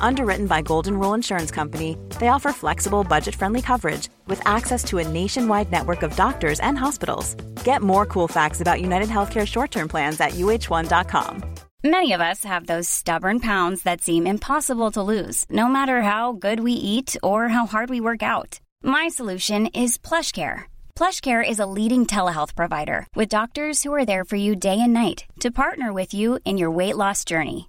Underwritten by Golden Rule Insurance Company, they offer flexible, budget friendly coverage with access to a nationwide network of doctors and hospitals. Get more cool facts about United Healthcare short term plans at uh1.com. Many of us have those stubborn pounds that seem impossible to lose, no matter how good we eat or how hard we work out. My solution is PlushCare PlushCare is a leading telehealth provider with doctors who are there for you day and night to partner with you in your weight loss journey.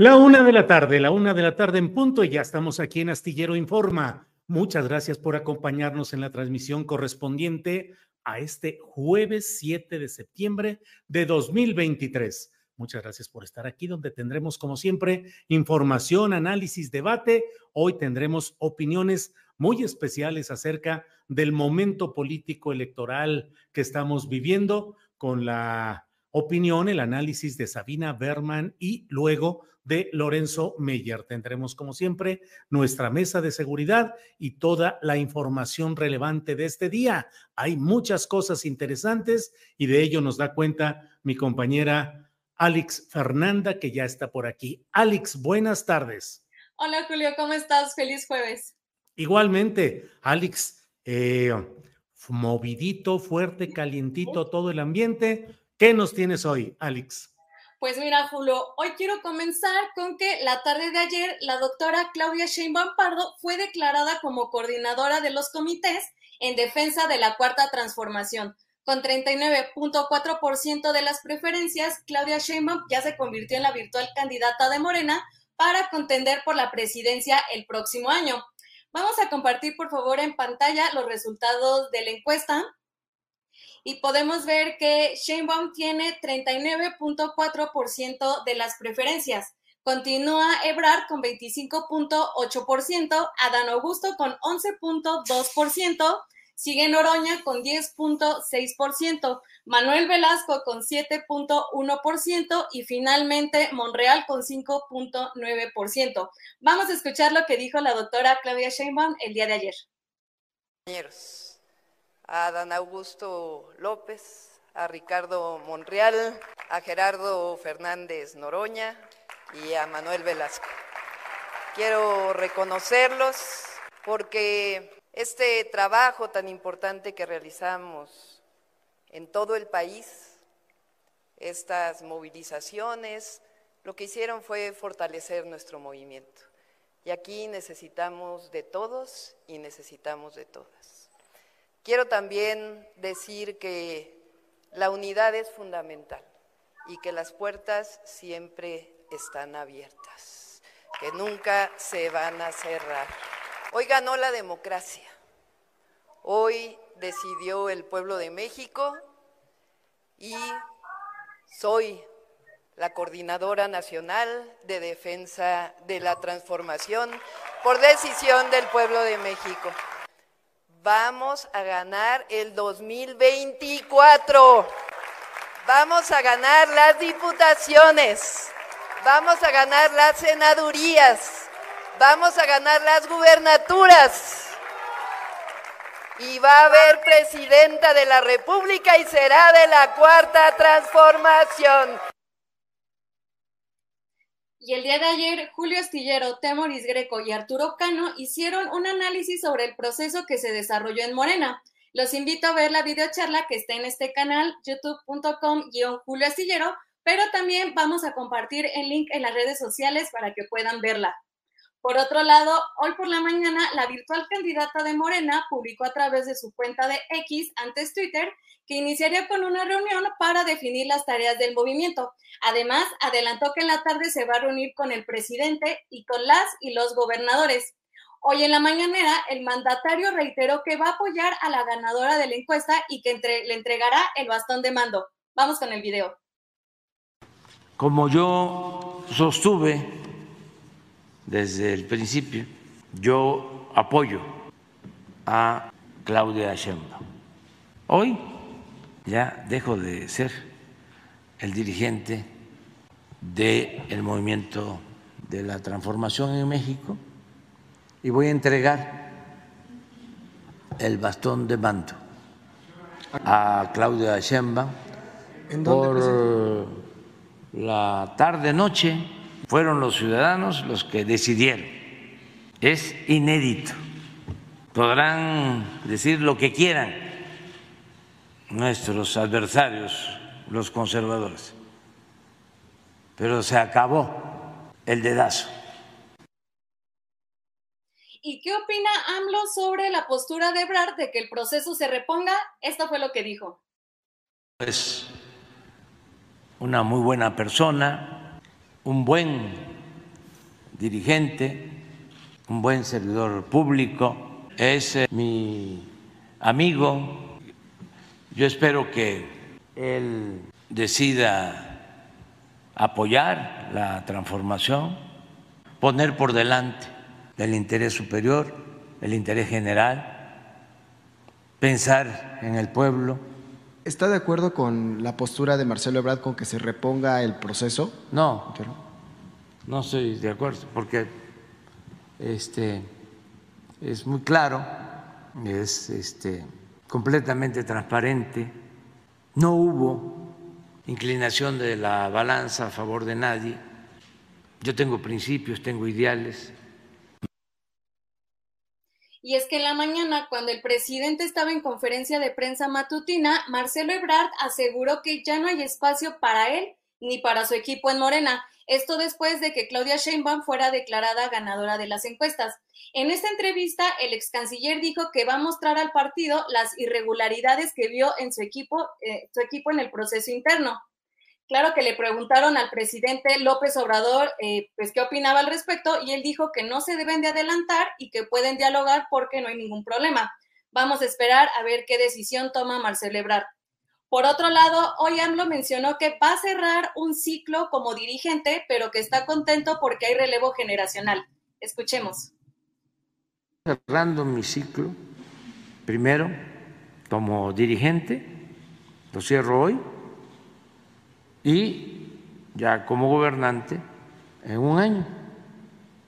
La una de la tarde, la una de la tarde en punto, y ya estamos aquí en Astillero Informa. Muchas gracias por acompañarnos en la transmisión correspondiente a este jueves 7 de septiembre de 2023. Muchas gracias por estar aquí, donde tendremos, como siempre, información, análisis, debate. Hoy tendremos opiniones muy especiales acerca del momento político electoral que estamos viviendo, con la opinión, el análisis de Sabina Berman y luego de Lorenzo Meyer. Tendremos, como siempre, nuestra mesa de seguridad y toda la información relevante de este día. Hay muchas cosas interesantes y de ello nos da cuenta mi compañera Alex Fernanda, que ya está por aquí. Alex, buenas tardes. Hola Julio, ¿cómo estás? Feliz jueves. Igualmente, Alex, eh, movidito, fuerte, calientito todo el ambiente. ¿Qué nos tienes hoy, Alex? Pues mira, Julio, hoy quiero comenzar con que la tarde de ayer la doctora Claudia Sheinbaum Pardo fue declarada como coordinadora de los comités en defensa de la cuarta transformación. Con 39.4% de las preferencias, Claudia Sheinbaum ya se convirtió en la virtual candidata de Morena para contender por la presidencia el próximo año. Vamos a compartir, por favor, en pantalla los resultados de la encuesta y podemos ver que Sheinbaum tiene 39.4% de las preferencias. Continúa Ebrard con 25.8%, Adán Augusto con 11.2%, sigue Noroña con 10.6%, Manuel Velasco con 7.1% y finalmente Monreal con 5.9%. Vamos a escuchar lo que dijo la doctora Claudia Sheinbaum el día de ayer a Dan Augusto López, a Ricardo Monreal, a Gerardo Fernández Noroña y a Manuel Velasco. Quiero reconocerlos porque este trabajo tan importante que realizamos en todo el país, estas movilizaciones, lo que hicieron fue fortalecer nuestro movimiento. Y aquí necesitamos de todos y necesitamos de todas. Quiero también decir que la unidad es fundamental y que las puertas siempre están abiertas, que nunca se van a cerrar. Hoy ganó la democracia, hoy decidió el pueblo de México y soy la coordinadora nacional de defensa de la transformación por decisión del pueblo de México. Vamos a ganar el 2024. Vamos a ganar las diputaciones. Vamos a ganar las senadurías. Vamos a ganar las gubernaturas. Y va a haber presidenta de la República y será de la cuarta transformación. Y el día de ayer, Julio Astillero, Temoris Greco y Arturo Cano hicieron un análisis sobre el proceso que se desarrolló en Morena. Los invito a ver la videocharla que está en este canal, youtube.com-julio Astillero, pero también vamos a compartir el link en las redes sociales para que puedan verla. Por otro lado, hoy por la mañana, la virtual candidata de Morena publicó a través de su cuenta de X, antes Twitter, que iniciaría con una reunión para definir las tareas del movimiento. Además, adelantó que en la tarde se va a reunir con el presidente y con las y los gobernadores. Hoy en la mañanera, el mandatario reiteró que va a apoyar a la ganadora de la encuesta y que le entregará el bastón de mando. Vamos con el video. Como yo sostuve desde el principio, yo apoyo a Claudia Sheinbaum. Hoy ya dejo de ser el dirigente del movimiento de la transformación en México y voy a entregar el bastón de mando a Claudia Sheinbaum por la tarde-noche fueron los ciudadanos los que decidieron. Es inédito. Podrán decir lo que quieran nuestros adversarios, los conservadores. Pero se acabó el dedazo. ¿Y qué opina AMLO sobre la postura de Ebrard de que el proceso se reponga? Esto fue lo que dijo. Es una muy buena persona, un buen dirigente, un buen servidor público, es eh, mi amigo, yo espero que él decida apoyar la transformación, poner por delante el interés superior, el interés general, pensar en el pueblo. ¿Está de acuerdo con la postura de Marcelo Ebrard con que se reponga el proceso? No, no estoy de acuerdo, porque este, es muy claro, es este, completamente transparente, no hubo inclinación de la balanza a favor de nadie. Yo tengo principios, tengo ideales. Y es que en la mañana, cuando el presidente estaba en conferencia de prensa matutina, Marcelo Ebrard aseguró que ya no hay espacio para él ni para su equipo en Morena. Esto después de que Claudia Sheinbaum fuera declarada ganadora de las encuestas. En esta entrevista, el ex canciller dijo que va a mostrar al partido las irregularidades que vio en su equipo, eh, su equipo en el proceso interno. Claro que le preguntaron al presidente López Obrador eh, pues qué opinaba al respecto y él dijo que no se deben de adelantar y que pueden dialogar porque no hay ningún problema. Vamos a esperar a ver qué decisión toma Marcelo Ebrard. Por otro lado, hoy AMLO mencionó que va a cerrar un ciclo como dirigente, pero que está contento porque hay relevo generacional. Escuchemos. Cerrando mi ciclo, primero como dirigente, lo cierro hoy, y ya como gobernante en un año,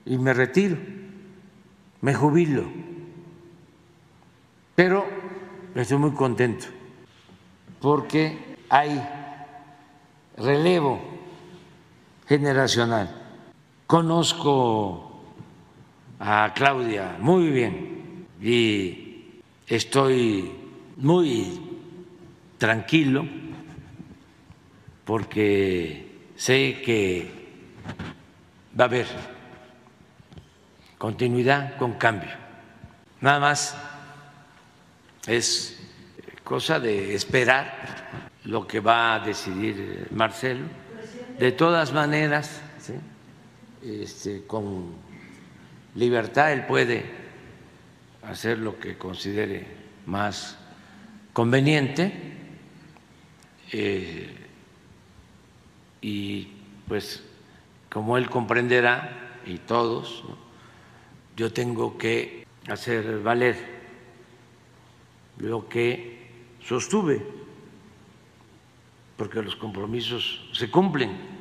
y me retiro, me jubilo, pero estoy muy contento porque hay relevo generacional. Conozco a Claudia muy bien y estoy muy tranquilo porque sé que va a haber continuidad con cambio. Nada más es cosa de esperar lo que va a decidir Marcelo. De todas maneras, este, con libertad él puede hacer lo que considere más conveniente eh, y pues como él comprenderá y todos, yo tengo que hacer valer lo que sostuve, porque los compromisos se cumplen.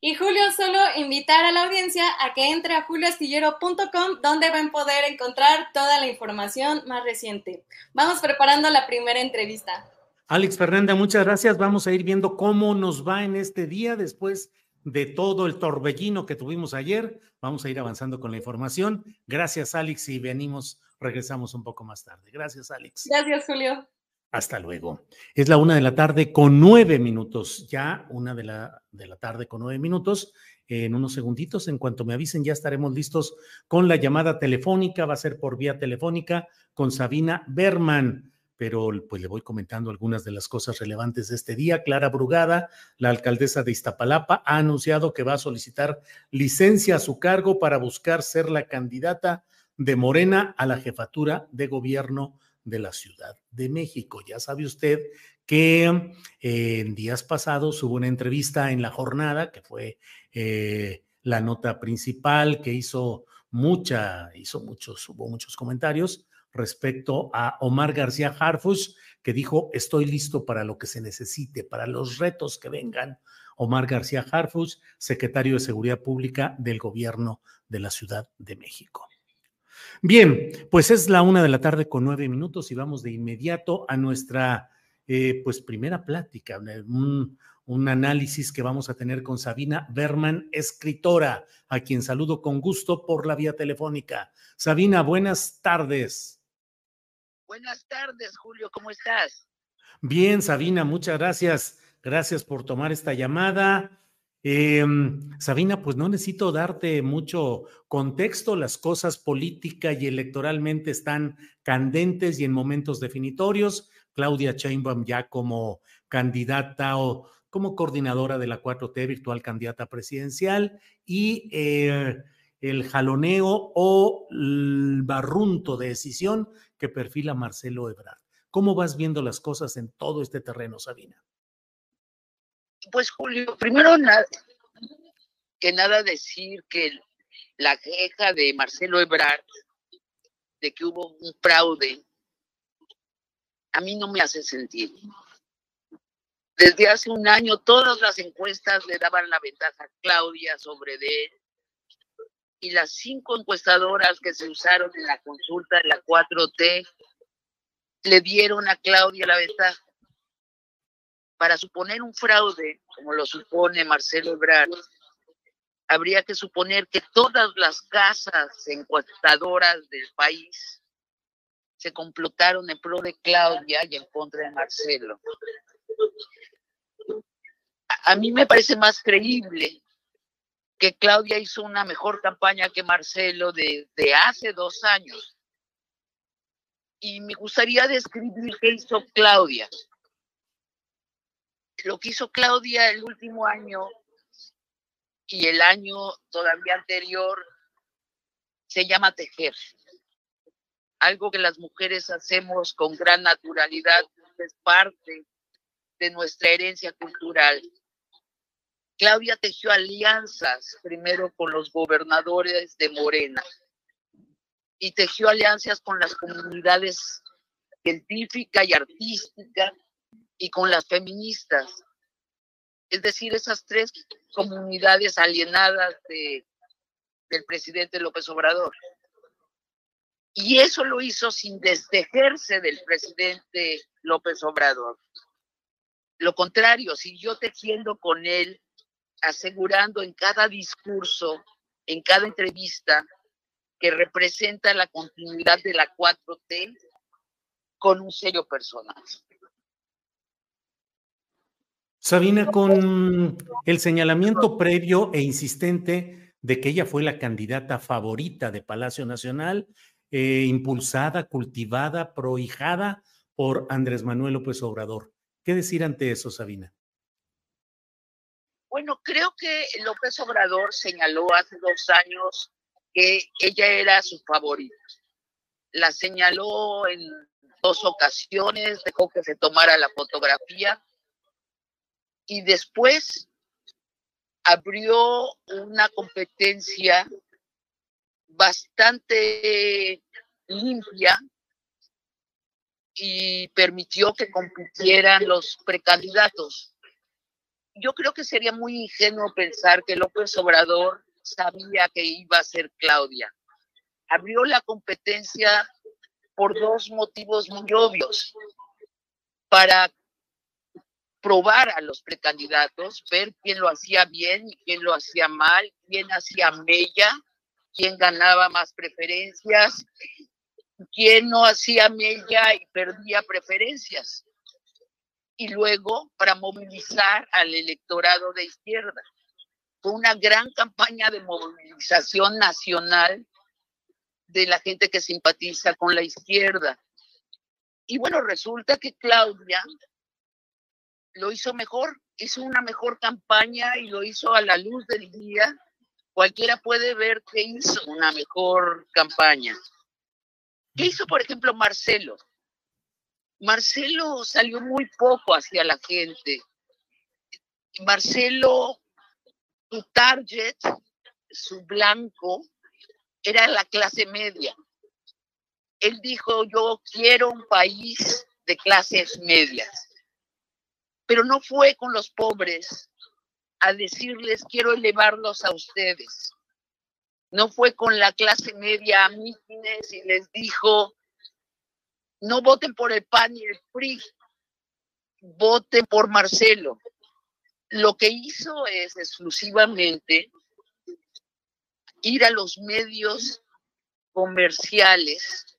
Y Julio, solo invitar a la audiencia a que entre a julioastillero.com, donde van a poder encontrar toda la información más reciente. Vamos preparando la primera entrevista. Alex Fernanda, muchas gracias. Vamos a ir viendo cómo nos va en este día después de todo el torbellino que tuvimos ayer. Vamos a ir avanzando con la información. Gracias, Alex, y venimos, regresamos un poco más tarde. Gracias, Alex. Gracias, Julio. Hasta luego. Es la una de la tarde con nueve minutos, ya una de la, de la tarde con nueve minutos. En unos segunditos, en cuanto me avisen, ya estaremos listos con la llamada telefónica. Va a ser por vía telefónica con Sabina Berman pero pues le voy comentando algunas de las cosas relevantes de este día. Clara Brugada, la alcaldesa de Iztapalapa, ha anunciado que va a solicitar licencia a su cargo para buscar ser la candidata de Morena a la jefatura de gobierno de la Ciudad de México. Ya sabe usted que eh, en días pasados hubo una entrevista en la jornada, que fue eh, la nota principal, que hizo mucha, hizo muchos, hubo muchos comentarios respecto a Omar García Harfus, que dijo, estoy listo para lo que se necesite, para los retos que vengan. Omar García Harfus, secretario de Seguridad Pública del Gobierno de la Ciudad de México. Bien, pues es la una de la tarde con nueve minutos y vamos de inmediato a nuestra eh, pues primera plática, un, un análisis que vamos a tener con Sabina Berman, escritora, a quien saludo con gusto por la vía telefónica. Sabina, buenas tardes. Buenas tardes, Julio, ¿cómo estás? Bien, Sabina, muchas gracias. Gracias por tomar esta llamada. Em, Sabina, pues no necesito darte mucho contexto, las cosas política y electoralmente están candentes y en momentos definitorios. Claudia Sheinbaum ya como candidata o como coordinadora de la 4T, virtual candidata presidencial, y eh, el jaloneo o el barrunto de decisión que perfila Marcelo Ebrard. ¿Cómo vas viendo las cosas en todo este terreno, Sabina? Pues Julio, primero que nada decir que la queja de Marcelo Ebrard de que hubo un fraude, a mí no me hace sentido. Desde hace un año todas las encuestas le daban la ventaja a Claudia sobre de él y las cinco encuestadoras que se usaron en la consulta de la 4T le dieron a Claudia la ventaja. Para suponer un fraude, como lo supone Marcelo Ebrard, habría que suponer que todas las casas encuestadoras del país se complotaron en pro de Claudia y en contra de Marcelo. A, mí me parece más creíble que Claudia hizo una mejor campaña que Marcelo de, hace dos años. Y me gustaría describir qué hizo Claudia. Lo que hizo Claudia el último año y el año todavía anterior se llama tejer. Algo que las mujeres hacemos con gran naturalidad, es parte de nuestra herencia cultural. Claudia tejió alianzas primero con los gobernadores de Morena y tejió alianzas con las comunidades científica y artística y con las feministas. Es decir, esas tres comunidades alienadas de, del presidente López Obrador. Y eso lo hizo sin destejerse del presidente López Obrador. Lo contrario, siguió tejiendo con él asegurando en cada discurso, en cada entrevista, que representa la continuidad de la 4T con un serio personaje. Sabina, con el señalamiento previo e insistente de que ella fue la candidata favorita de Palacio Nacional, eh, impulsada, cultivada, prohijada por Andrés Manuel López Obrador. ¿Qué decir ante eso, Sabina? Bueno, creo que López Obrador señaló hace dos años que ella era su favorita. La señaló en dos ocasiones, dejó que se tomara la fotografía y después abrió una competencia bastante limpia y permitió que compitieran los precandidatos yo creo que sería muy ingenuo pensar que López Obrador sabía que iba a ser Claudia. Abrió la competencia por dos motivos muy obvios. Para probar a los precandidatos, ver quién lo hacía bien y quién lo hacía mal, quién hacía mella, quién ganaba más preferencias, quién no hacía mella y perdía preferencias. Y luego para movilizar al electorado de izquierda. Fue una gran campaña de movilización nacional de la gente que simpatiza con la izquierda. Y bueno, resulta que Claudia lo hizo mejor, hizo una mejor campaña y lo hizo a la luz del día. Cualquiera puede ver que hizo una mejor campaña. ¿Qué hizo, por ejemplo, Marcelo? Marcelo salió muy poco hacia la gente. Marcelo, su target, su blanco, era la clase media. Él dijo, yo quiero un país de clases medias pero no fue con los pobres a decirles quiero elevarlos a ustedes. No fue con la clase media a mítines y les dijo no voten por el PAN y el PRI, voten por Marcelo. Lo que hizo es exclusivamente ir a los medios comerciales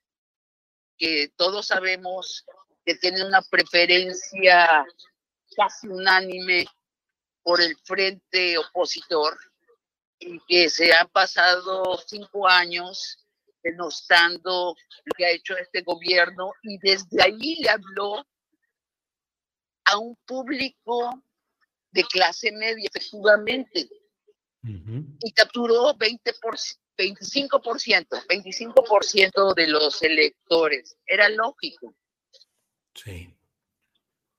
que todos sabemos que tienen una preferencia casi unánime por el frente opositor y que se han pasado cinco años denostando lo que ha hecho este gobierno y desde ahí le habló a un público de clase media, efectivamente, y capturó 20 por, 25%, 25% de los electores. Era lógico. Sí.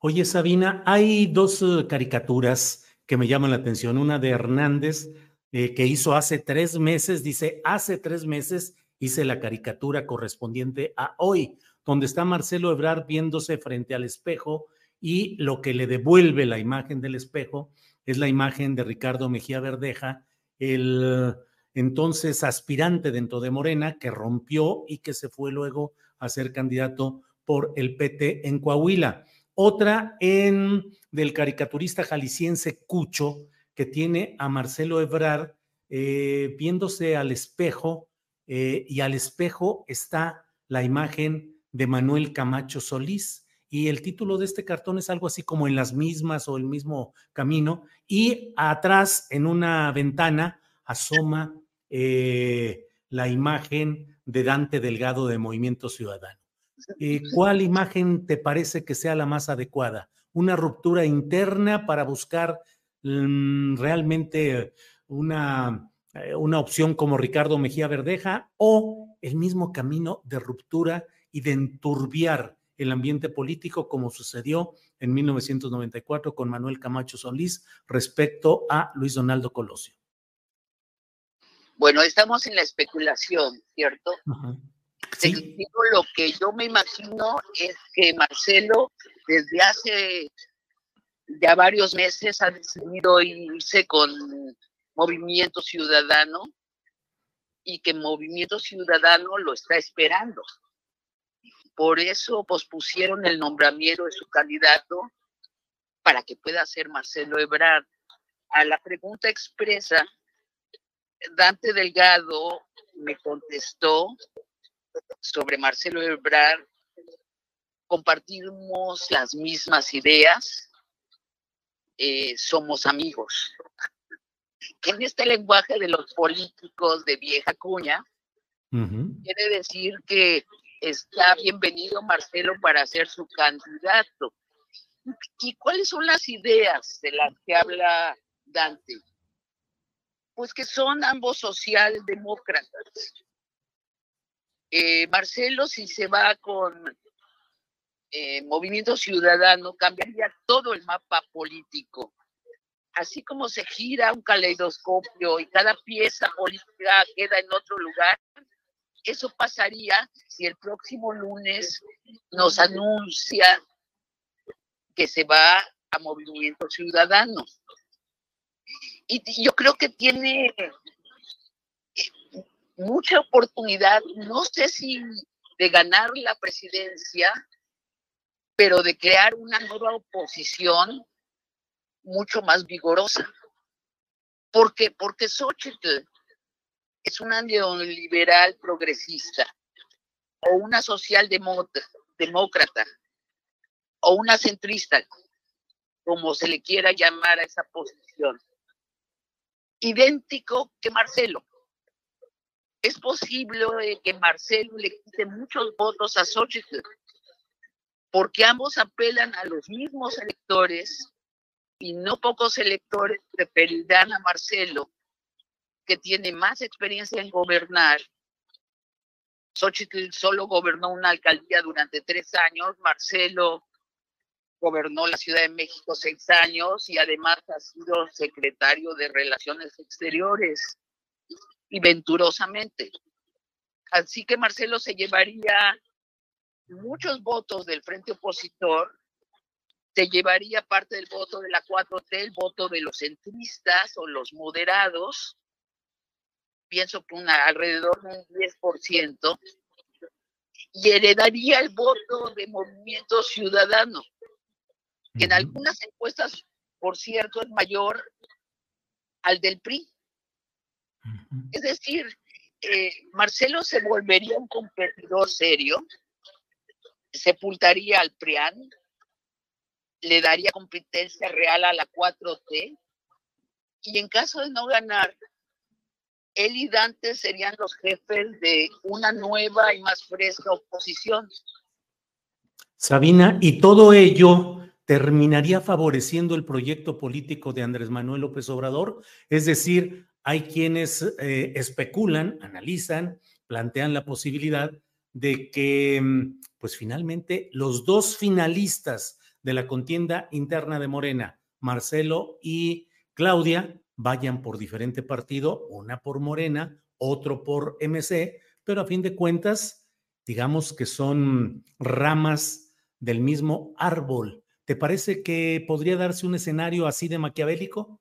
Oye, Sabina, hay dos eh, caricaturas que me llaman la atención. Una de Hernández, eh, que hizo hace tres meses, dice, hace tres meses hice la caricatura correspondiente a hoy, donde está Marcelo Ebrard viéndose frente al espejo y lo que le devuelve la imagen del espejo es la imagen de Ricardo Mejía Verdeja, el entonces aspirante dentro de Morena, que rompió y que se fue luego a ser candidato por el PT en Coahuila. Otra en del caricaturista jalisciense Cucho, que tiene a Marcelo Ebrard eh, viéndose al espejo eh, y al espejo está la imagen de Manuel Camacho Solís. Y el título de este cartón es algo así como en las mismas o el mismo camino. Y atrás, en una ventana, asoma eh, la imagen de Dante Delgado de Movimiento Ciudadano. Eh, ¿cuál imagen te parece que sea la más adecuada? ¿Una ruptura interna para buscar mm, realmente una, eh, una opción como Ricardo Mejía Verdeja o el mismo camino de ruptura y de enturbiar el ambiente político como sucedió en 1994 con Manuel Camacho Solís respecto a Luis Donaldo Colosio? Bueno, estamos en la especulación, ¿cierto? Lo que yo me imagino es que Marcelo desde hace ya varios meses ha decidido irse con Movimiento Ciudadano y que Movimiento Ciudadano lo está esperando. Por eso pospusieron el nombramiento de su candidato para que pueda ser Marcelo Ebrard. A la pregunta expresa, Dante Delgado me contestó sobre Marcelo Ebrard compartimos las mismas ideas, eh, somos amigos. En este lenguaje de los políticos de vieja cuña, quiere decir que está bienvenido Marcelo para ser su candidato. ¿Y cuáles son las ideas de las que habla Dante? Pues que son ambos socialdemócratas, eh, Marcelo, si se va con eh, Movimiento Ciudadano, cambiaría todo el mapa político. Así como se gira un caleidoscopio y cada pieza política queda en otro lugar, eso pasaría si el próximo lunes nos anuncia que se va a Movimiento Ciudadano. Y yo creo que tiene mucha oportunidad, no sé si de ganar la presidencia, pero de crear una nueva oposición mucho más vigorosa. ¿Por qué? Porque Xochitl es una neoliberal progresista o una socialdemócrata o una centrista, como se le quiera llamar a esa posición, idéntico que Marcelo. Es posible que Marcelo le quite muchos votos a Xochitl, porque ambos apelan a los mismos electores y no pocos electores preferirán a Marcelo, que tiene más experiencia en gobernar. Xochitl solo gobernó una alcaldía durante tres años, Marcelo gobernó la Ciudad de México seis años y además ha sido secretario de Relaciones Exteriores y venturosamente. Así que Marcelo se llevaría muchos votos del frente opositor, se llevaría parte del voto de la 4T, el voto de los centristas o los moderados, pienso que una, alrededor de un 10%, y heredaría el voto de Movimiento Ciudadano, que en algunas encuestas, por cierto, es mayor al del PRI. Es decir, eh, Marcelo se volvería un competidor serio, sepultaría al PRIAN, le daría competencia real a la 4T, y en caso de no ganar, él y Dante serían los jefes de una nueva y más fresca oposición. Sabina, y todo ello terminaría favoreciendo el proyecto político de Andrés Manuel López Obrador. Es decir, hay quienes eh, especulan, analizan, plantean la posibilidad de que, mm, pues finalmente, los dos finalistas de la contienda interna de Morena, Marcelo y Claudia, vayan por diferente partido, una por Morena, otro por MC, pero a fin de cuentas, digamos que son ramas del mismo árbol. ¿Te parece que podría darse un escenario así de maquiavélico?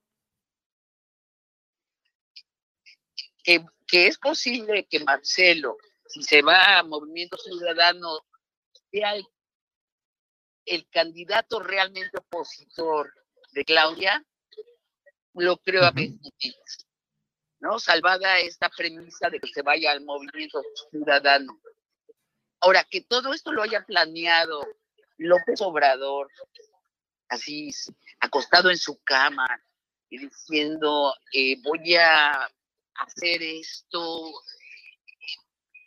Que, es posible que Marcelo, si se va a Movimiento Ciudadano, sea el candidato realmente opositor de Claudia, lo creo a veces, ¿no? Salvada esta premisa de que se vaya al movimiento ciudadano. Ahora, que todo esto lo haya planeado López Obrador, así acostado en su cama y diciendo, eh, voy a hacer esto,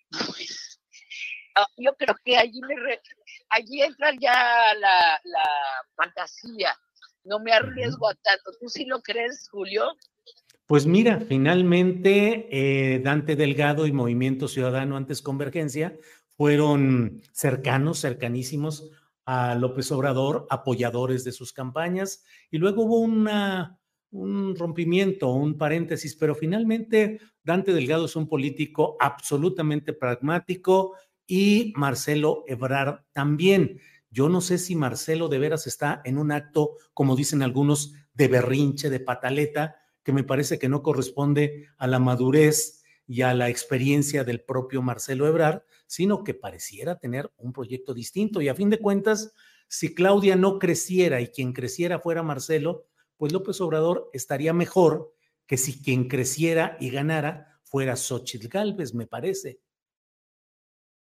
pues, ah, yo creo que allí, allí entra ya la, la fantasía, no me arriesgo a tanto. ¿Tú sí lo crees, Julio? Pues mira, finalmente eh, Dante Delgado y Movimiento Ciudadano antes Convergencia fueron cercanos, cercanísimos a López Obrador, apoyadores de sus campañas, y luego hubo una, un rompimiento, un paréntesis, pero finalmente Dante Delgado es un político absolutamente pragmático y Marcelo Ebrard también. Yo no sé si Marcelo de veras está en un acto, como dicen algunos, de berrinche, de pataleta, que me parece que no corresponde a la madurez y a la experiencia del propio Marcelo Ebrard, sino que pareciera tener un proyecto distinto. Y a fin de cuentas, si Claudia no creciera y quien creciera fuera Marcelo, pues López Obrador estaría mejor que si quien creciera y ganara fuera Xochitl Galvez, me parece.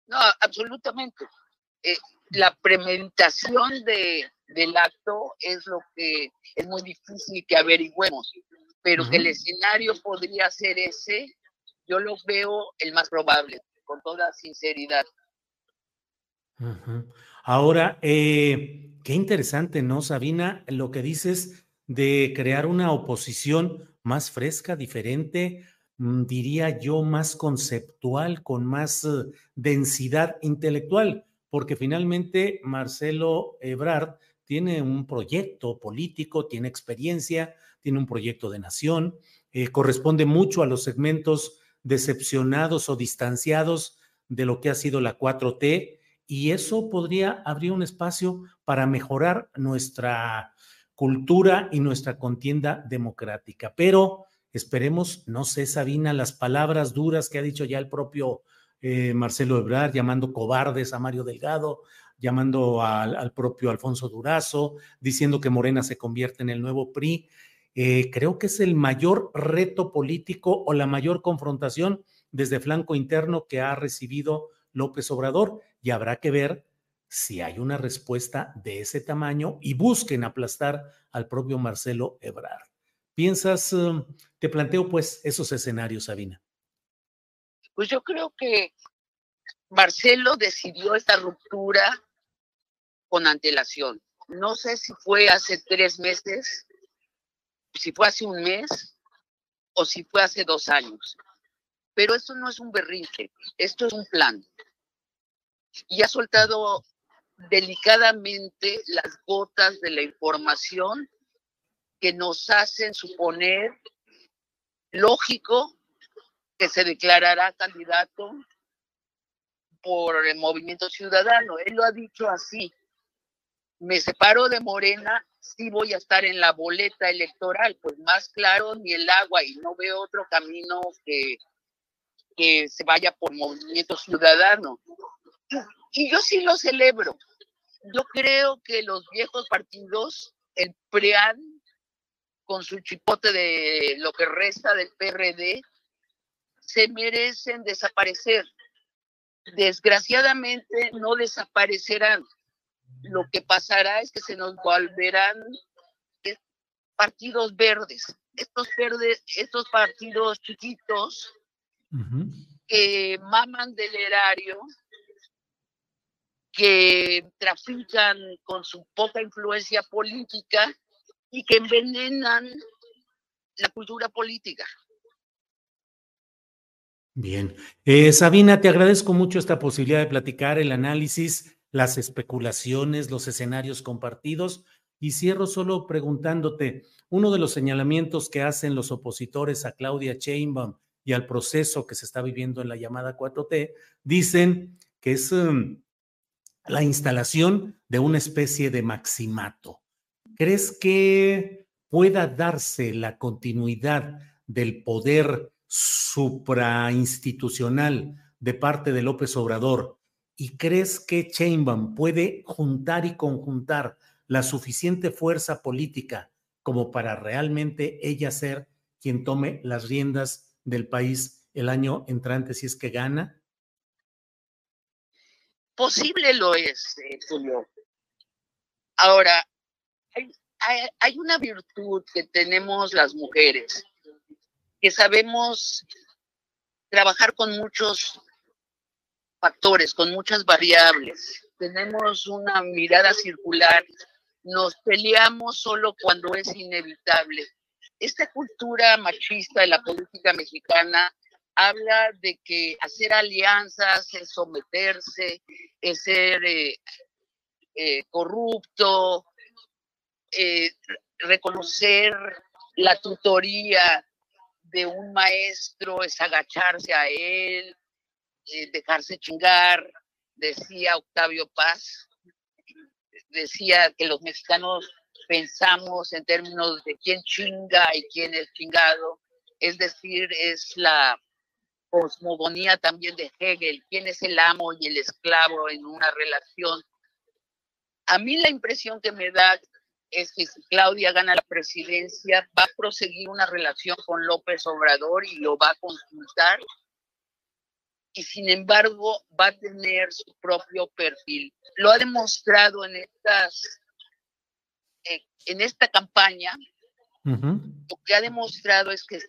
No, absolutamente. Eh, la premeditación de, del acto es lo que es muy difícil que averigüemos, pero que el escenario podría ser ese, yo lo veo el más probable, con toda sinceridad. Ahora, eh, qué interesante, ¿no, Sabina? Lo que dices de crear una oposición más fresca, diferente, mm, diría yo, más conceptual, con más eh, densidad intelectual porque finalmente Marcelo Ebrard tiene un proyecto político, tiene experiencia, tiene un proyecto de nación, eh, corresponde mucho a los segmentos decepcionados o distanciados de lo que ha sido la 4T y eso podría abrir un espacio para mejorar nuestra cultura y nuestra contienda democrática. Pero esperemos, no sé, Sabina, las palabras duras que ha dicho ya el propio eh, Marcelo Ebrard llamando cobardes a Mario Delgado, llamando al, propio Alfonso Durazo, diciendo que Morena se convierte en el nuevo PRI. Eh, creo que es el mayor reto político o la mayor confrontación desde flanco interno que ha recibido López Obrador y habrá que ver si hay una respuesta de ese tamaño y busquen aplastar al propio Marcelo Ebrard. ¿Piensas, um, te planteo pues esos escenarios, Sabina? Pues yo creo que Marcelo decidió esta ruptura con antelación. No sé si fue hace tres meses, si fue hace un mes o si fue hace dos años. Pero esto no es un berrinche, esto es un plan. Y ha soltado delicadamente las gotas de la información que nos hacen suponer lógico que se declarará candidato por el movimiento ciudadano. Él lo ha dicho así. Me separo de Morena, sí voy a estar en la boleta electoral, pues más claro ni el agua y no veo otro camino que, que se vaya por movimiento ciudadano. Y yo sí lo celebro. Yo creo que los viejos partidos, el PREAN, con su chipote de lo que resta del PRD, se merecen desaparecer. Desgraciadamente no desaparecerán. Lo que pasará es que se nos volverán partidos verdes. Estos verdes, estos partidos chiquitos que maman del erario, que trafican con su poca influencia política y que envenenan la cultura política. Bien. Eh, Sabina, te agradezco mucho esta posibilidad de platicar el análisis, las especulaciones, los escenarios compartidos. Y cierro solo preguntándote, uno de los señalamientos que hacen los opositores a Claudia Sheinbaum y al proceso que se está viviendo en la llamada 4T, dicen que es um, la instalación de una especie de maximato. ¿Crees que pueda darse la continuidad del poder suprainstitucional de parte de López Obrador? ¿Y crees que Chainbaum puede juntar y conjuntar la suficiente fuerza política como para realmente ella ser quien tome las riendas del país el año entrante si es que gana? Posible lo es, eh, Julio. Ahora, hay, una virtud que tenemos las mujeres, que sabemos trabajar con muchos factores, con muchas variables. Tenemos una mirada circular, nos peleamos solo cuando es inevitable. Esta cultura machista de la política mexicana habla de que hacer alianzas es someterse, es ser eh, eh, corrupto, eh, reconocer la tutoría de un maestro es agacharse a él, dejarse chingar, decía Octavio Paz, decía que los mexicanos pensamos en términos de quién chinga y quién es chingado, es decir, es la cosmogonía también de Hegel, quién es el amo y el esclavo en una relación. A mí la impresión que me da es que si Claudia gana la presidencia, va a proseguir una relación con López Obrador y lo va a consultar. Y sin embargo, va a tener su propio perfil. Lo ha demostrado en estas, eh, en esta campaña. Lo que ha demostrado es que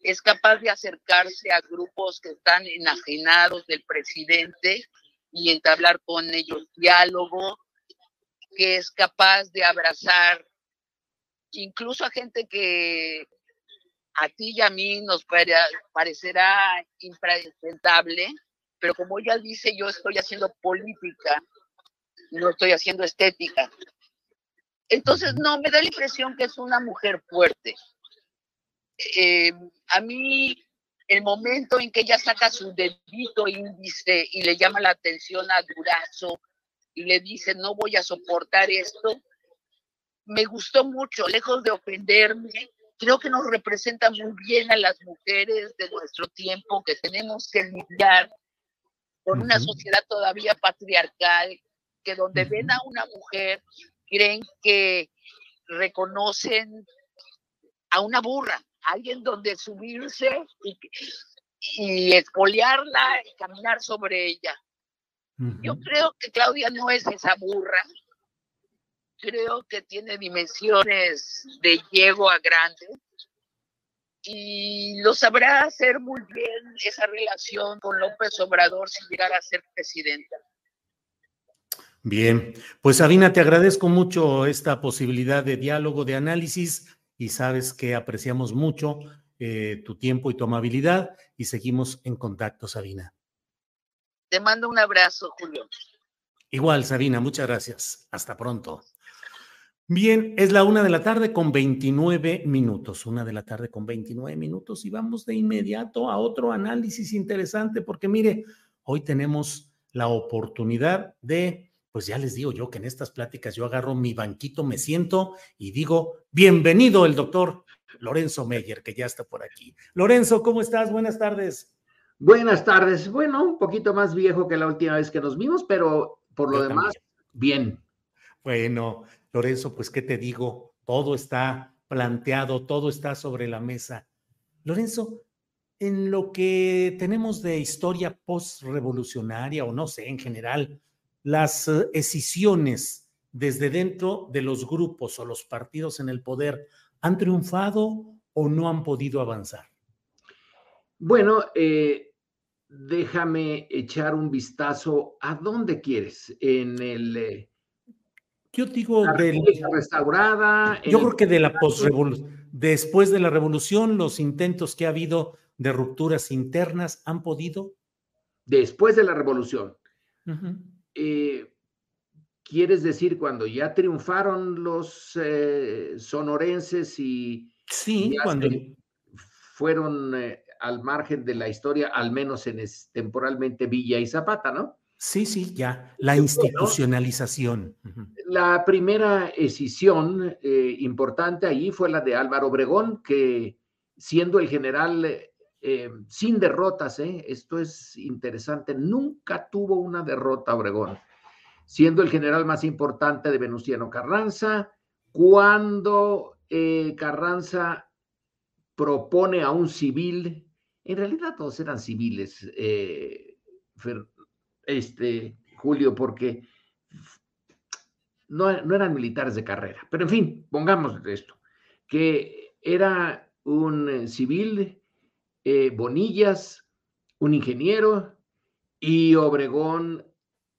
es capaz de acercarse a grupos que están enajenados del presidente y entablar con ellos diálogo, que es capaz de abrazar incluso a gente que a ti y a mí nos parecerá impresentable, pero como ella dice, yo estoy haciendo política, no estoy haciendo estética. Entonces, no, me da la impresión que es una mujer fuerte. Eh, a mí, el momento en que ella saca su dedito índice y le llama la atención a Durazo y le dice, no voy a soportar esto, me gustó mucho, lejos de ofenderme, creo que nos representa muy bien a las mujeres de nuestro tiempo que tenemos que lidiar con una sociedad todavía patriarcal que donde ven a una mujer creen que reconocen a una burra, alguien donde subirse y, y espolearla y caminar sobre ella. Yo creo que Claudia no es esa burra. Creo que tiene dimensiones de a grande y lo sabrá hacer muy bien esa relación con López Obrador si llegara a ser presidenta. Bien, pues Sabina, te agradezco mucho esta posibilidad de diálogo, de análisis y sabes que apreciamos mucho eh, tu tiempo y tu amabilidad y seguimos en contacto, Sabina. Te mando un abrazo, Julio. Igual, Sabina, muchas gracias. Hasta pronto. Bien, es la una de la tarde con 29 minutos, una de la tarde con 29 minutos y vamos de inmediato a otro análisis interesante porque mire, hoy tenemos la oportunidad de, pues ya les digo yo que en estas pláticas yo agarro mi banquito, me siento y digo, bienvenido el doctor Lorenzo Meyer, que ya está por aquí. Lorenzo, ¿cómo estás? Buenas tardes. Buenas tardes. Bueno, un poquito más viejo que la última vez que nos vimos, pero por lo demás, bien. Bueno, Lorenzo, pues, ¿qué te digo? Todo está planteado, todo está sobre la mesa. Lorenzo, en lo que tenemos de historia post-revolucionaria, o no sé, en general, las eh, escisiones desde dentro de los grupos o los partidos en el poder han triunfado o no han podido avanzar? Bueno, eh, déjame echar un vistazo a dónde quieres, en el eh, yo digo de restaurada. Yo creo que de la postrevolución, después de la revolución, los intentos que ha habido de rupturas internas han podido. Después de la revolución. Eh, ¿Quieres decir cuando ya triunfaron los eh, sonorenses y, sí, cuando fueron eh, al margen de la historia, al menos en temporalmente Villa y Zapata, ¿no? Sí, sí, ya, la institucionalización. La primera escisión eh, importante allí fue la de Álvaro Obregón, que siendo el general eh, sin derrotas, eh, esto es interesante, nunca tuvo una derrota Obregón, siendo el general más importante de Venustiano Carranza, cuando Carranza propone a un civil, en realidad todos eran civiles, este, Julio, porque no, eran militares de carrera. Pero en fin, pongamos esto, que era un eh, civil, eh, Bonillas, un ingeniero, y Obregón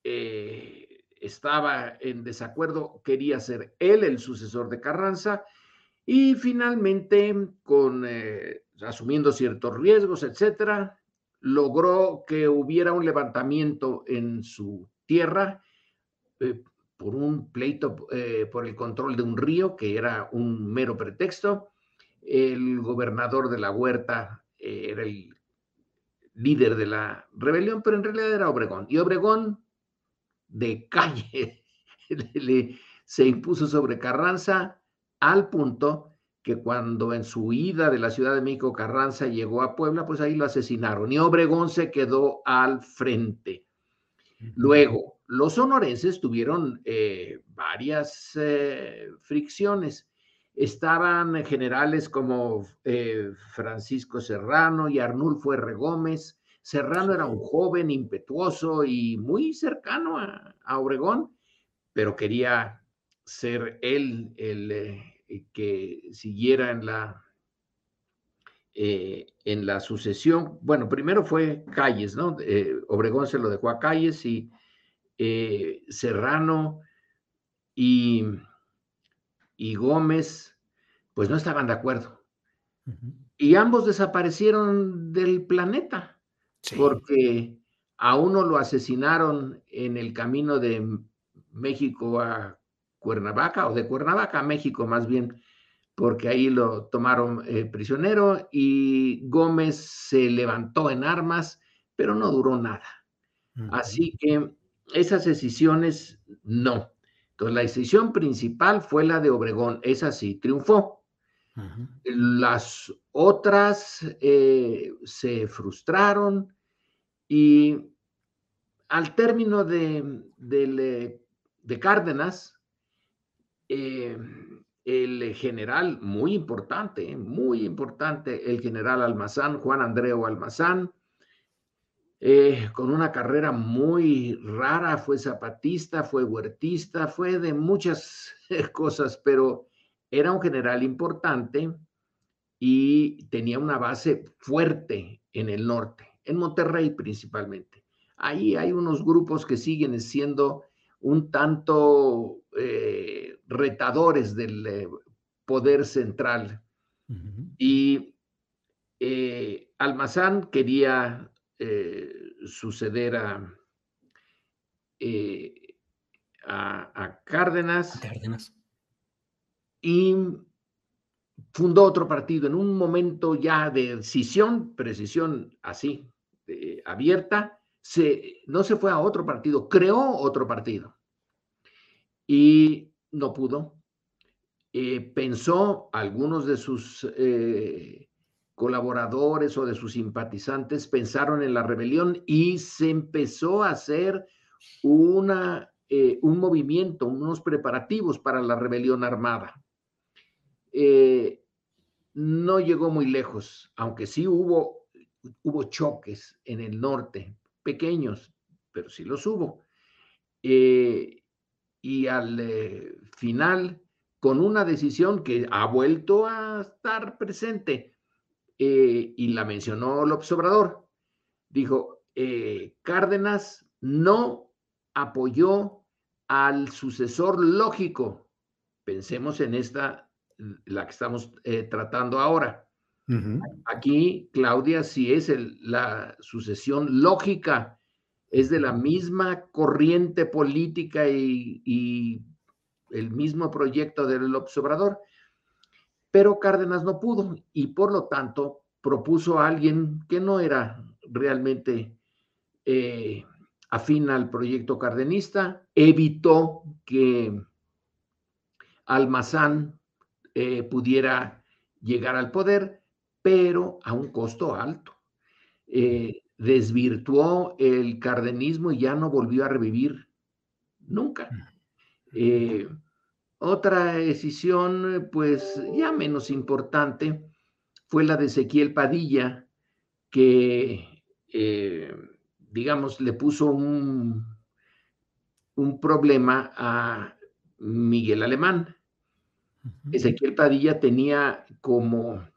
eh, estaba en desacuerdo, quería ser él el sucesor de Carranza, y finalmente, con asumiendo ciertos riesgos, etcétera, logró que hubiera un levantamiento en su tierra eh, por un pleito eh, por el control de un río, que era un mero pretexto. El gobernador de la huerta eh, era el líder de la rebelión, pero en realidad era Obregón. Y Obregón, de calle, se impuso sobre Carranza al punto que cuando en su ida de la Ciudad de México Carranza llegó a Puebla, pues ahí lo asesinaron y Obregón se quedó al frente. Luego, los sonorenses tuvieron eh, varias eh, fricciones. Estaban generales como eh, Francisco Serrano y Arnulfo R. Gómez. Serrano era un joven impetuoso y muy cercano a, a Obregón, pero quería ser él el eh, que siguiera en la, eh, en la sucesión. Bueno, primero fue Calles, ¿no? Obregón se lo dejó a Calles y Serrano y, y, Gómez, pues no estaban de acuerdo. Y ambos desaparecieron del planeta, porque a uno lo asesinaron en el camino de México a Cuernavaca o de Cuernavaca a México más bien, porque ahí lo tomaron eh, prisionero y Gómez se levantó en armas, pero no duró nada. Así que esas decisiones no. Entonces la decisión principal fue la de Obregón, esa sí triunfó. Las otras eh, se frustraron y al término de, eh, de Cárdenas, eh, el general muy importante, muy importante, el general Almazán, Juan Andreu Almazán, eh, con una carrera muy rara, fue zapatista, fue huertista, fue de muchas cosas, pero era un general importante y tenía una base fuerte en el norte, en Monterrey principalmente. Ahí hay unos grupos que siguen siendo un tanto eh, retadores del eh, poder central. Y eh, Almazán quería suceder a, a, Cárdenas. Cárdenas. Y fundó otro partido en un momento ya de decisión, precisión así, abierta, se, no se fue a otro partido, creó otro partido y no pudo. Eh, pensó algunos de sus eh, colaboradores o de sus simpatizantes pensaron en la rebelión y se empezó a hacer una, eh, un movimiento, unos preparativos para la rebelión armada. no llegó muy lejos, aunque sí hubo, hubo choques en el norte, pequeños, pero sí los hubo. y al final con una decisión que ha vuelto a estar presente eh, y la mencionó López Obrador. Dijo, eh, Cárdenas no apoyó al sucesor lógico. Pensemos en esta, la que estamos eh, tratando ahora. Aquí, Claudia, si es la sucesión lógica, es de la misma corriente política y el mismo proyecto del observador, pero Cárdenas no pudo y por lo tanto propuso a alguien que no era realmente eh, afín al proyecto cardenista, evitó que Almazán eh, pudiera llegar al poder, pero a un costo alto. Eh, desvirtuó el cardenismo y ya no volvió a revivir nunca. Eh, otra decisión, pues ya menos importante, fue la de Ezequiel Padilla, que, eh, digamos, le puso un, un problema a Miguel Alemán. Ezequiel Padilla tenía como,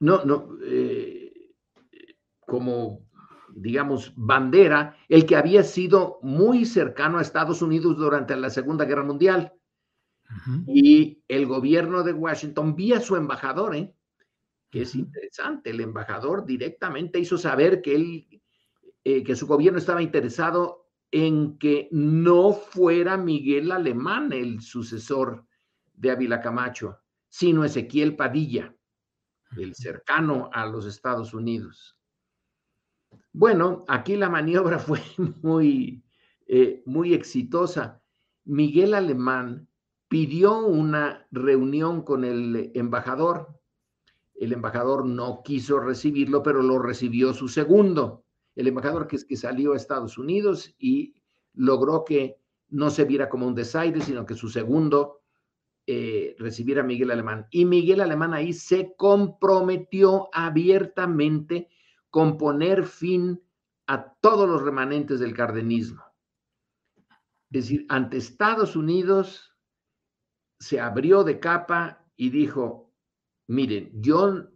no, no, eh, como digamos, bandera, el que había sido muy cercano a Estados Unidos durante la Segunda Guerra Mundial. Y el gobierno de Washington, vía su embajador, ¿eh? que es interesante, el embajador directamente hizo saber que él, eh, que su gobierno estaba interesado en que no fuera Miguel Alemán el sucesor de Ávila Camacho, sino Ezequiel Padilla, el cercano a los Estados Unidos. Bueno, aquí la maniobra fue muy, eh, muy exitosa. Miguel Alemán pidió una reunión con el embajador. El embajador no quiso recibirlo, pero lo recibió su segundo. El embajador que, que salió a Estados Unidos y logró que no se viera como un desaire, sino que su segundo eh, recibiera a Miguel Alemán. Y Miguel Alemán ahí se comprometió abiertamente con poner fin a todos los remanentes del cardenismo. Es decir, ante Estados Unidos se abrió de capa y dijo, miren, yo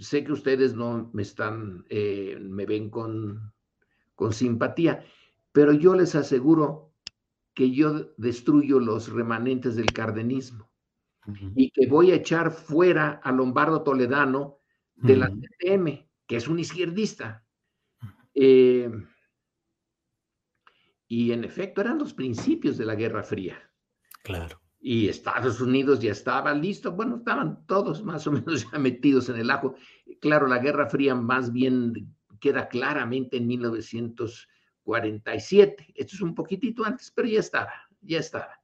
sé que ustedes no me están, eh, me ven con, con simpatía, pero yo les aseguro que yo destruyo los remanentes del cardenismo y que voy a echar fuera a Lombardo Toledano de la TTM que es un izquierdista. Eh, y en efecto eran los principios de la Guerra Fría. Claro. Y Estados Unidos ya estaba listo, bueno, estaban todos más o menos ya metidos en el ajo. Claro, la Guerra Fría más bien queda claramente en 1947. Esto es un poquitito antes, pero ya estaba, ya estaba.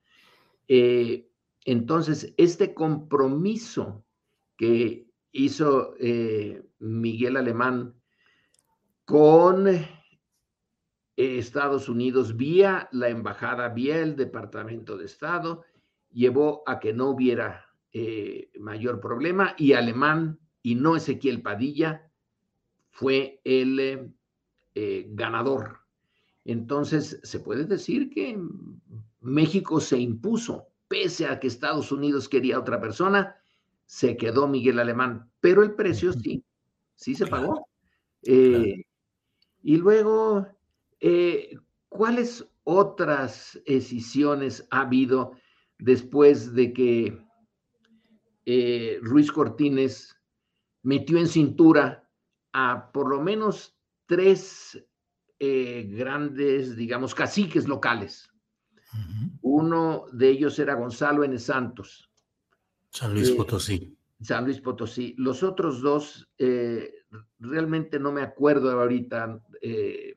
Eh, entonces, este compromiso que hizo eh, Miguel Alemán con Estados Unidos, vía la embajada, vía el Departamento de Estado, llevó a que no hubiera eh, mayor problema y Alemán y no Ezequiel Padilla fue el eh, ganador. Entonces, se puede decir que México se impuso, pese a que Estados Unidos quería otra persona, se quedó Miguel Alemán, pero el precio sí, sí se pagó. Eh, y luego, eh, ¿cuáles otras decisiones ha habido después de que eh, Ruiz Cortines metió en cintura a por lo menos tres grandes, digamos, caciques locales? Uno de ellos era Gonzalo N. Santos. San Luis Potosí. San Luis Potosí. Los otros dos, realmente no me acuerdo ahorita, eh,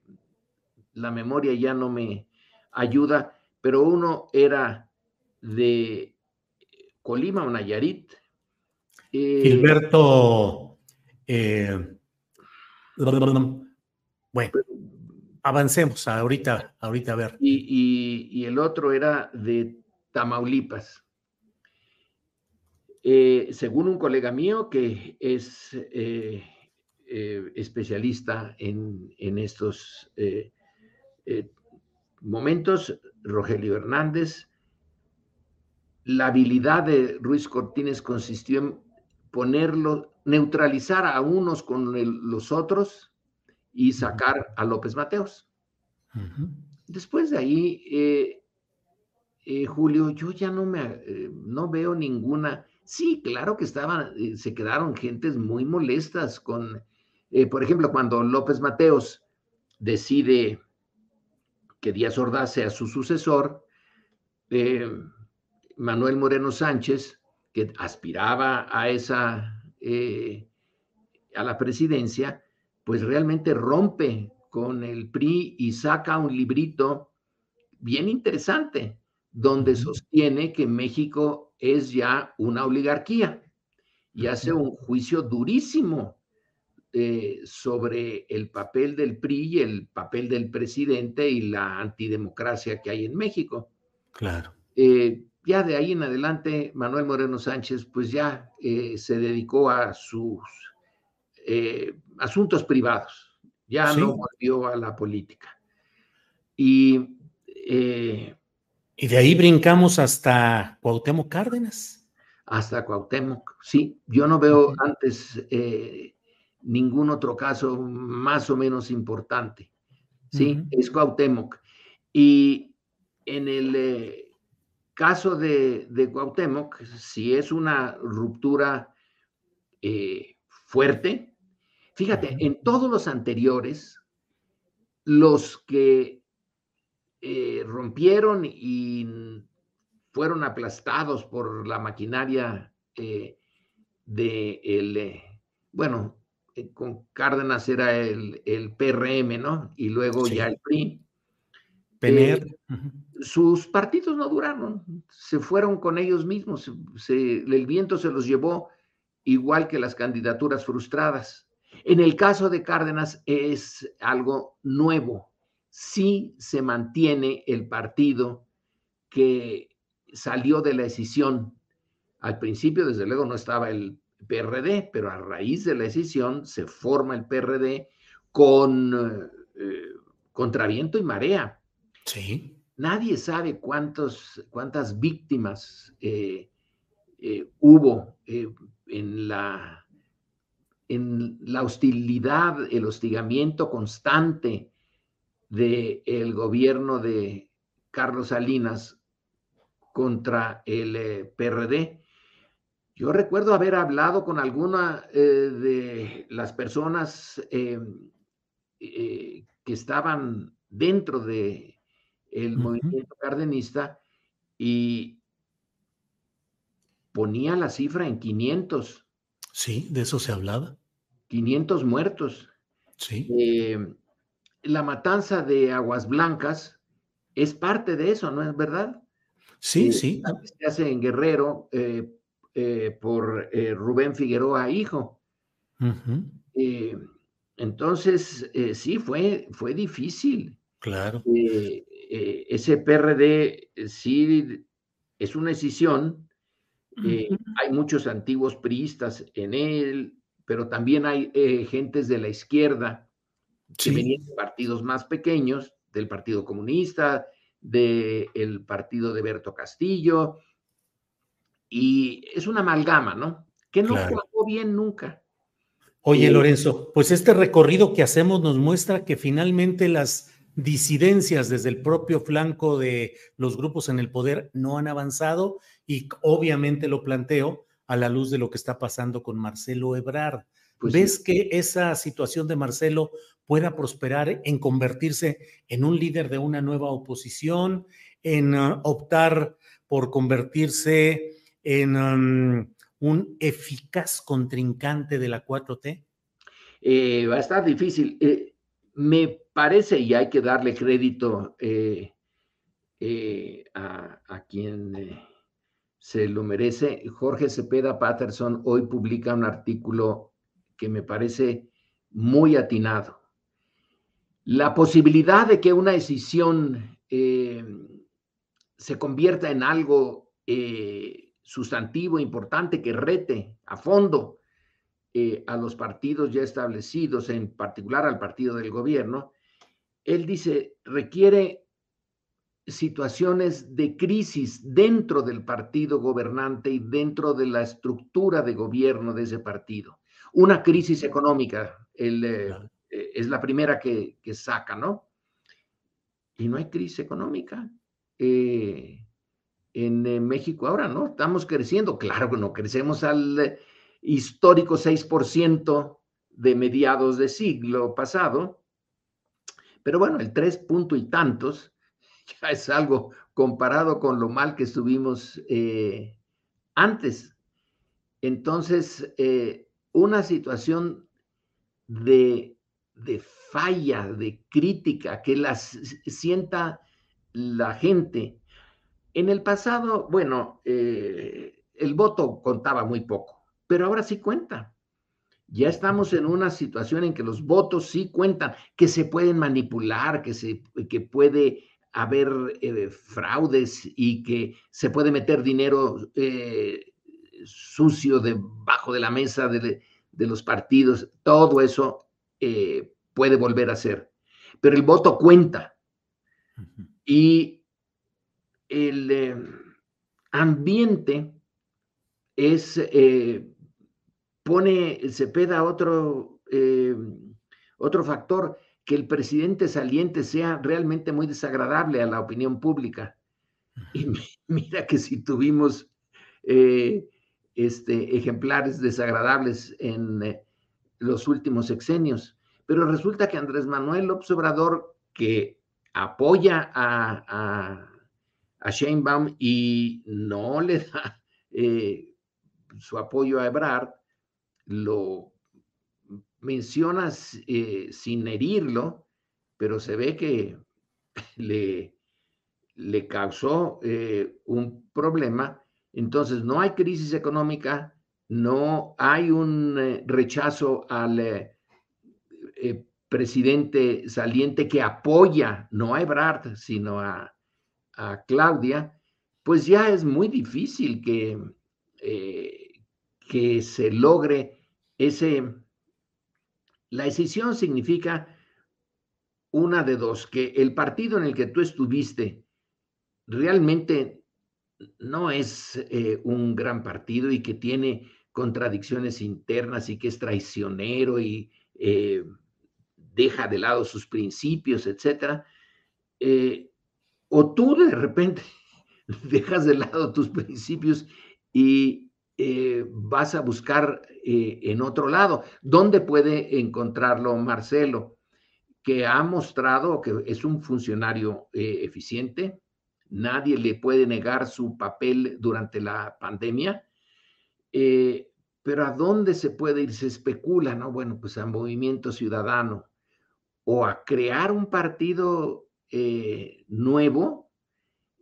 la memoria ya no me ayuda, pero uno era de Colima o Nayarit. Eh, Gilberto, eh, bueno, avancemos ahorita, ahorita a ver. y el otro era de Tamaulipas. Eh, según un colega mío que es eh, eh, especialista en, estos momentos, Rogelio Hernández, la habilidad de Ruiz Cortines consistió en ponerlo, neutralizar a unos con los otros y sacar a López Mateos. Después de ahí, Julio, yo ya no me no veo ninguna Sí, claro que estaban, eh, se quedaron gentes muy molestas con, eh, por ejemplo, cuando López Mateos decide que Díaz Ordaz sea su sucesor, eh, Manuel Moreno Sánchez, que aspiraba a esa, a la presidencia, pues realmente rompe con el PRI y saca un librito bien interesante, donde sostiene que México es ya una oligarquía y hace un juicio durísimo eh, sobre el papel del PRI y el papel del presidente y la antidemocracia que hay en México. Claro. Eh, ya de ahí en adelante, Manuel Moreno Sánchez, pues ya eh, se dedicó a sus asuntos privados, ya no volvió a la política. Y y de ahí brincamos hasta Cuauhtémoc Cárdenas. Hasta Cuauhtémoc, sí. Yo no veo antes eh, ningún otro caso más o menos importante. Sí, es Cuauhtémoc. Y en el eh, caso de, de, Cuauhtémoc, si es una ruptura eh, fuerte, fíjate, en todos los anteriores, los que eh, rompieron y fueron aplastados por la maquinaria eh, de el, bueno, con Cárdenas era el, el, PRM, ¿no? Y luego ya el PRI. Sus partidos no duraron, se fueron con ellos mismos, el viento se los llevó igual que las candidaturas frustradas. En el caso de Cárdenas es algo nuevo, sí se mantiene el partido que salió de la decisión. Al principio, desde luego, no estaba el PRD, pero a raíz de la decisión se forma el PRD con eh, contraviento y marea. Sí. Nadie sabe cuántos, cuántas víctimas eh, eh, hubo en la, en la hostilidad, el hostigamiento constante del gobierno de Carlos Salinas contra el eh, PRD. Yo recuerdo haber hablado con alguna eh, de las personas eh, que estaban dentro de el movimiento cardenista y ponía la cifra en 500. Sí, de eso se hablaba. 500 muertos. Sí la matanza de Aguas Blancas es parte de eso, ¿no es verdad? Sí, eh, sí. Se hace en Guerrero eh, eh, por Rubén Figueroa, hijo. entonces, sí, fue, fue difícil. Claro. Ese PRD sí es una decisión. hay muchos antiguos priistas en él, pero también hay gentes de la izquierda que venían de partidos más pequeños, del Partido Comunista, del partido de Berto Castillo, y es una amalgama, ¿no? Que no claro. bien nunca. Oye, Lorenzo, pues este recorrido que hacemos nos muestra que finalmente las disidencias desde el propio flanco de los grupos en el poder no han avanzado y obviamente lo planteo a la luz de lo que está pasando con Marcelo Ebrard. Pues ¿Ves sí. que esa situación de Marcelo pueda prosperar en convertirse en un líder de una nueva oposición, en uh, optar por convertirse en um, un eficaz contrincante de la 4T? Eh, va a estar difícil. Eh, me parece, y hay que darle crédito eh, eh a, quien eh, se lo merece, Jorge Cepeda Patterson hoy publica un artículo que me parece muy atinado. La posibilidad de que una decisión se convierta en algo sustantivo, importante, que rete a fondo a los partidos ya establecidos, en particular al partido del gobierno, él dice, requiere situaciones de crisis dentro del partido gobernante y dentro de la estructura de gobierno de ese partido. Una crisis económica, el, eh, es la primera que, que, saca, ¿no? Y no hay crisis económica. Eh, en, en, México ahora, ¿no? Estamos creciendo, claro que no crecemos al histórico 6% de mediados de siglo pasado, pero bueno, el 3 punto y tantos ya es algo comparado con lo mal que estuvimos eh, antes. Entonces, eh, una situación de de falla, de crítica, que las sienta la gente. En el pasado, bueno, eh, el voto contaba muy poco, pero ahora sí cuenta. Ya estamos en una situación en que los votos sí cuentan, que se pueden manipular, que, se, que puede haber eh, fraudes y que se puede meter dinero eh, sucio debajo de la mesa de, de los partidos. Todo eso eh, puede volver a ser. Pero el voto cuenta. Y el ambiente es, eh, pone, se peda otro, eh, otro factor, que el presidente saliente sea realmente muy desagradable a la opinión pública. Y mira que si tuvimos eh, este, ejemplares desagradables en los últimos sexenios. Pero resulta que Andrés Manuel López Obrador, que apoya a, a, a Sheinbaum y no le da eh, su apoyo a Ebrard, lo mencionas eh, sin herirlo, pero se ve que le, le causó eh, un problema. Entonces, no hay crisis económica, no hay un eh, rechazo al presidente saliente que apoya no a Ebrard, sino a, a Claudia, pues ya es muy difícil que, que se logre ese... La decisión significa una de dos, que el partido en el que tú estuviste realmente no es eh, un gran partido y que tiene contradicciones internas y que es traicionero y eh, deja de lado sus principios, etcétera, eh, o tú de repente dejas de lado tus principios y eh, vas a buscar eh, en otro lado. ¿Dónde puede encontrarlo Marcelo? Que ha mostrado que es un funcionario eh, eficiente, nadie le puede negar su papel durante la pandemia, pero ¿a dónde se puede ir? Se especula, ¿no? Bueno, pues a Movimiento Ciudadano o a crear un partido nuevo,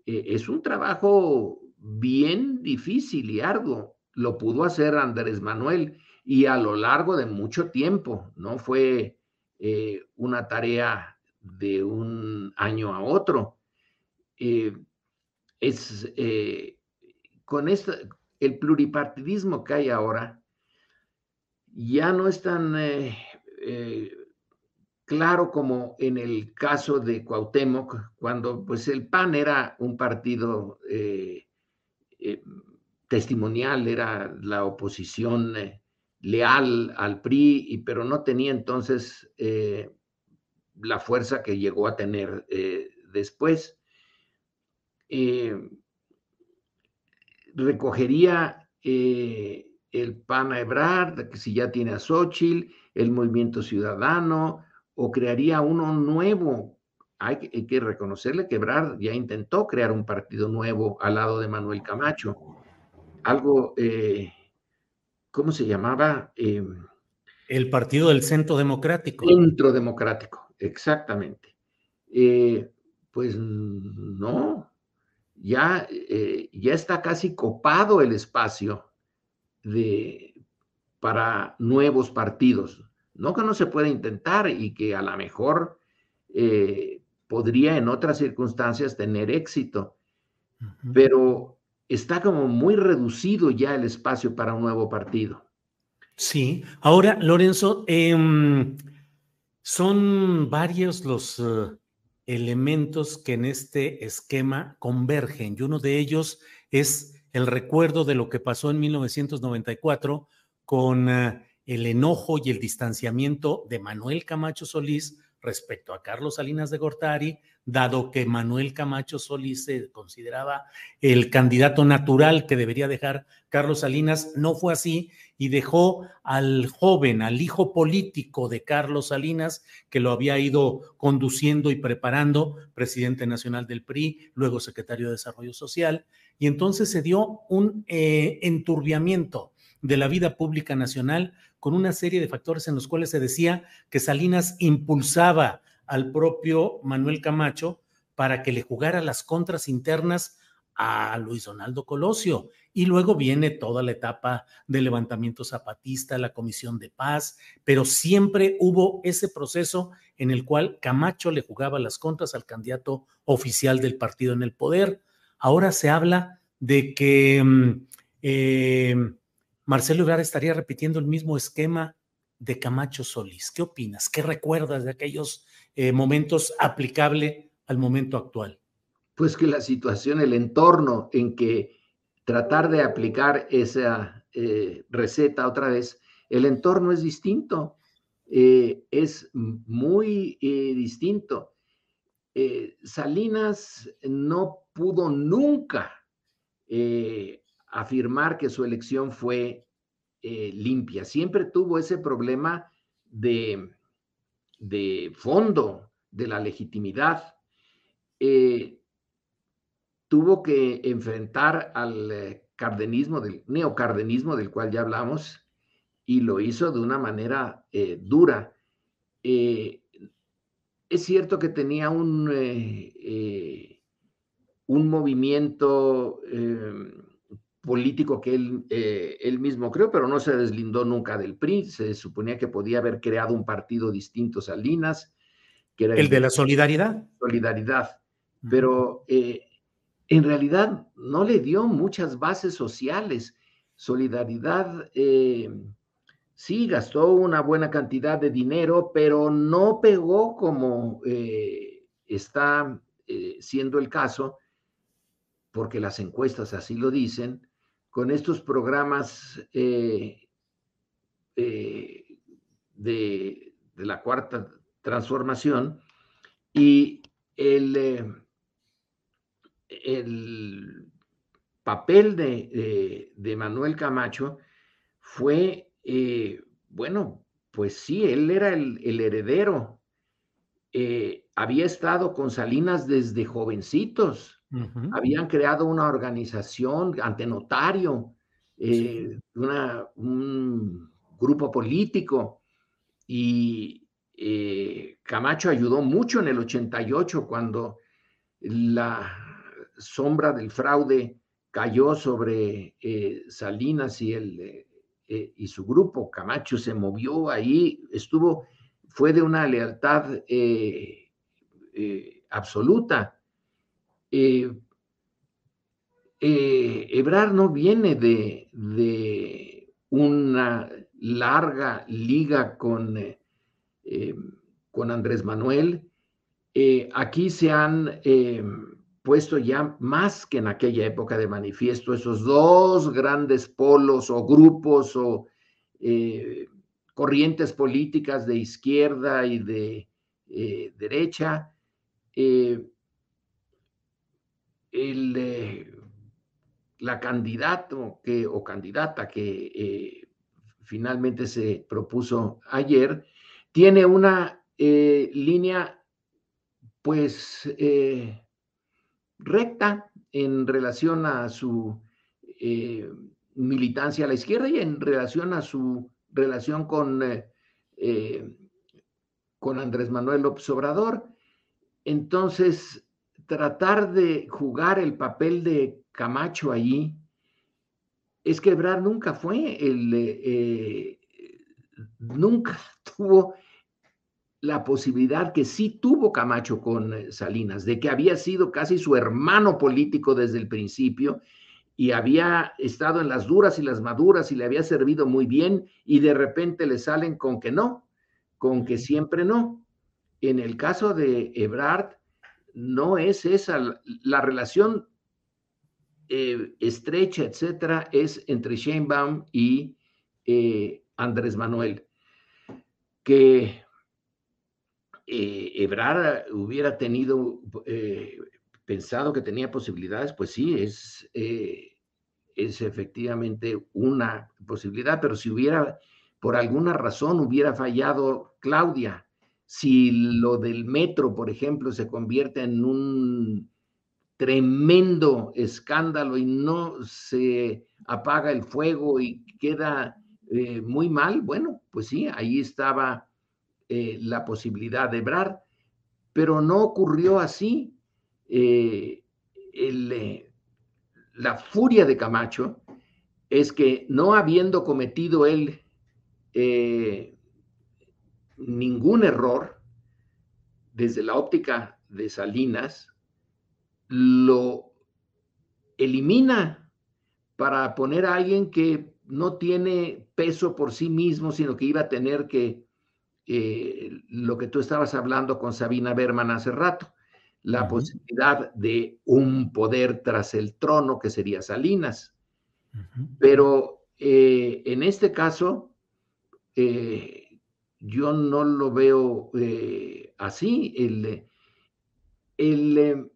es un trabajo bien difícil y arduo. Lo pudo hacer Andrés Manuel y a lo largo de mucho tiempo, no fue eh, una tarea de un año a otro. Eh, es eh, con esto, el pluripartidismo que hay ahora ya no es tan claro como en el caso de Cuauhtémoc, cuando pues el PAN era un partido testimonial, era la oposición leal al PRI, pero no tenía entonces eh, la fuerza que llegó a tener eh, después. Eh, recogería el PAN a Ebrard, que si ya tiene a Xochitl, el Movimiento Ciudadano, o crearía uno nuevo. Hay que, hay que reconocerle que Ebrard ya intentó crear un partido nuevo al lado de Manuel Camacho. Algo ¿cómo se llamaba? Em, el Partido del Centro Democrático. Centro Democrático, exactamente. Eh, pues no, ya, eh, ya está casi copado el espacio de, para nuevos partidos. No que no se pueda intentar y que a lo mejor eh, podría en otras circunstancias tener éxito, pero está como muy reducido ya el espacio para un nuevo partido. Sí, ahora, Lorenzo, em, son varios los eh, elementos que en este esquema convergen y uno de ellos es el recuerdo de lo que pasó en 1994 con eh, el enojo y el distanciamiento de Manuel Camacho Solís respecto a Carlos Salinas de Gortari, dado que Manuel Camacho Solís se consideraba el candidato natural que debería dejar Carlos Salinas, no fue así y dejó al joven, al hijo político de Carlos Salinas, que lo había ido conduciendo y preparando, presidente nacional del PRI, luego secretario de Desarrollo Social, y entonces se dio un eh, enturbiamiento de la vida pública nacional con una serie de factores en los cuales se decía que Salinas impulsaba al propio Manuel Camacho para que le jugara las contras internas a Luis Donaldo Colosio. Y luego viene toda la etapa del levantamiento zapatista, la comisión de paz, pero siempre hubo ese proceso en el cual Camacho le jugaba las contras al candidato oficial del partido en el poder. Ahora se habla de que mm, eh, Marcelo Ebrard estaría repitiendo el mismo esquema de Camacho Solís. ¿Qué opinas? ¿Qué recuerdas de aquellos eh, momentos aplicable al momento actual? Pues que la situación, el entorno en que tratar de aplicar esa eh, receta otra vez, el entorno es distinto, eh, es muy distinto. Salinas no pudo nunca afirmar que su elección fue eh, limpia. Siempre tuvo ese problema de, de fondo de la legitimidad. Eh, tuvo que enfrentar al eh, cardenismo, del neocardenismo del cual ya hablamos, y lo hizo de una manera dura. es cierto que tenía un, un movimiento político que él, eh, él mismo creó, pero no se deslindó nunca del PRI. Se suponía que podía haber creado un partido distinto Salinas, que era el, de la solidaridad. Solidaridad. Pero eh, en realidad no le dio muchas bases sociales. Solidaridad eh, sí gastó una buena cantidad de dinero, pero no pegó como está siendo el caso, porque las encuestas así lo dicen, con estos programas eh, eh, de, la cuarta transformación y el, eh, el papel de, Manuel Camacho fue, bueno, pues sí, él era el, el heredero. había estado con Salinas desde jovencitos habían creado una organización ante notario, eh, un grupo político y eh, Camacho ayudó mucho en el 88 cuando la sombra del fraude cayó sobre eh, Salinas y, el, y su grupo. Camacho se movió ahí, estuvo, fue de una lealtad absoluta. Ebrar no viene de, una larga liga con, con Andrés Manuel. aquí se han puesto ya más que en aquella época de manifiesto esos dos grandes polos o grupos o eh, corrientes políticas de izquierda y de eh, derecha. Eh, la candidato que, o candidata que finalmente se propuso ayer tiene una línea pues recta en relación a su eh, militancia a la izquierda y en relación a su relación con, eh, eh, con Andrés Manuel López Obrador. Entonces, tratar de jugar el papel de Camacho allí es que Ebrard nunca fue el, nunca tuvo la posibilidad que sí tuvo Camacho con eh, Salinas, de que había sido casi su hermano político desde el principio y había estado en las duras y las maduras y le había servido muy bien y de repente le salen con que no, con que siempre no. En el caso de Ebrard, no es esa la relación eh, estrecha, etcétera, es entre Sheinbaum y eh, Andrés Manuel, que eh, Ebrard hubiera tenido, eh, pensado que tenía posibilidades, pues sí, es, es efectivamente una posibilidad, pero si hubiera, por alguna razón, hubiera fallado Claudia, si lo del metro, por ejemplo, se convierte en un tremendo escándalo y no se apaga el fuego y queda muy mal, bueno, pues sí, ahí estaba eh, la posibilidad de Ebrard, pero no ocurrió así. Eh, eh, la furia de Camacho es que no habiendo cometido él ningún error desde la óptica de Salinas, lo elimina para poner a alguien que no tiene peso por sí mismo, sino que iba a tener que eh, lo que tú estabas hablando con Sabina Berman hace rato, la posibilidad de un poder tras el trono que sería Salinas. Pero eh, en este caso, eh, yo no lo veo así. El, el,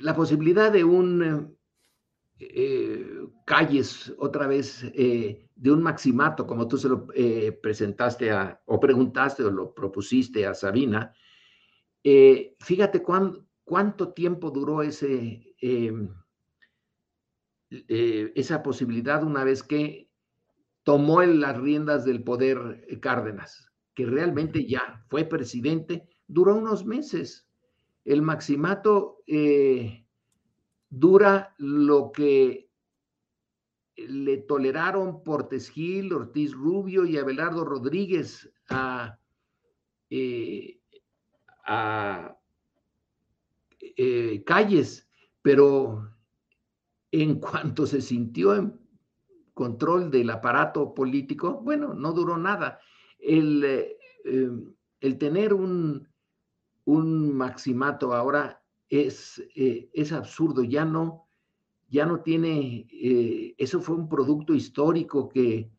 la posibilidad de un calles otra vez de un maximato, como tú se lo eh, presentaste a, o preguntaste o lo propusiste a Sabina, eh, fíjate cuánto tiempo duró ese, em, eh, esa posibilidad una vez que tomó las riendas del poder Cárdenas, que realmente ya fue presidente, duró unos meses. El maximato dura lo que le toleraron Portes Gil, Ortiz Rubio y Abelardo Rodríguez a, eh, eh, calles, pero en cuanto se sintió en control del aparato político, bueno, no duró nada. Eh, el tener un, un, maximato. Ahora es, es absurdo, ya no, ya no tiene, eh, eso fue un producto histórico que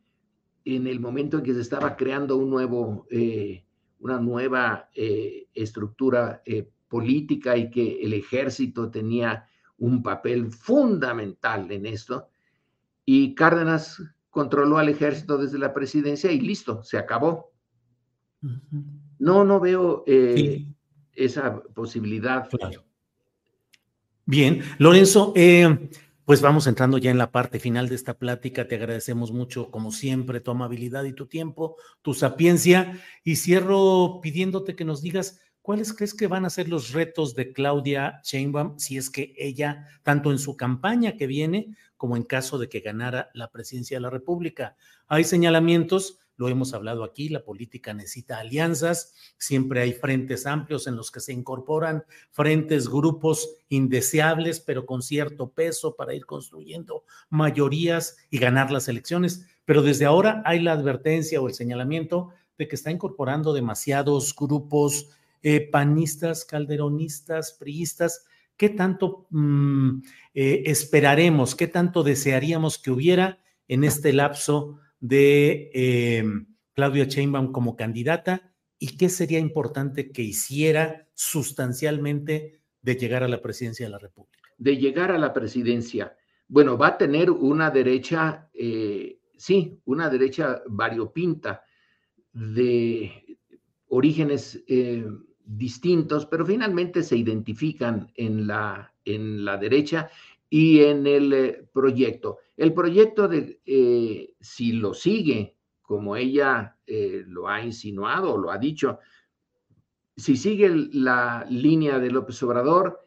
en el momento en que se estaba creando un nuevo, eh, una nueva eh, estructura política y que el ejército tenía un papel fundamental en esto, y Cárdenas controló al ejército desde la presidencia y listo, se acabó. No, no veo esa posibilidad. Bien, Lorenzo, eh, pues vamos entrando ya en la parte final de esta plática. Te agradecemos mucho, como siempre, tu amabilidad y tu tiempo, tu sapiencia. Y cierro pidiéndote que nos digas cuáles crees que van a ser los retos de Claudia Sheinbaum si es que ella, tanto en su campaña que viene como en caso de que ganara la presidencia de la República. Hay señalamientos lo hemos hablado aquí, la política necesita alianzas, siempre hay frentes amplios en los que se incorporan frentes, grupos indeseables, pero con cierto peso para ir construyendo mayorías y ganar las elecciones. Pero desde ahora hay la advertencia o el señalamiento de que está incorporando demasiados grupos eh, panistas, calderonistas, priistas. ¿Qué tanto mm, eh, esperaremos, qué tanto desearíamos que hubiera en este lapso de eh, Claudia Sheinbaum como candidata y qué sería importante que hiciera sustancialmente de llegar a la presidencia de la República? De llegar a la presidencia. Bueno, va a tener una derecha, eh, sí, una derecha variopinta de orígenes eh, distintos, pero finalmente se identifican en la, en la derecha y en el proyecto. El proyecto de, eh, si lo sigue, como ella eh, lo ha insinuado lo ha dicho, si sigue la línea de López Obrador,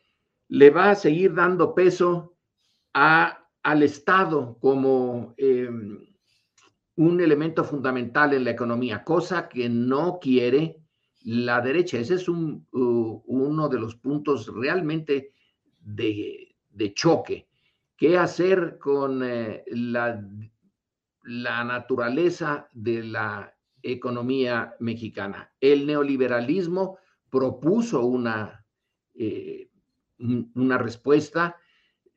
le va a seguir dando peso a, al Estado como em, un elemento fundamental en la economía, cosa que no quiere la derecha. Ese es un, uno de los puntos realmente de, de choque qué hacer con eh, la, la naturaleza de la economía mexicana. El neoliberalismo propuso una, eh, una respuesta,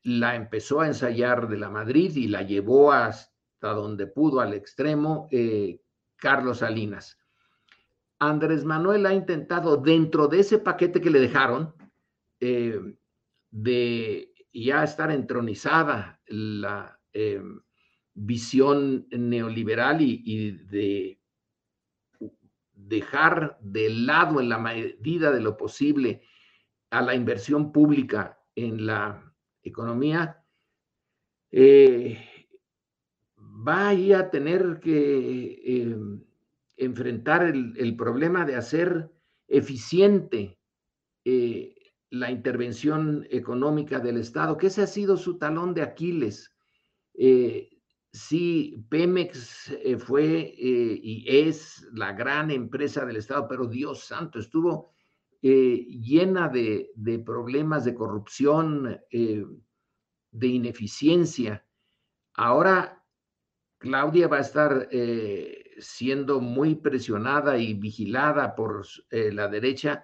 la empezó a ensayar de la Madrid y la llevó hasta donde pudo al extremo eh, Carlos Salinas. Andrés Manuel ha intentado, dentro de ese paquete que le dejaron, de ya estar entronizada la em, visión neoliberal y, de dejar de lado en la medida de lo posible a la inversión pública en la economía, eh, va a tener que em, enfrentar el, problema de hacer eficiente eh, la intervención económica del Estado, que ese ha sido su talón de Aquiles. Eh, sí, Pemex eh, fue eh, y es la gran empresa del Estado, pero Dios santo, estuvo llena de, de, problemas de corrupción, de ineficiencia. Ahora, Claudia va a estar siendo muy presionada y vigilada por la derecha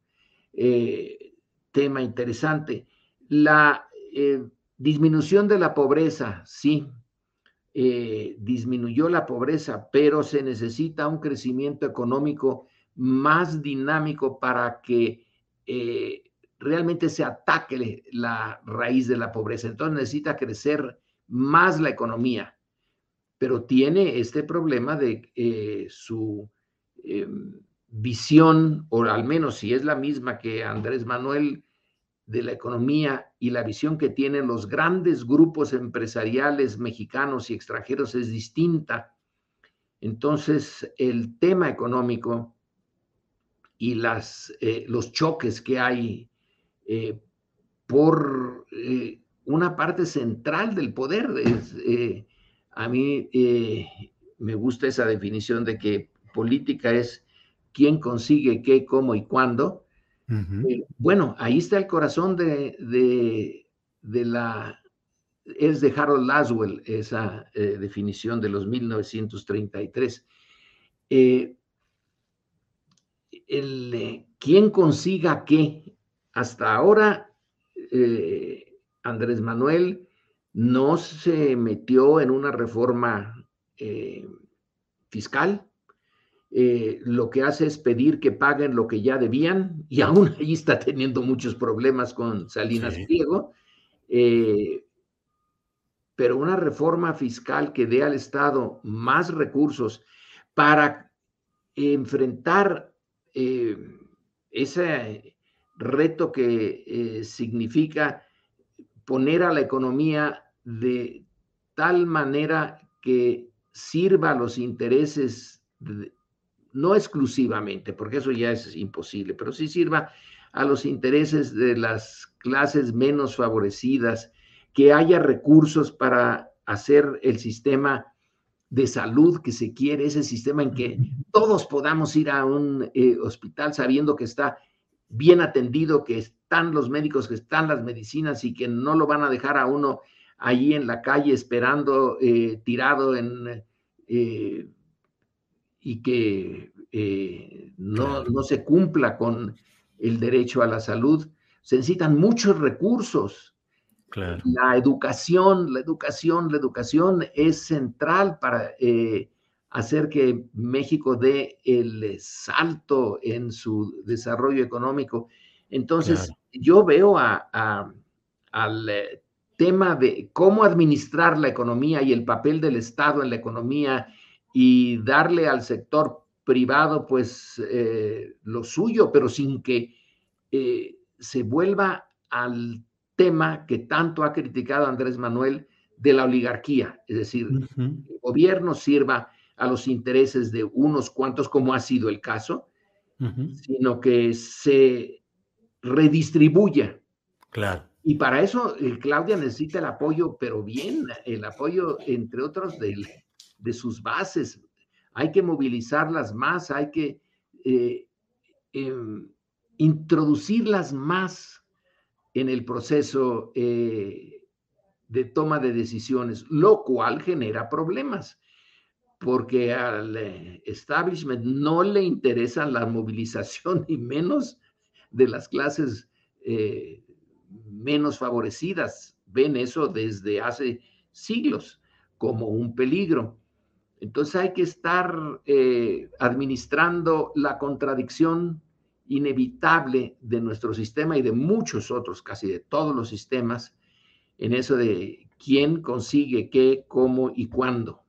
Eh, tema interesante. La eh, disminución de la pobreza, sí, eh, disminuyó la pobreza, pero se necesita un crecimiento económico más dinámico para que realmente se ataque la raíz de la pobreza. Entonces necesita crecer más la economía, pero tiene este problema de su em, visión, o al menos si es la misma que Andrés Manuel, de la economía y la visión que tienen los grandes grupos empresariales mexicanos y extranjeros es distinta. Entonces, el tema económico y las, eh, los choques que hay eh, por eh, una parte central del poder. a mí me gusta esa definición de que política es quién consigue qué, cómo y cuándo. Eh, bueno, ahí está el corazón de, de, la, es de Harold Laswell, esa eh, definición de los 1933. el, quién consiga qué. Hasta ahora, Andrés Manuel no se metió en una reforma fiscal, eh, lo que hace es pedir que paguen lo que ya debían y aún ahí está teniendo muchos problemas con Salinas Pliego. Eh, pero una reforma fiscal que dé al Estado más recursos para enfrentar eh, ese reto que significa poner a la economía de tal manera que sirva a los intereses no exclusivamente, porque eso ya es imposible, pero sí sirva a los intereses de las clases menos favorecidas, que haya recursos para hacer el sistema de salud que se quiere, ese sistema en que todos podamos ir a un eh, hospital sabiendo que está bien atendido, que están los médicos, que están las medicinas y que no lo van a dejar a uno allí en la calle esperando, eh, tirado en, eh, y que eh, no, no, se cumpla con el derecho a la salud. Se necesitan muchos recursos. La educación, la educación, la educación es central para eh, hacer que México dé el salto en su desarrollo económico. Entonces, yo veo al eh, tema de cómo administrar la economía y el papel del Estado en la economía y darle al sector privado pues eh, lo suyo, pero sin que eh, se vuelva al tema que tanto ha criticado Andrés Manuel de la oligarquía, es decir, el gobierno sirva a los intereses de unos cuantos, como ha sido el caso, sino que se redistribuya. Claro. Y para eso eh, Claudia necesita el apoyo, pero bien, el apoyo, entre otros, del, de sus bases. Hay que movilizarlas más, hay que eh, em, introducirlas más en el proceso eh, de toma de decisiones, lo cual genera problemas, porque al eh, establishment no le interesa la movilización y menos de las clases menos favorecidas. Ven eso desde hace siglos como un peligro. Entonces hay que estar eh, administrando la contradicción inevitable de nuestro sistema y de muchos otros, casi de todos los sistemas, en eso de quién consigue qué, cómo y cuándo.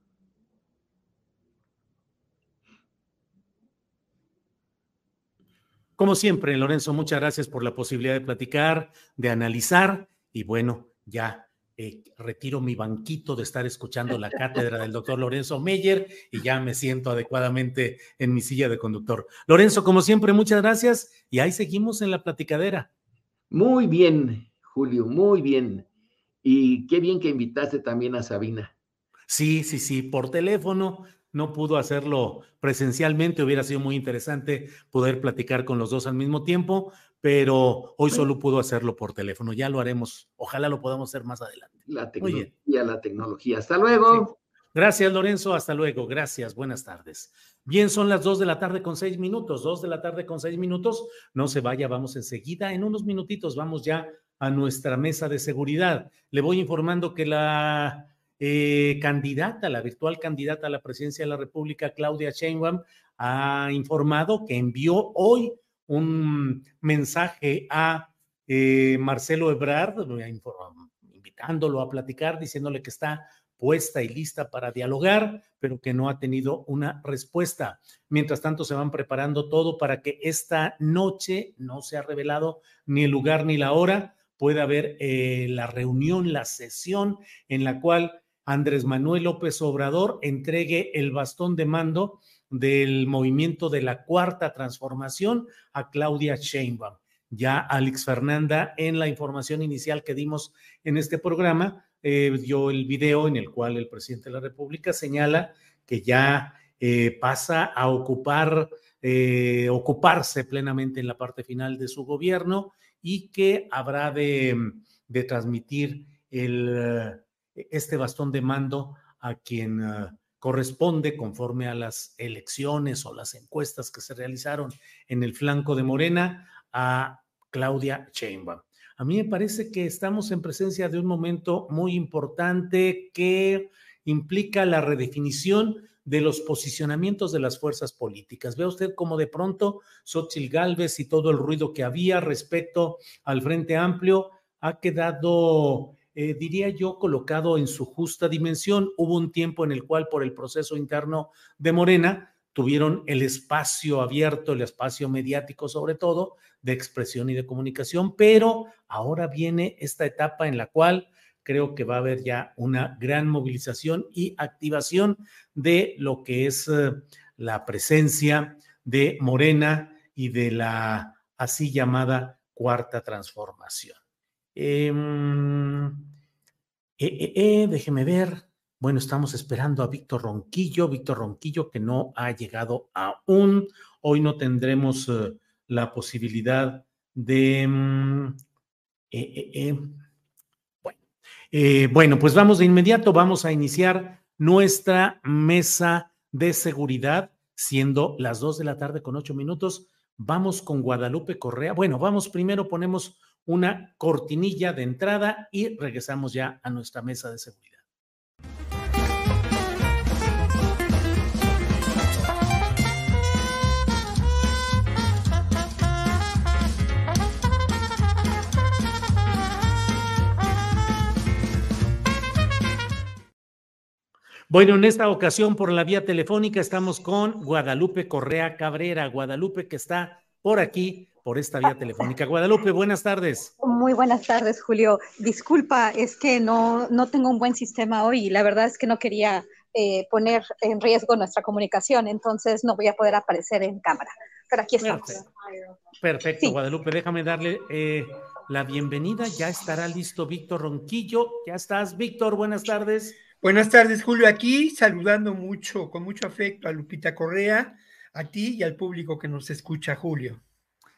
Como siempre, Lorenzo, muchas gracias por la posibilidad de platicar, de analizar y bueno, ya eh, retiro mi banquito de estar escuchando la cátedra del doctor Lorenzo Meyer y ya me siento adecuadamente en mi silla de conductor. Lorenzo, como siempre, muchas gracias y ahí seguimos en la platicadera. Muy bien, Julio, muy bien. Y qué bien que invitaste también a Sabina. Sí, sí, sí, por teléfono. No pudo hacerlo presencialmente, hubiera sido muy interesante poder platicar con los dos al mismo tiempo, pero hoy solo pudo hacerlo por teléfono. Ya lo haremos. Ojalá lo podamos hacer más adelante. La tecnología, la tecnología. Hasta luego. Gracias, Lorenzo. Hasta luego. Gracias. Buenas tardes. Bien, son las dos de la tarde con seis minutos. Dos de la tarde con seis minutos. No se vaya, vamos enseguida. En unos minutitos vamos ya a nuestra mesa de seguridad. Le voy informando que la eh, candidata, la virtual candidata a la presidencia de la República, Claudia Sheinbaum, ha informado que envió hoy un mensaje a eh, Marcelo Ebrard, invitándolo a platicar, diciéndole que está puesta y lista para dialogar, pero que no ha tenido una respuesta. Mientras tanto, se van preparando todo para que esta noche, no se ha revelado ni el lugar ni la hora, pueda haber eh, la reunión, la sesión en la cual Andrés Manuel López Obrador entregue el bastón de mando del movimiento de la cuarta transformación a Claudia Sheinbaum. Ya Alex Fernanda, en la información inicial que dimos en este programa, eh, dio el video en el cual el presidente de la República señala que ya eh, pasa a ocupar, eh, ocuparse plenamente en la parte final de su gobierno y que habrá de, de transmitir el, este bastón de mando a quien corresponde conforme a las elecciones o las encuestas que se realizaron en el flanco de Morena a Claudia Sheinbaum. A mí me parece que estamos en presencia de un momento muy importante que implica la redefinición de los posicionamientos de las fuerzas políticas. Vea usted cómo de pronto Xochitl Gálvez y todo el ruido que había respecto al Frente Amplio ha quedado eh, diría yo, colocado en su justa dimensión. Hubo un tiempo en el cual por el proceso interno de Morena tuvieron el espacio abierto, el espacio mediático sobre todo, de expresión y de comunicación, pero ahora viene esta etapa en la cual creo que va a haber ya una gran movilización y activación de lo que es eh, la presencia de Morena y de la así llamada cuarta transformación. Em, eh, eh, eh, déjeme ver. Bueno, estamos esperando a Víctor Ronquillo. Víctor Ronquillo que no ha llegado aún. Hoy no tendremos la posibilidad de... Mm, bueno. bueno, pues vamos de inmediato. Vamos a iniciar nuestra mesa de seguridad, siendo las dos de la tarde con ocho minutos. Vamos con Guadalupe Correa. Bueno, vamos primero, ponemos una cortinilla de entrada y regresamos ya a nuestra mesa de seguridad. Bueno, en esta ocasión por la vía telefónica estamos con Guadalupe Correa Cabrera. Guadalupe que está por aquí por esta vía telefónica. Guadalupe, buenas tardes. Muy buenas tardes, Julio. Disculpa, es que no, no tengo un buen sistema hoy y la verdad es que no quería eh, poner en riesgo nuestra comunicación, entonces no voy a poder aparecer en cámara. Pero aquí estamos. Perfecto, Guadalupe, déjame darle eh, la bienvenida. Ya estará listo Víctor Ronquillo. Ya estás, Víctor, buenas tardes. Buenas tardes, Julio. Aquí saludando mucho, con mucho afecto a Lupita Correa, a ti y al público que nos escucha, Julio.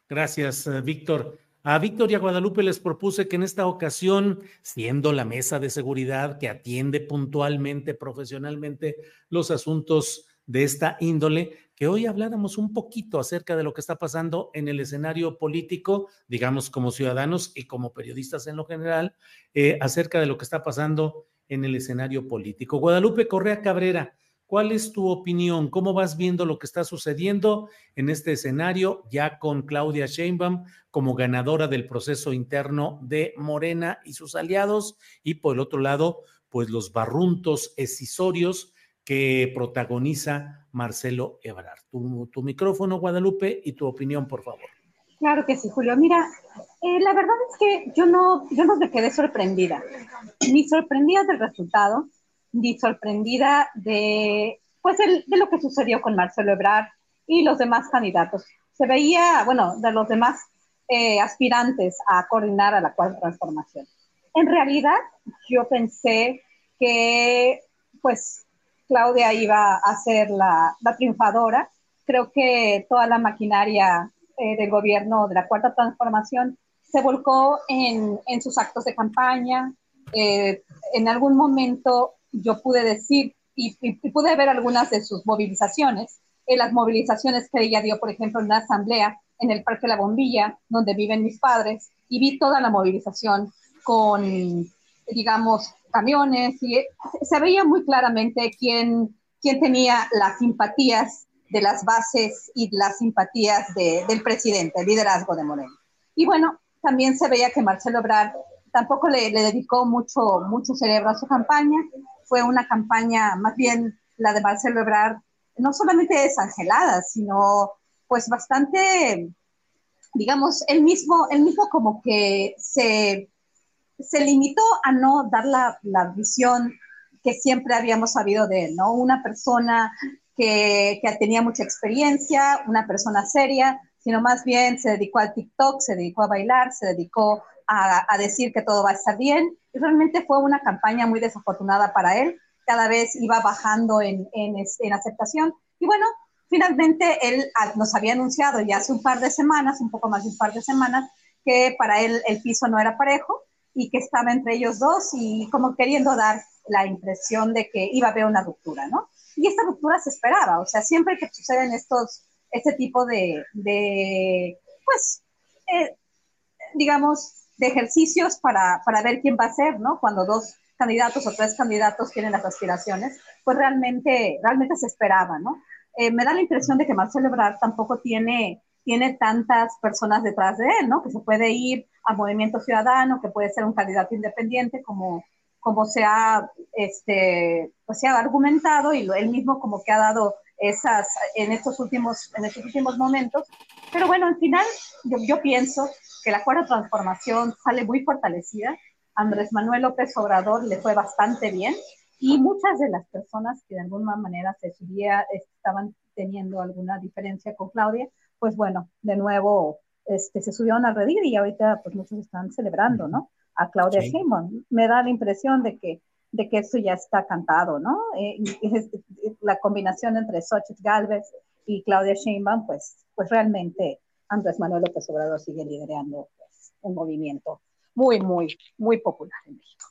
Gracias, eh, Víctor. A Víctor y a Guadalupe les propuse que en esta ocasión, siendo la mesa de seguridad que atiende puntualmente, profesionalmente los asuntos de esta índole, que hoy habláramos un poquito acerca de lo que está pasando en el escenario político, digamos como ciudadanos y como periodistas en lo general, eh, acerca de lo que está pasando en el escenario político. Guadalupe Correa Cabrera, ¿Cuál es tu opinión? ¿Cómo vas viendo lo que está sucediendo en este escenario ya con Claudia Sheinbaum como ganadora del proceso interno de Morena y sus aliados? Y por el otro lado, pues los barruntos escisorios que protagoniza Marcelo Ebrard. Tu, tu, micrófono, Guadalupe, y tu opinión, por favor. Claro que sí, Julio. Mira, eh, la verdad es que yo no, yo no me quedé sorprendida, ni sorprendida del resultado, ni sorprendida de, pues, de lo que sucedió con Marcelo Ebrard y los demás candidatos. Se veía, bueno, de los demás eh, aspirantes a coordinar a la cuarta transformación. En realidad, yo pensé que, pues, Claudia iba a ser la, la triunfadora. Creo que toda la maquinaria eh, del gobierno de la cuarta transformación se volcó en, en sus actos de campaña. Eh, en algún momento yo pude decir y, pude ver algunas de sus movilizaciones, en las movilizaciones que ella dio, por ejemplo, en una asamblea en el Parque La Bombilla, donde viven mis padres, y vi toda la movilización con, digamos, camiones, y se veía muy claramente quién, quién tenía las simpatías de las bases y las simpatías del presidente, el liderazgo de Moreno. Y bueno, también se veía que Marcelo Ebrard tampoco le, le dedicó mucho, mucho cerebro a su campaña, fue una campaña, más bien la de Marcelo Ebrard, no solamente desangelada, sino pues bastante, digamos, él mismo, él mismo como que se, se limitó a no dar la, la, visión que siempre habíamos sabido de él, ¿no? Una persona que, que tenía mucha experiencia, una persona seria, sino más bien se dedicó al TikTok, se dedicó a bailar, se dedicó a, a, decir que todo va a estar bien. Realmente fue una campaña muy desafortunada para él. Cada vez iba bajando en, en, en aceptación. Y Y bueno, finalmente él ah, nos había anunciado ya hace un par de semanas, un poco más de un par de semanas, que para él el piso no era parejo y que estaba entre ellos dos y como queriendo dar la impresión de que iba a haber una ruptura, ¿no? Y esta ruptura se esperaba, o sea, siempre que suceden estos, este tipo de, de pues, eh, digamos, de ejercicios para, para ver quién va a ser, ¿no? Cuando dos candidatos o tres candidatos tienen las aspiraciones, pues realmente, realmente se esperaba, ¿no? Eh, me da la impresión de que Marcelo Ebrard tampoco tiene, tiene tantas personas detrás de él, ¿no? Que se puede ir a Movimiento Ciudadano, que puede ser un candidato independiente, como, como se, ha, este, pues se ha argumentado y lo, él mismo como que ha dado esas en estos últimos, en estos últimos momentos. Pero bueno, al final yo, yo pienso que la cuarta transformación sale muy fortalecida. Andrés Manuel López Obrador le fue bastante bien y muchas de las personas que de alguna manera se subía, estaban teniendo alguna diferencia con Claudia, pues bueno, de nuevo este, se subieron al redir y ahorita pues muchos están celebrando, ¿no? A Claudia sí. Me da la impresión de que, de que eso ya está cantado, ¿no? Eh, la combinación entre Xochitl Galvez y Claudia Sheinbaum, pues, pues realmente Andrés Manuel López Obrador sigue liderando pues, un movimiento muy, muy, muy popular en México.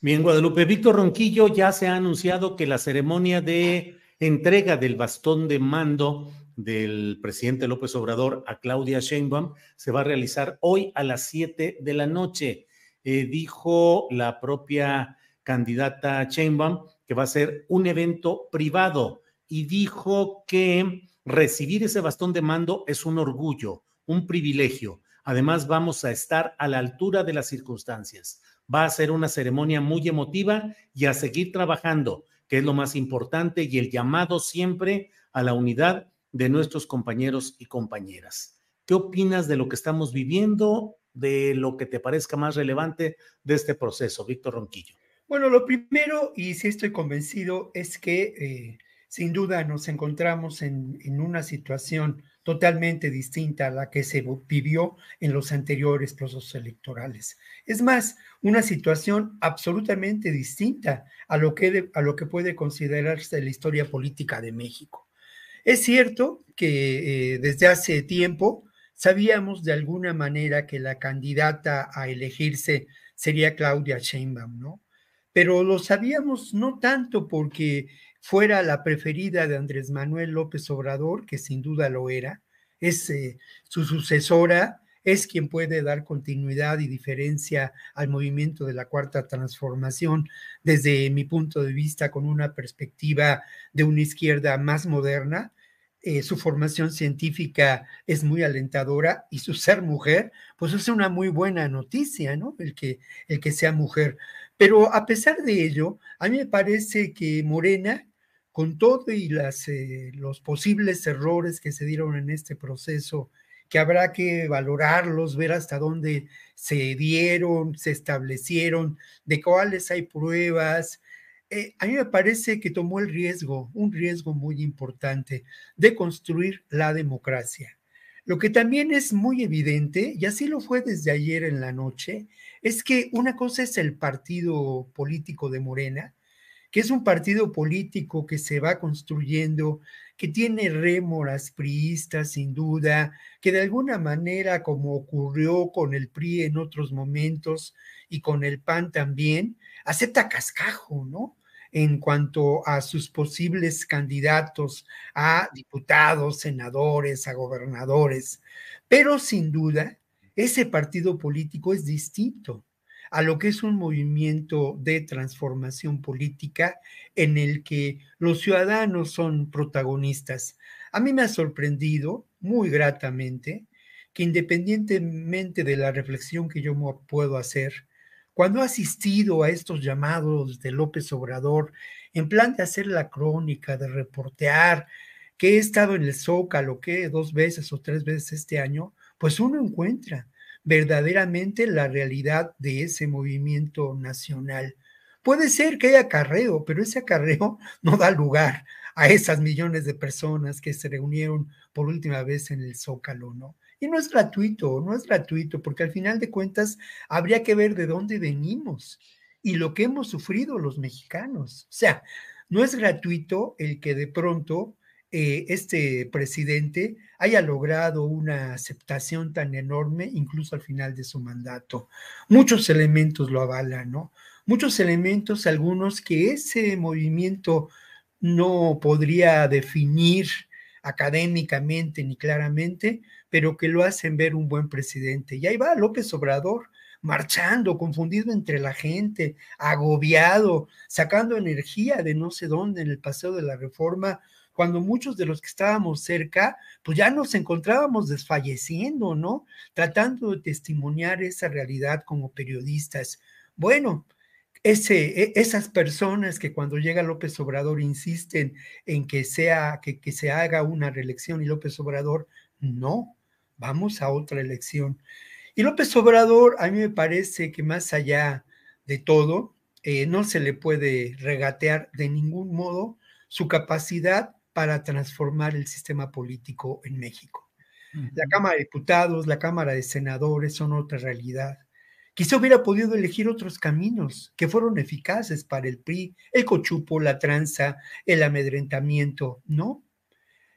Bien, Guadalupe. Víctor Ronquillo ya se ha anunciado que la ceremonia de entrega del bastón de mando del presidente López Obrador a Claudia Sheinbaum se va a realizar hoy a las 7 de la noche. Eh, dijo la propia candidata Sheinbaum que va a ser un evento privado y dijo que recibir ese bastón de mando es un orgullo, un privilegio. Además, vamos a estar a la altura de las circunstancias va a ser una ceremonia muy emotiva y a seguir trabajando, que es lo más importante, y el llamado siempre a la unidad de nuestros compañeros y compañeras. ¿Qué opinas de lo que estamos viviendo, de lo que te parezca más relevante de este proceso, Víctor Ronquillo? Bueno, lo primero, y sí estoy convencido, es que eh, sin duda nos encontramos en, en una situación totalmente distinta a la que se vivió en los anteriores procesos electorales. Es más, una situación absolutamente distinta a lo que, a lo que puede considerarse la historia política de México. Es cierto que eh, desde hace tiempo sabíamos de alguna manera que la candidata a elegirse sería Claudia Sheinbaum, ¿no? Pero lo sabíamos no tanto porque fuera la preferida de Andrés Manuel López Obrador, que sin duda lo era, es eh, su sucesora, es quien puede dar continuidad y diferencia al movimiento de la cuarta transformación desde mi punto de vista con una perspectiva de una izquierda más moderna. Eh, su formación científica es muy alentadora y su ser mujer, pues es una muy buena noticia, ¿no? El que, el que sea mujer. Pero a pesar de ello, a mí me parece que Morena con todo y eh, los posibles errores que se dieron en este proceso, que habrá que valorarlos, ver hasta dónde se dieron, se establecieron, de cuáles hay pruebas. Eh, a mí me parece que tomó el riesgo, un riesgo muy importante, de construir la democracia. Lo que también es muy evidente, y así lo fue desde ayer en la noche, es que una cosa es el partido político de Morena, que es un partido político que se va construyendo, que tiene rémoras priistas sin duda, que de alguna manera, como ocurrió con el PRI en otros momentos y con el PAN también, acepta cascajo, ¿no? En cuanto a sus posibles candidatos a diputados, senadores, a gobernadores. Pero sin duda, ese partido político es distinto a lo que es un movimiento de transformación política en el que los ciudadanos son protagonistas. A mí me ha sorprendido muy gratamente que independientemente de la reflexión que yo puedo hacer, cuando he asistido a estos llamados de López Obrador, en plan de hacer la crónica, de reportear, que he estado en el Zócalo, que dos veces o tres veces este año, pues uno encuentra verdaderamente la realidad de ese movimiento nacional. Puede ser que haya acarreo, pero ese acarreo no da lugar a esas millones de personas que se reunieron por última vez en el Zócalo, ¿no? Y no es gratuito, no es gratuito, porque al final de cuentas habría que ver de dónde venimos y lo que hemos sufrido los mexicanos. O sea, no es gratuito el que de pronto eh, este presidente haya logrado una aceptación tan enorme, incluso al final de su mandato. Muchos elementos lo avalan, ¿no? Muchos elementos, algunos que ese movimiento no podría definir académicamente ni claramente, pero que lo hacen ver un buen presidente. Y ahí va López Obrador, marchando, confundido entre la gente, agobiado, sacando energía de no sé dónde en el paseo de la reforma, cuando muchos de los que estábamos cerca, pues ya nos encontrábamos desfalleciendo, ¿no? Tratando de testimoniar esa realidad como periodistas. Bueno, ese, e, esas personas que cuando llega López Obrador insisten en que, sea, que, que se haga una reelección y López Obrador, no, vamos a otra elección. Y López Obrador, a mí me parece que más allá de todo, eh, no se le puede regatear de ningún modo su capacidad para transformar el sistema político en México. La Cámara de Diputados, la Cámara de Senadores son otra realidad. Quizá hubiera podido elegir otros caminos que fueron eficaces para el PRI, el cochupo, la tranza, el amedrentamiento, ¿no?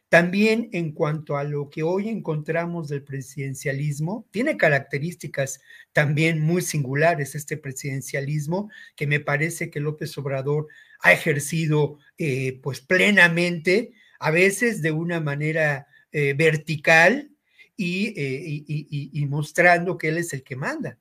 También en cuanto a lo que hoy encontramos del presidencialismo, tiene características también muy singulares este presidencialismo, que me parece que López Obrador ha ejercido eh, pues plenamente, a veces de una manera eh, vertical y, eh, y mostrando que él es el que manda.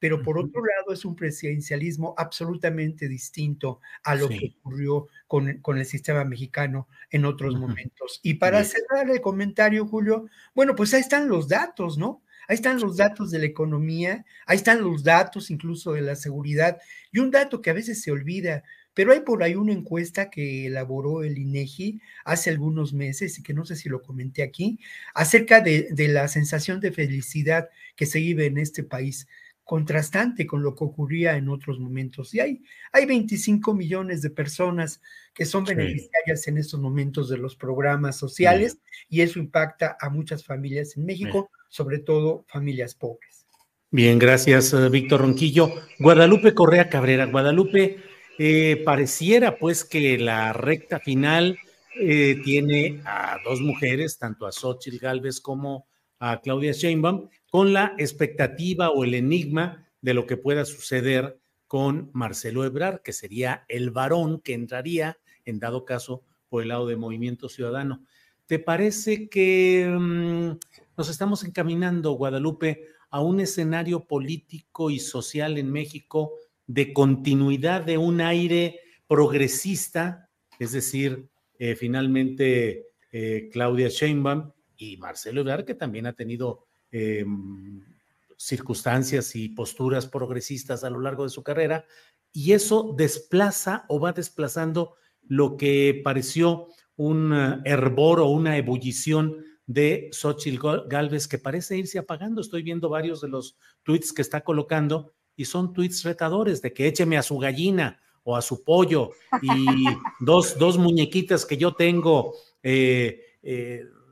Pero por otro lado es un presidencialismo absolutamente distinto a lo que ocurrió con, con, el sistema mexicano en otros momentos. Y para cerrar el comentario, Julio, bueno, pues ahí están los datos, ¿no? Ahí están los datos de la economía, ahí están los datos incluso de la seguridad, y un dato que a veces se olvida, pero hay por ahí una encuesta que elaboró el INEGI hace algunos meses y que no sé si lo comenté aquí, acerca de, de la sensación de felicidad que se vive en este país contrastante con lo que ocurría en otros momentos. Y hay, hay 25 millones de personas que son beneficiarias en estos momentos de los programas sociales y eso impacta a muchas familias en México, sobre todo familias pobres. Bien, gracias, eh, Víctor Ronquillo. Guadalupe Correa Cabrera. Guadalupe, eh, pareciera pues que la recta final eh, tiene a dos mujeres, tanto a Xochitl Galvez como a Claudia Sheinbaum, con la expectativa o el enigma de lo que pueda suceder con Marcelo Ebrard, que sería el varón que entraría, en dado caso, por el lado de Movimiento Ciudadano. ¿Te parece que mm, nos estamos encaminando, Guadalupe, a un escenario político y social en México de continuidad de un aire progresista, es decir, eh, finalmente eh, Claudia Sheinbaum y Marcelo Ebrard, que también ha tenido eh, circunstancias y posturas progresistas a lo largo de su carrera, y eso desplaza o va desplazando lo que pareció un eh, hervor o una ebullición de Xochitl Galvez que parece irse apagando. Estoy viendo varios de los tweets que está colocando y son tweets retadores de que écheme a su gallina o a su pollo y dos, dos muñequitas que yo tengo eh,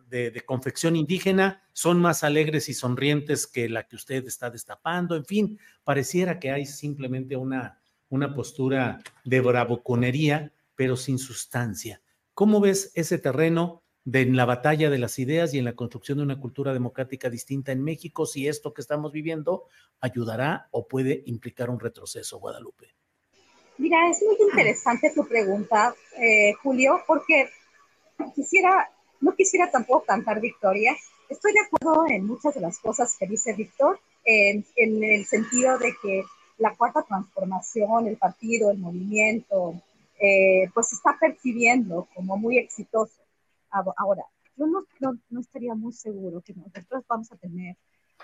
de, confección indígena son más alegres y sonrientes que la que usted está destapando. En fin, pareciera que hay simplemente una, una postura de bravuconería, pero sin sustancia. ¿Cómo ves ese terreno de en la batalla de las ideas y en la construcción de una cultura democrática distinta en México, si esto que estamos viviendo ayudará o puede implicar un retroceso, Guadalupe? Mira, es muy interesante tu pregunta, eh, Julio, porque quisiera no quisiera tampoco cantar victoria. Estoy de acuerdo en muchas de las cosas que dice Víctor, en, el sentido de que la cuarta transformación, el partido, el movimiento, eh, pues está percibiendo como muy exitoso. Ahora, yo no, no, estaría muy seguro que nosotros vamos a tener,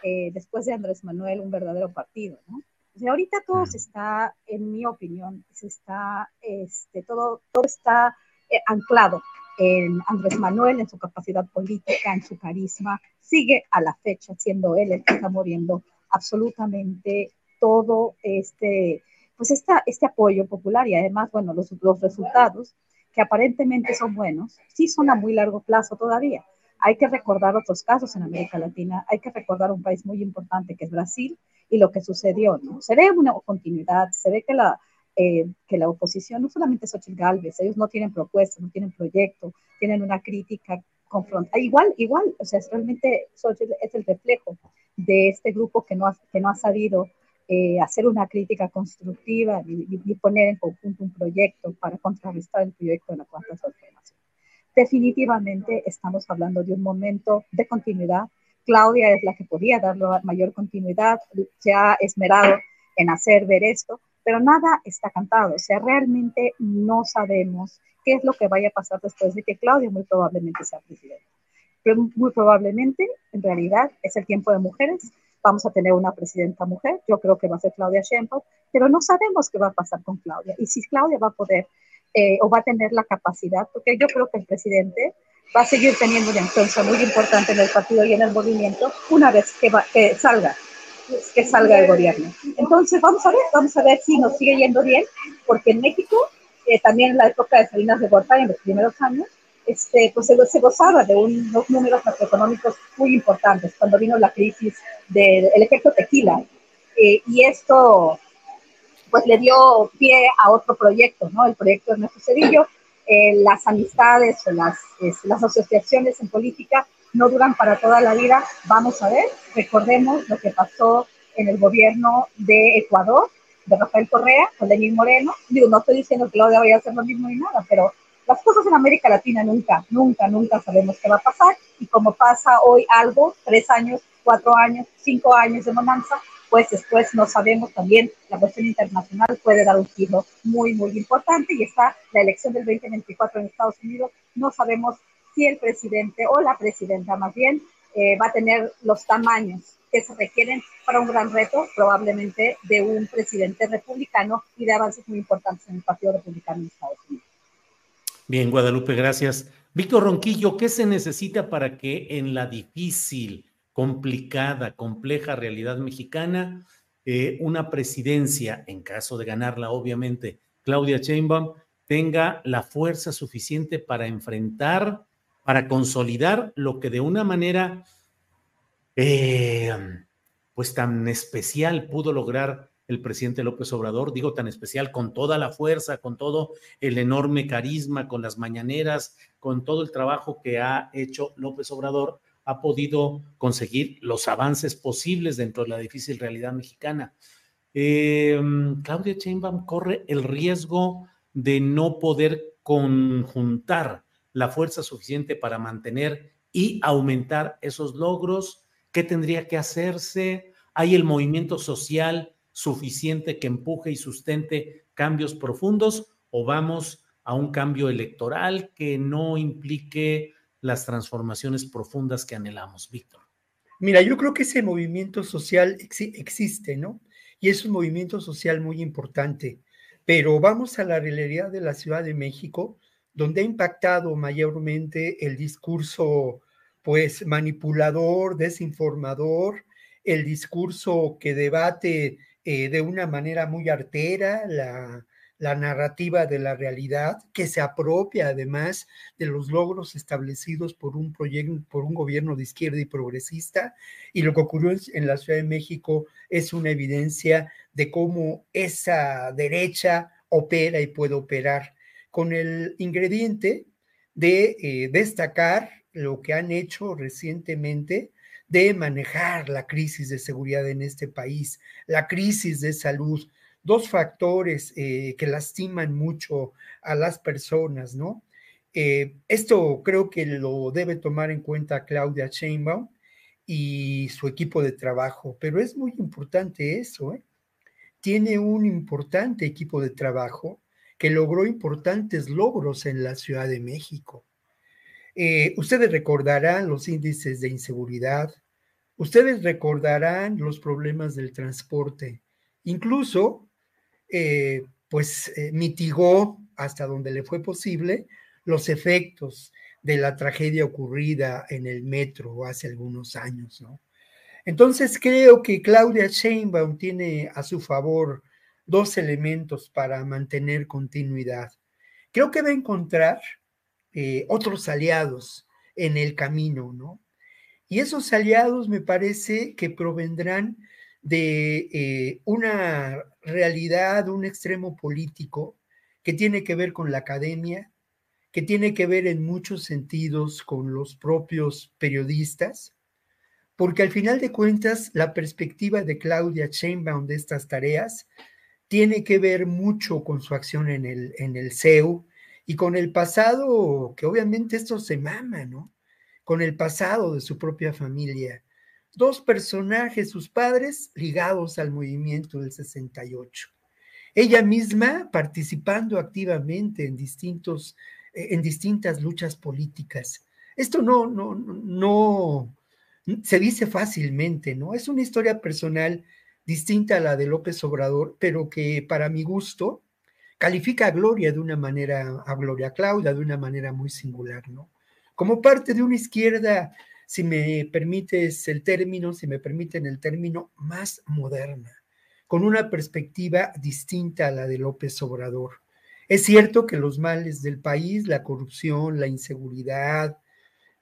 eh, después de Andrés Manuel, un verdadero partido, ¿no? O sea, ahorita todo se está, en mi opinión, se está, este, todo, todo está eh, anclado en Andrés Manuel, en su capacidad política, en su carisma, sigue a la fecha siendo él el que está moviendo absolutamente todo este, pues esta, este apoyo popular y además, bueno, los, los resultados que aparentemente son buenos, sí son a muy largo plazo todavía. Hay que recordar otros casos en América Latina, hay que recordar un país muy importante que es Brasil y lo que sucedió, ¿no? Se ve una continuidad, se ve que la, eh, que la oposición, no solamente Xochitl Galvez, ellos no tienen propuestas, no tienen proyecto, tienen una crítica confrontada. Igual, igual, o sea, realmente Xochitl es el reflejo de este grupo que no ha, que no ha sabido eh, hacer una crítica constructiva ni, poner en conjunto un proyecto para contrarrestar el proyecto de la cuarta transformación. Definitivamente estamos hablando de un momento de continuidad. Claudia es la que podía darle mayor continuidad, se ha esmerado en hacer ver esto, pero nada está cantado, o sea, realmente no sabemos qué es lo que vaya a pasar después de que Claudia muy probablemente sea presidenta. Pero muy probablemente, en realidad, es el tiempo de mujeres. Vamos a tener una presidenta mujer, yo creo que va a ser Claudia Sheinbaum, pero no sabemos qué va a pasar con Claudia y si Claudia va a poder eh, o va a tener la capacidad, porque yo creo que el presidente va a seguir teniendo una influencia muy importante en el partido y en el movimiento una vez que, que salga que salga el gobierno. Entonces, vamos a ver, vamos a ver si nos sigue yendo bien, porque en México, eh, también en la época de Salinas de Gortari, en los primeros años, este, pues se, se gozaba de unos números macroeconómicos muy importantes cuando vino la crisis del efecto tequila. Eh, y esto, pues le dio pie a otro proyecto, ¿no? El proyecto de nuestro Cedillo. Eh, las amistades o las, las asociaciones en política no duran para toda la vida. Vamos a ver, recordemos lo que pasó en el gobierno de Ecuador, de Rafael Correa, con Lenín Moreno. Digo, no estoy diciendo que Claudia vaya a hacer lo mismo ni nada, pero las cosas en América Latina nunca, nunca, nunca sabemos qué va a pasar. Y como pasa hoy algo, tres años, cuatro años, cinco años de bonanza, pues después no sabemos también, la cuestión internacional puede dar un giro muy, muy importante y está la elección del 2024 en Estados Unidos. No sabemos si el presidente o la presidenta más bien eh, va a tener los tamaños que se requieren para un gran reto, probablemente de un presidente republicano y de avances muy importantes en el Partido Republicano en Estados Unidos. Bien, Guadalupe, gracias. Víctor Ronquillo, ¿qué se necesita para que en la difícil, complicada, compleja realidad mexicana, eh, una presidencia, en caso de ganarla, obviamente, Claudia Sheinbaum, tenga la fuerza suficiente para enfrentar para consolidar lo que de una manera eh, pues tan especial pudo lograr el presidente López Obrador, digo tan especial, con toda la fuerza, con todo el enorme carisma, con las mañaneras, con todo el trabajo que ha hecho López Obrador, ha podido conseguir los avances posibles dentro de la difícil realidad mexicana. Eh, Claudia Sheinbaum corre el riesgo de no poder conjuntar la fuerza suficiente para mantener y aumentar esos logros? ¿Qué tendría que hacerse? ¿Hay el movimiento social suficiente que empuje y sustente cambios profundos o vamos a un cambio electoral que no implique las transformaciones profundas que anhelamos, Víctor? Mira, yo creo que ese movimiento social existe, ¿no? Y es un movimiento social muy importante. Pero vamos a la realidad de la Ciudad de México donde ha impactado mayormente el discurso pues manipulador, desinformador, el discurso que debate eh, de una manera muy artera la, narrativa de la realidad, que se apropia además de los logros establecidos por un proyecto, por un gobierno de izquierda y progresista. Y lo que ocurrió en la Ciudad de México es una evidencia de cómo esa derecha opera y puede operar con el ingrediente de eh, destacar lo que han hecho recientemente de manejar la crisis de seguridad en este país, la crisis de salud, dos factores eh, que lastiman mucho a las personas, ¿no? Eh, esto creo que lo debe tomar en cuenta Claudia Sheinbaum y su equipo de trabajo, pero es muy importante eso, ¿eh? Tiene un importante equipo de trabajo que logró importantes logros en la Ciudad de México. Eh, ustedes recordarán los índices de inseguridad, ustedes recordarán los problemas del transporte, incluso, eh, pues, eh, mitigó hasta donde le fue posible los efectos de la tragedia ocurrida en el metro hace algunos años, ¿no? Entonces creo que Claudia Sheinbaum tiene a su favor dos elementos para mantener continuidad. Creo que va a encontrar eh, otros aliados en el camino, ¿no? Y esos aliados me parece que provendrán de eh, una realidad, un extremo político que tiene que ver con la academia, que tiene que ver en muchos sentidos con los propios periodistas, porque al final de cuentas la perspectiva de Claudia Sheinbaum de estas tareas tiene que ver mucho con su acción en el, en el CEU y con el pasado, que obviamente esto se mama, ¿no? Con el pasado de su propia familia. Dos personajes, sus padres, ligados al movimiento del 68. Ella misma participando activamente en, distintos, en distintas luchas políticas. Esto no, no, no, se dice fácilmente, ¿no? Es una historia personal distinta a la de López Obrador, pero que para mi gusto califica a Gloria de una manera, a Gloria Claudia de una manera muy singular, ¿no? Como parte de una izquierda, si me permites el término, si me permiten el término, más moderna, con una perspectiva distinta a la de López Obrador. Es cierto que los males del país, la corrupción, la inseguridad,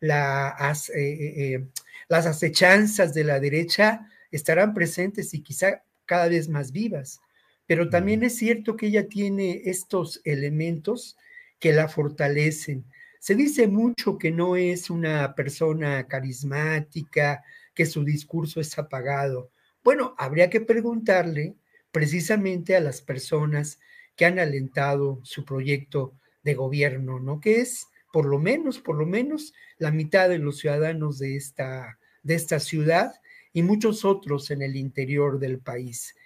la, eh, eh, eh, las acechanzas de la derecha estarán presentes y quizá cada vez más vivas. Pero también es cierto que ella tiene estos elementos que la fortalecen. Se dice mucho que no es una persona carismática, que su discurso es apagado. Bueno, habría que preguntarle precisamente a las personas que han alentado su proyecto de gobierno, ¿no? Que es por lo menos, por lo menos la mitad de los ciudadanos de esta de esta ciudad y muchos otros en el interior del país.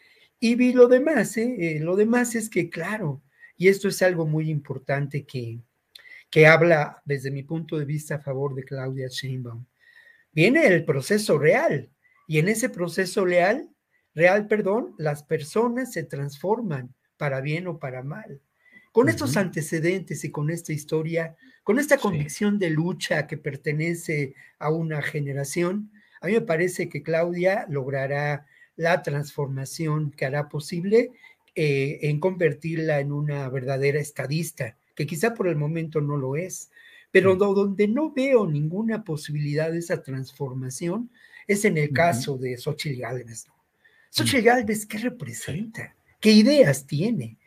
Y vi lo demás, ¿eh? ¿eh? lo demás es que, claro, y esto es algo muy importante que, que habla desde mi punto de vista a favor de Claudia Sheinbaum. Viene el proceso real y en ese proceso real, real, perdón, las personas se transforman para bien o para mal. Con estos antecedentes y con esta historia, con esta convicción de lucha que pertenece a una generación, a mí me parece que Claudia logrará la transformación que hará posible eh, en convertirla en una verdadera estadista, que quizá por el momento no lo es, pero donde no veo ninguna posibilidad de esa transformación es en el caso de Xochitl Gálvez. ¿no? Xochitl Gálvez, ¿qué representa? ¿Qué ideas tiene?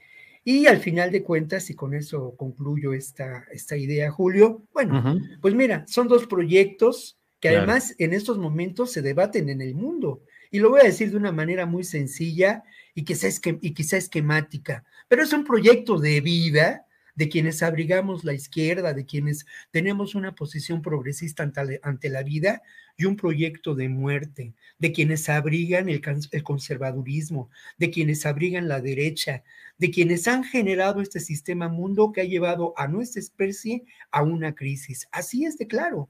Y al final de cuentas, y con eso concluyo esta, esta idea, Julio, bueno, pues mira, son dos proyectos que además en estos momentos se debaten en el mundo. Y lo voy a decir de una manera muy sencilla y quizá esquemática, pero es un proyecto de vida de quienes abrigamos la izquierda, de quienes tenemos una posición progresista ante, la vida y un proyecto de muerte, de quienes abrigan el, conservadurismo, de quienes abrigan la derecha, de quienes han generado este sistema mundo que ha llevado a nuestra especie a una crisis. Así es de claro.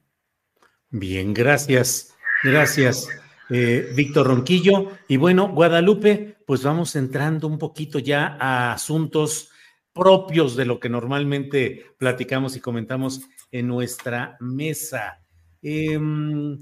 Bien, gracias. Gracias, eh, Víctor Ronquillo. Y bueno, Guadalupe, pues vamos entrando un poquito ya a asuntos propios de lo que normalmente platicamos y comentamos en nuestra mesa. Em,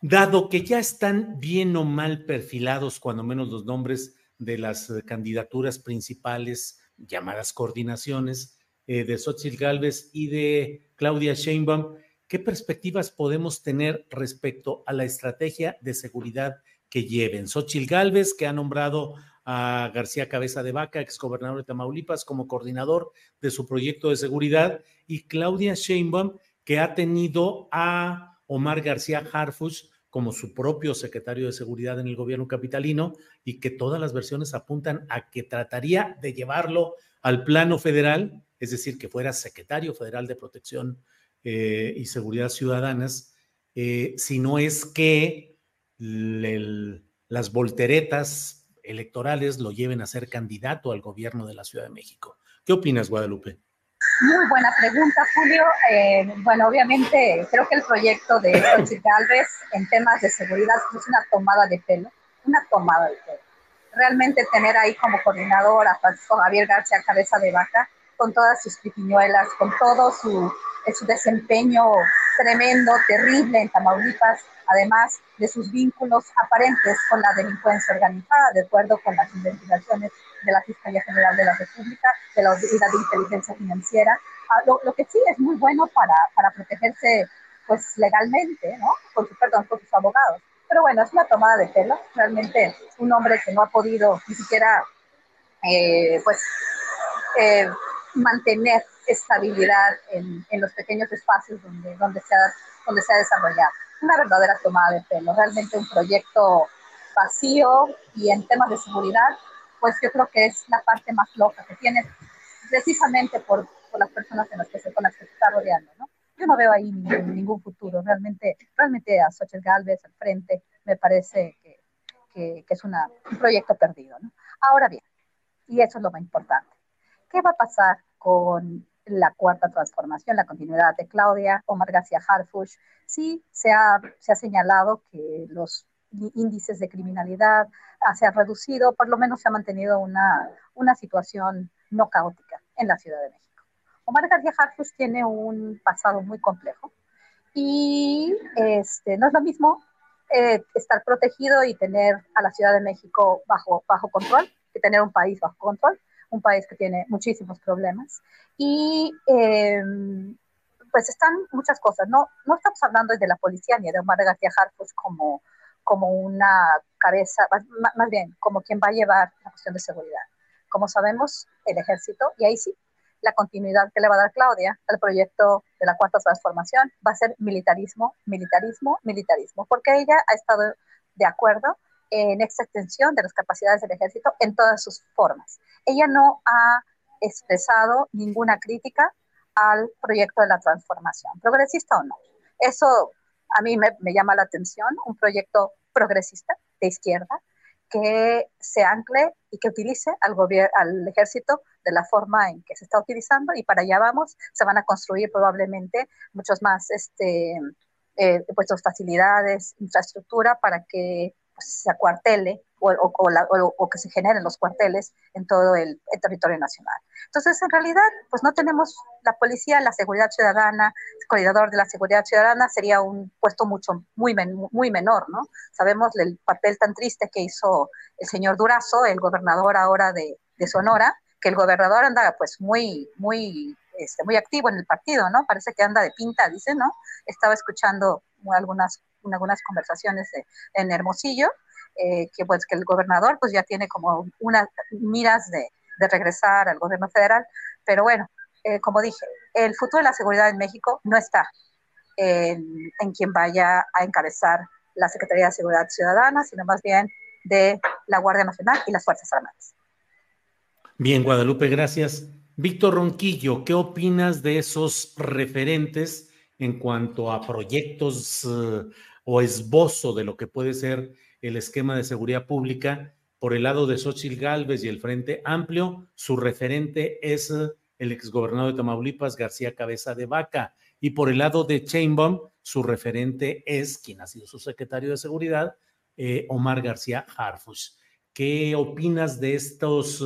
dado que ya están bien o mal perfilados, cuando menos los nombres de las candidaturas principales, llamadas coordinaciones, eh, de Xochitl Galvez y de Claudia Sheinbaum, ¿qué perspectivas podemos tener respecto a la estrategia de seguridad que lleven? Xochitl Galvez, que ha nombrado a García Cabeza de Vaca, exgobernador de Tamaulipas, como coordinador de su proyecto de seguridad, y Claudia Sheinbaum, que ha tenido a Omar García Harfuch como su propio secretario de seguridad en el gobierno capitalino y que todas las versiones apuntan a que trataría de llevarlo al plano federal, es decir, que fuera secretario federal de protección eh, y seguridad ciudadanas, eh, si no es que las volteretas electorales lo lleven a ser candidato al gobierno de la Ciudad de México. ¿Qué opinas, Guadalupe? Muy buena pregunta, Julio. Eh, bueno, obviamente creo que el proyecto de Xochitl Galvez en temas de seguridad es una tomada de pelo, una tomada de pelo. Realmente tener ahí como coordinador a Francisco Javier García Cabeza de Vaca, con todas sus triquiñuelas, con todo su, su desempeño tremendo, terrible en Tamaulipas, además de sus vínculos aparentes con la delincuencia organizada, de acuerdo con las investigaciones de la Fiscalía General de la República, de la Unidad de Inteligencia Financiera, ah, lo, que sí es muy bueno para, para protegerse pues legalmente, ¿no? Con su, perdón, con sus abogados. Pero bueno, es una tomada de pelo. Realmente un hombre que no ha podido ni siquiera, eh, pues, eh, mantener estabilidad en, en, los pequeños espacios donde, donde, se ha, donde se ha desarrollado. Una verdadera tomada de pelo. Realmente un proyecto vacío y en temas de seguridad, pues yo creo que es la parte más loca que tiene precisamente por, por las personas en las que se, con las que se está rodeando, ¿no? yo no veo ahí ningún, futuro. Realmente, realmente a Xochitl Galvez al frente me parece que, que, es un proyecto perdido. ¿no? Ahora bien, y eso es lo más importante, ¿qué va a pasar con la cuarta transformación, la continuidad de Claudia, Omar García Harfush? Sí, se ha, se ha señalado que los índices de criminalidad se han reducido, por lo menos se ha mantenido una, una situación no caótica en la Ciudad de México. Omar García Harfuch tiene un pasado muy complejo y este, no es lo mismo eh, estar protegido y tener a la Ciudad de México bajo, bajo control que tener un país bajo control, un país que tiene muchísimos problemas. Y em, pues están muchas cosas. No, no estamos hablando de la policía ni de Omar García Harfuch como, como una cabeza, más bien como quien va a llevar la cuestión de seguridad. Como sabemos, el ejército, y ahí sí, la continuidad que le va a dar Claudia al proyecto de la cuarta transformación va a ser militarismo, militarismo, militarismo, porque ella ha estado de acuerdo en extensión de las capacidades del ejército en todas sus formas. Ella no ha expresado ninguna crítica al proyecto de la transformación, progresista o no. Eso a mí me, llama la atención, un proyecto progresista de izquierda que se ancle y que utilice al, al ejército de la forma en que se está utilizando y para allá vamos, se van a construir probablemente muchos más este, eh, puestos, facilidades, infraestructura para que pues, se acuartele o, o, que se generen los cuarteles en todo el, territorio nacional. Entonces, en realidad, pues no tenemos la policía, la seguridad ciudadana, el coordinador de la seguridad ciudadana sería un puesto mucho, muy, muy menor, ¿no? Sabemos el papel tan triste que hizo el señor Durazo, el gobernador ahora de, de Sonora, que el gobernador anda pues muy, muy, este, muy activo en el partido, ¿no? Parece que anda de pinta, dice, ¿no? Estaba escuchando algunas, algunas conversaciones en Hermosillo, eh, que pues que el gobernador pues ya tiene como unas miras de, de regresar al gobierno federal, pero bueno, eh, como dije, el futuro de la seguridad en México no está en, en quien vaya a encabezar la Secretaría de Seguridad Ciudadana, sino más bien de la Guardia Nacional y las Fuerzas Armadas. Bien, Guadalupe, gracias. Víctor Ronquillo, ¿qué opinas de esos referentes en cuanto a proyectos eh, o esbozo de lo que puede ser el esquema de seguridad pública? Por el lado de Xochitl Gálvez y el Frente Amplio, su referente es eh, el exgobernador de Tamaulipas, García Cabeza de Vaca. Y por el lado de Chainbaum, su referente es, quien ha sido su secretario de Seguridad, eh, Omar García Harfush. ¿Qué opinas de estos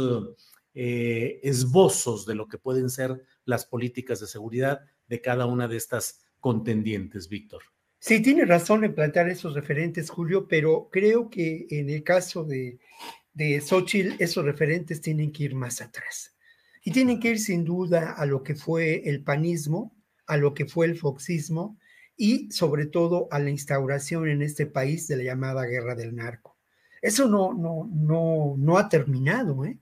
esbozos de lo que pueden ser las políticas de seguridad de cada una de estas contendientes, Víctor. Sí, tiene razón en plantear esos referentes, Julio, pero creo que en el caso de, de Xochitl, esos referentes tienen que ir más atrás. Y tienen que ir sin duda a lo que fue el panismo, a lo que fue el foxismo y sobre todo a la instauración en este país de la llamada guerra del narco. Eso no, no, no, no ha terminado, ¿eh?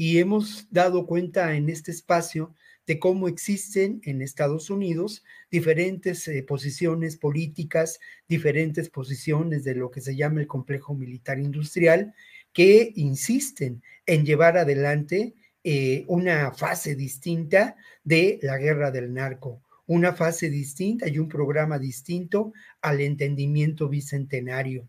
y hemos dado cuenta en este espacio de cómo existen en Estados Unidos diferentes eh, posiciones políticas, diferentes posiciones de lo que se llama el complejo militar industrial, que insisten en llevar adelante eh, una fase distinta de la guerra del narco, una fase distinta y un programa distinto al entendimiento bicentenario.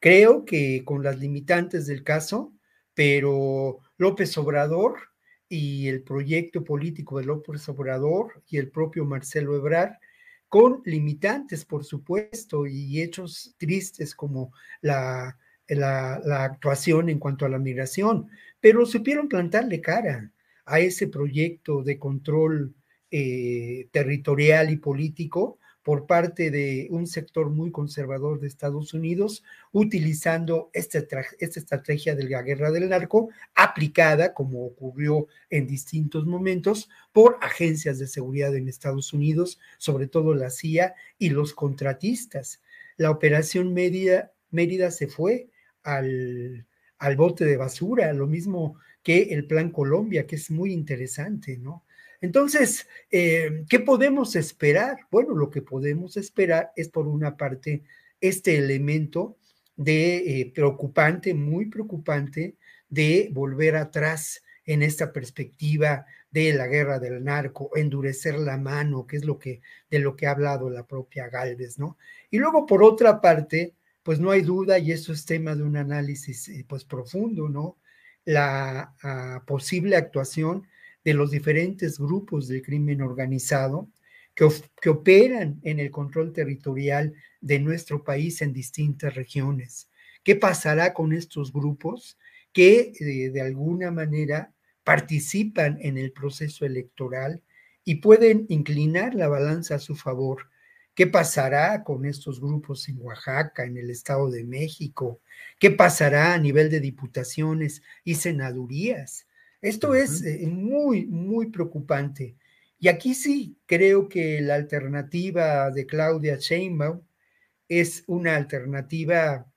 Creo que con las limitantes del caso, pero López Obrador y el proyecto político de López Obrador y el propio Marcelo Ebrard, con limitantes, por supuesto, y hechos tristes como la, la, actuación en cuanto a la migración, pero supieron plantarle cara a ese proyecto de control eh, territorial y político por parte de un sector muy conservador de Estados Unidos, utilizando esta, esta estrategia de la guerra del narco, aplicada, como ocurrió en distintos momentos, por agencias de seguridad en Estados Unidos, sobre todo la CIA y los contratistas. La operación media Mérida se fue al, al bote de basura, lo mismo que el Plan Colombia, que es muy interesante, ¿no? Entonces, eh, ¿qué podemos esperar? Bueno, lo que podemos esperar es, por una parte, este elemento de eh, preocupante, muy preocupante, de volver atrás en esta perspectiva de la guerra del narco, endurecer la mano, que es lo que de lo que ha hablado la propia Galvez, ¿no? Y luego por otra parte, pues no hay duda y eso es tema de un análisis eh, pues profundo, ¿no? La ah, posible actuación de los diferentes grupos del crimen organizado que, que operan en el control territorial de nuestro país en distintas regiones. ¿Qué pasará con estos grupos que eh, de alguna manera participan en el proceso electoral y pueden inclinar la balanza a su favor? ¿Qué pasará con estos grupos en Oaxaca, en el Estado de México? ¿Qué pasará a nivel de diputaciones y senadurías? Esto es eh, muy, muy preocupante. Y aquí sí creo que la alternativa de Claudia Sheinbaum es una alternativa,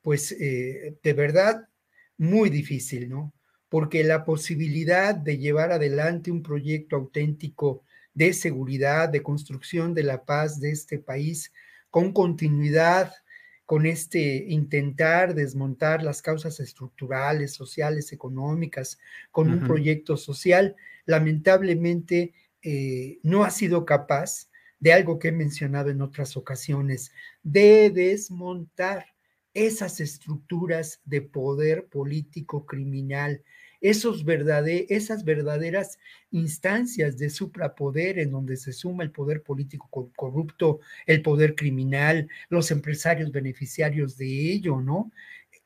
pues, eh, de verdad muy difícil, ¿no? Porque la posibilidad de llevar adelante un proyecto auténtico de seguridad, de construcción de la paz de este país, con continuidad, con este intentar desmontar las causas estructurales, sociales, económicas, con un proyecto social, lamentablemente eh, no ha sido capaz de algo que he mencionado en otras ocasiones, de desmontar esas estructuras de poder político criminal, esos esas verdaderas instancias de suprapoder en donde se suma el poder político corrupto, el poder criminal, los empresarios beneficiarios de ello, ¿no?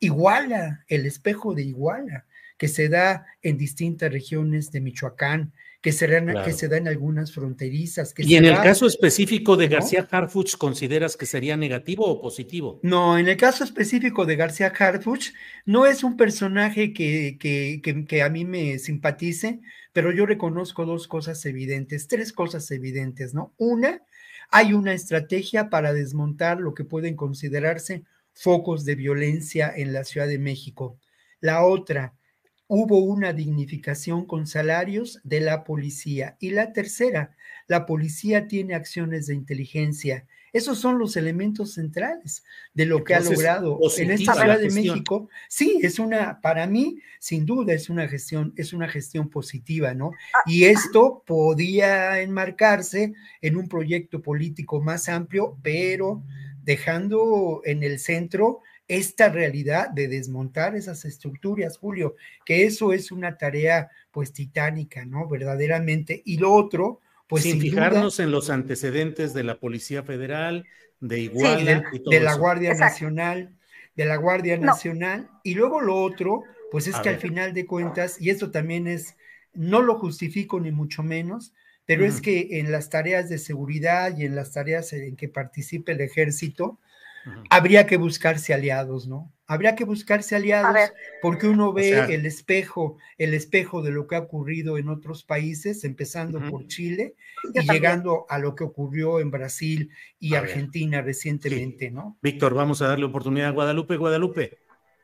Iguala, el espejo de Iguala, que se da en distintas regiones de Michoacán, que se, dan, que se algunas fronterizas. Que y en el caso específico de García Harfuch, ¿consideras que sería negativo o positivo? No, en el caso específico de García Harfuch, no es un personaje que, que, que, a mí me simpatice, pero yo reconozco dos cosas evidentes, tres cosas evidentes, ¿no? Una, hay una estrategia para desmontar lo que pueden considerarse focos de violencia en la Ciudad de México. La otra, hubo una dignificación con salarios de la policía. Y la tercera, la policía tiene acciones de inteligencia. Esos son los elementos centrales de lo que ha logrado en esta Ciudad de México. Sí, es una, para mí, sin duda, es una gestión, es una gestión positiva, ¿no? Ah, y esto podía enmarcarse en un proyecto político más amplio, pero dejando en el centro esta realidad de desmontar esas estructuras, Julio, que eso es una tarea pues titánica, ¿no? Verdaderamente. Y lo otro, pues... Sin, fijarnos en los antecedentes de la Policía Federal, de Iguala, de, la Guardia Nacional, de la Guardia Nacional. Y luego lo otro, pues es que al final de cuentas, y esto también es, no lo justifico ni mucho menos, pero es que en las tareas de seguridad y en las tareas en que participe el ejército, habría que buscarse aliados, ¿no? Habría que buscarse aliados porque uno ve el espejo, el espejo de lo que ha ocurrido en otros países, empezando por Chile y llegando a lo que ocurrió en Brasil y Argentina recientemente, ¿no? Víctor, vamos a darle oportunidad a Guadalupe. Guadalupe.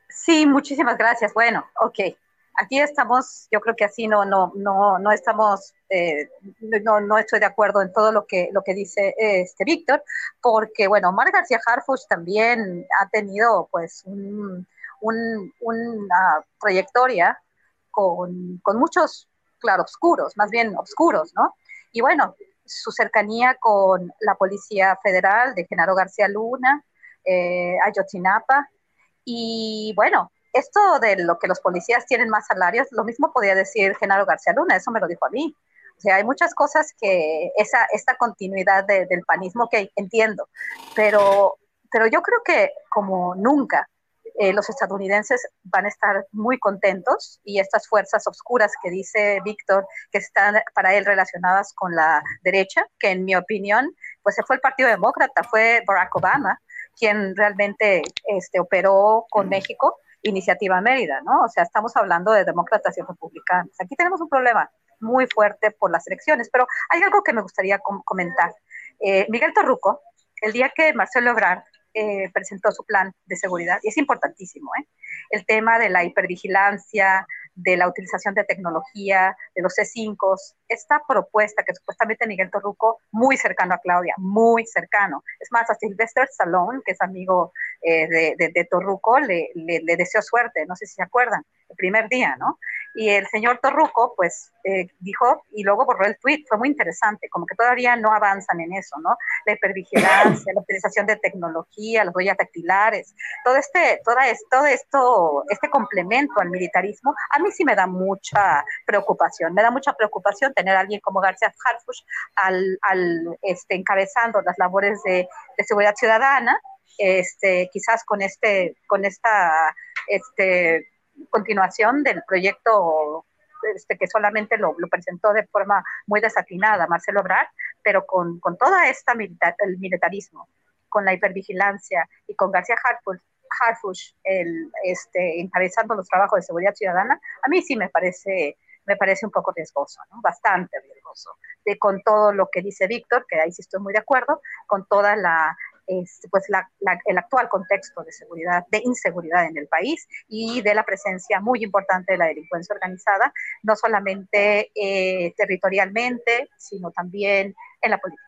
Sí, muchísimas gracias. Bueno, ok aquí estamos, yo creo que así no, no, no, no estamos, eh, no, no estoy de acuerdo en todo lo que, lo que dice este Víctor, porque bueno, Omar García Harfuch también ha tenido pues un, una trayectoria con, con muchos claroscuros, más bien oscuros, ¿no? Y bueno, su cercanía con la Policía Federal de Genaro García Luna, eh, Ayotzinapa, y bueno, esto de lo que los policías tienen más salarios, lo mismo podía decir Genaro García Luna, eso me lo dijo a mí. O sea, hay muchas cosas que esa, esta continuidad del panismo que entiendo, pero, pero yo creo que como nunca eh, los estadounidenses van a estar muy contentos y estas fuerzas oscuras que dice Víctor, que están para él relacionadas con la derecha, que en mi opinión, pues se fue el Partido Demócrata, fue Barack Obama quien realmente este, operó con México Iniciativa Mérida, ¿no? O sea, estamos hablando de demócratas y republicanos. Aquí tenemos un problema muy fuerte por las elecciones, pero hay algo que me gustaría comentar. Eh, Miguel Torruco, el día que Marcelo Ebrard eh, presentó su plan de seguridad y es importantísimo. ¿eh? El tema de la hipervigilancia, de la utilización de tecnología, de los C5, esta propuesta que supuestamente Miguel Torruco, muy cercano a Claudia, muy cercano. Es más, a Sylvester Salón, que es amigo eh, de, de, Torruco, le, le, deseó suerte, no sé si se acuerdan, el primer día, ¿no? Y el señor Torruco, pues, eh, dijo, y luego borró el tweet, fue muy interesante, como que todavía no avanzan en eso, ¿no? La hipervigilancia, la utilización de tecnología, las huellas dactilares, todo este, toda esto, todo esto, este complemento al militarismo, a mí sí me da mucha preocupación, me da mucha preocupación tener alguien como García Harfush al, al este, encabezando las labores de seguridad ciudadana, este, quizás con este, con esta, este, continuación del proyecto este, que solamente lo, presentó de forma muy desatinada Marcelo Obrar, pero con, con toda esta el militarismo, con la hipervigilancia y con García Harfush, el, este, encabezando los trabajos de seguridad ciudadana, a mí sí me parece, me parece un poco riesgoso, ¿no? bastante riesgoso, de, con todo lo que dice Víctor, que ahí sí estoy muy de acuerdo, con toda la, pues el actual contexto de seguridad, de inseguridad en el país y de la presencia muy importante de la delincuencia organizada, no solamente eh, territorialmente, sino también en la política.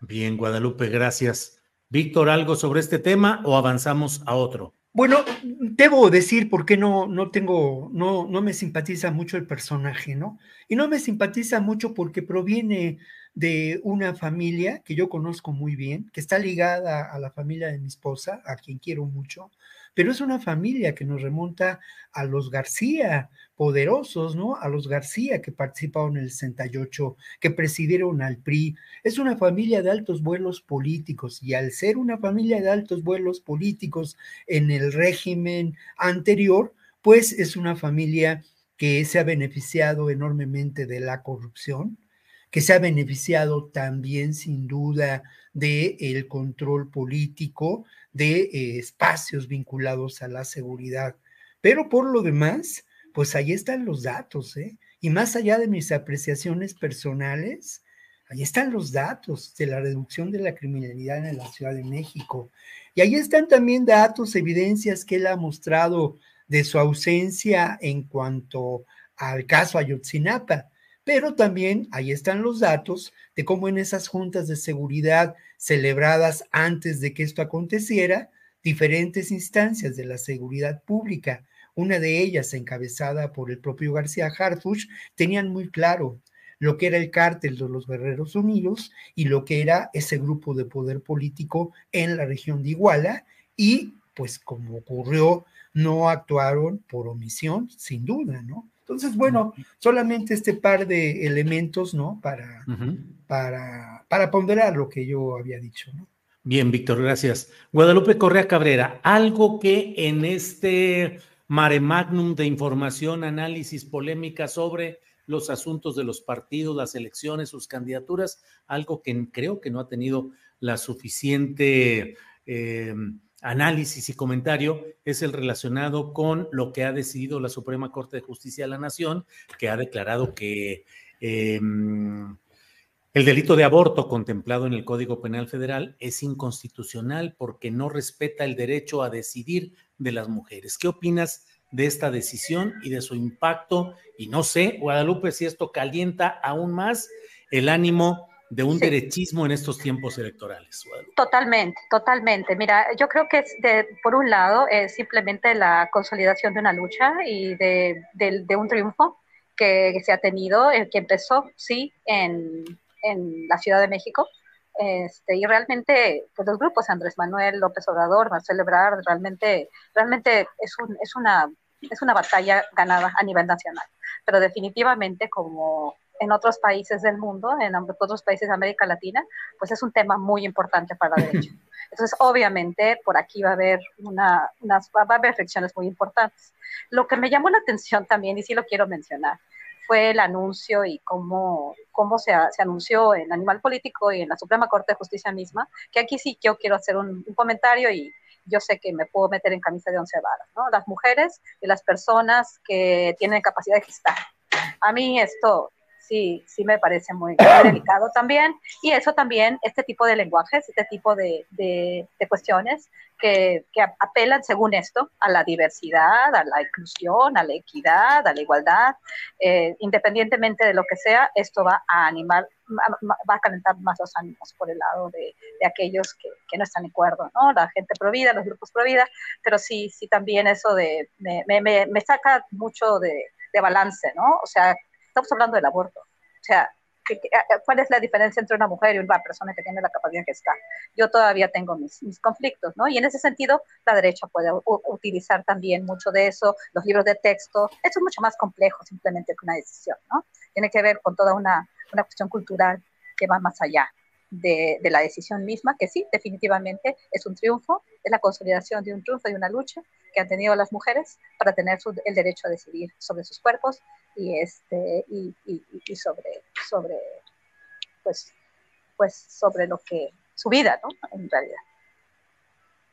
Bien, Guadalupe, gracias. Víctor, ¿algo sobre este tema o avanzamos a otro? Bueno, debo decir por qué no, no tengo, no, no me simpatiza mucho el personaje, ¿no? Y no me simpatiza mucho porque proviene de una familia que yo conozco muy bien, que está ligada a la familia de mi esposa, a quien quiero mucho, pero es una familia que nos remonta a los García, poderosos, ¿no? A los García que participaron en el 68, que presidieron al PRI. Es una familia de altos vuelos políticos y al ser una familia de altos vuelos políticos en el régimen anterior, pues es una familia que se ha beneficiado enormemente de la corrupción, que se ha beneficiado también sin duda del el control político de eh, espacios vinculados a la seguridad. Pero por lo demás, pues ahí están los datos, ¿eh? Y más allá de mis apreciaciones personales, ahí están los datos de la reducción de la criminalidad en la Ciudad de México. Y ahí están también datos, evidencias que él ha mostrado de su ausencia en cuanto al caso Ayotzinapa pero también ahí están los datos de cómo en esas juntas de seguridad celebradas antes de que esto aconteciera, diferentes instancias de la seguridad pública, una de ellas encabezada por el propio García Harfuch, tenían muy claro lo que era el cártel de los Guerreros Unidos y lo que era ese grupo de poder político en la región de Iguala y pues como ocurrió, no actuaron por omisión, sin duda, ¿no? Entonces, bueno, solamente este par de elementos, ¿no? Para, para, para ponderar lo que yo había dicho, ¿no? Bien, Víctor, gracias. Guadalupe Correa Cabrera, algo que en este mare magnum de información, análisis, polémica sobre los asuntos de los partidos, las elecciones, sus candidaturas, algo que creo que no ha tenido la suficiente eh, análisis y comentario es el relacionado con lo que ha decidido la Suprema Corte de Justicia de la Nación, que ha declarado que em, el delito de aborto contemplado en el Código Penal Federal es inconstitucional porque no respeta el derecho a decidir de las mujeres. ¿Qué opinas de esta decisión y de su impacto? Y no sé, Guadalupe, si esto calienta aún más el ánimo de un derechismo en estos tiempos electorales. Totalmente, totalmente. Mira, yo creo que es de, por un lado es simplemente la consolidación de una lucha y de, un triunfo que, se ha tenido, el que empezó, sí, en, en la Ciudad de México. Este, y realmente, pues los grupos Andrés Manuel, López Obrador, Marcelo Ebrard, realmente, realmente es, un, es, una, es una batalla ganada a nivel nacional. Pero definitivamente, como en otros países del mundo, en otros países de América Latina, pues es un tema muy importante para la derecha. Entonces, obviamente, por aquí va a haber una, unas, va a haber reflexiones muy importantes. Lo que me llamó la atención también, y sí lo quiero mencionar, fue el anuncio y cómo, cómo se, se, anunció en Animal Político y en la Suprema Corte de Justicia misma, que aquí sí yo quiero hacer un, un comentario y yo sé que me puedo meter en camisa de once varas, ¿no? Las mujeres y las personas que tienen capacidad de gestar. A mí esto sí, sí me parece muy, delicado también. Y eso también, este tipo de lenguajes, este tipo de, de, cuestiones que, que, apelan, según esto, a la diversidad, a la inclusión, a la equidad, a la igualdad, eh, independientemente de lo que sea, esto va a animar, va a calentar más los ánimos por el lado de, de aquellos que, que, no están de acuerdo, ¿no? La gente provida, los grupos provida, pero sí, sí también eso de, me, me, me saca mucho de, de balance, ¿no? O sea, estamos hablando del aborto. O sea, ¿cuál es la diferencia entre una mujer y una persona que tiene la capacidad está? Yo todavía tengo mis, conflictos, ¿no? Y en ese sentido, la derecha puede utilizar también mucho de eso, los libros de texto. Eso es mucho más complejo simplemente que una decisión, ¿no? Tiene que ver con toda una, una cuestión cultural que va más allá de, de, la decisión misma, que sí, definitivamente es un triunfo, es la consolidación de un triunfo y una lucha que han tenido las mujeres para tener el derecho a decidir sobre sus cuerpos y, este, y, y, sobre, sobre, pues, pues sobre lo que, su vida, ¿no? En realidad.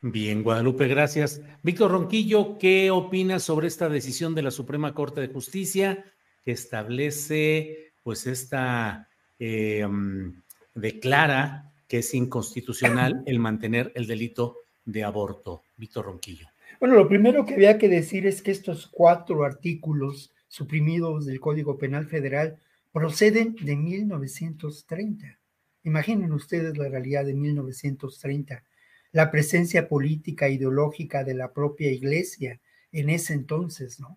Bien, Guadalupe, gracias. Víctor Ronquillo, ¿qué opinas sobre esta decisión de la Suprema Corte de Justicia que establece, pues, esta, eh, mm, declara que es inconstitucional el mantener el delito de aborto? Víctor Ronquillo. Bueno, lo primero que había que decir es que estos cuatro artículos suprimidos del Código Penal Federal proceden de 1930. Imaginen ustedes la realidad de 1930, la presencia política ideológica de la propia iglesia en ese entonces, ¿no?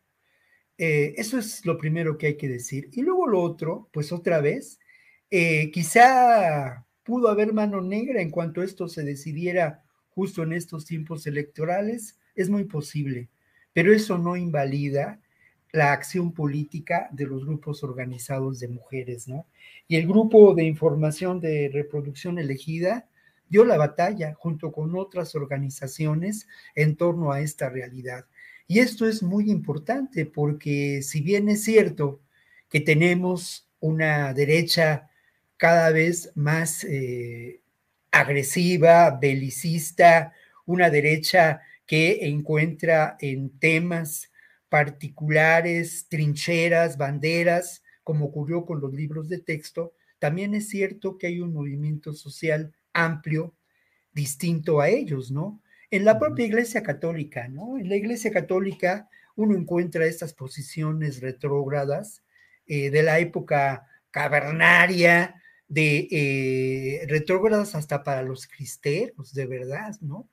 Eh, eso es lo primero que hay que decir. Y luego lo otro, pues otra vez, eh, quizá pudo haber mano negra en cuanto esto se decidiera justo en estos tiempos electorales, es muy posible, pero eso no invalida la acción política de los grupos organizados de mujeres, ¿no? Y el grupo de información de reproducción elegida dio la batalla junto con otras organizaciones en torno a esta realidad. Y esto es muy importante porque si bien es cierto que tenemos una derecha cada vez más eh, agresiva, belicista, una derecha que encuentra en temas particulares, trincheras, banderas, como ocurrió con los libros de texto, también es cierto que hay un movimiento social amplio, distinto a ellos, ¿no? En la propia Iglesia Católica, ¿no? En la Iglesia Católica uno encuentra estas posiciones retrógradas eh, de la época cavernaria, de eh, retrógradas hasta para los cristeros, de verdad, ¿no?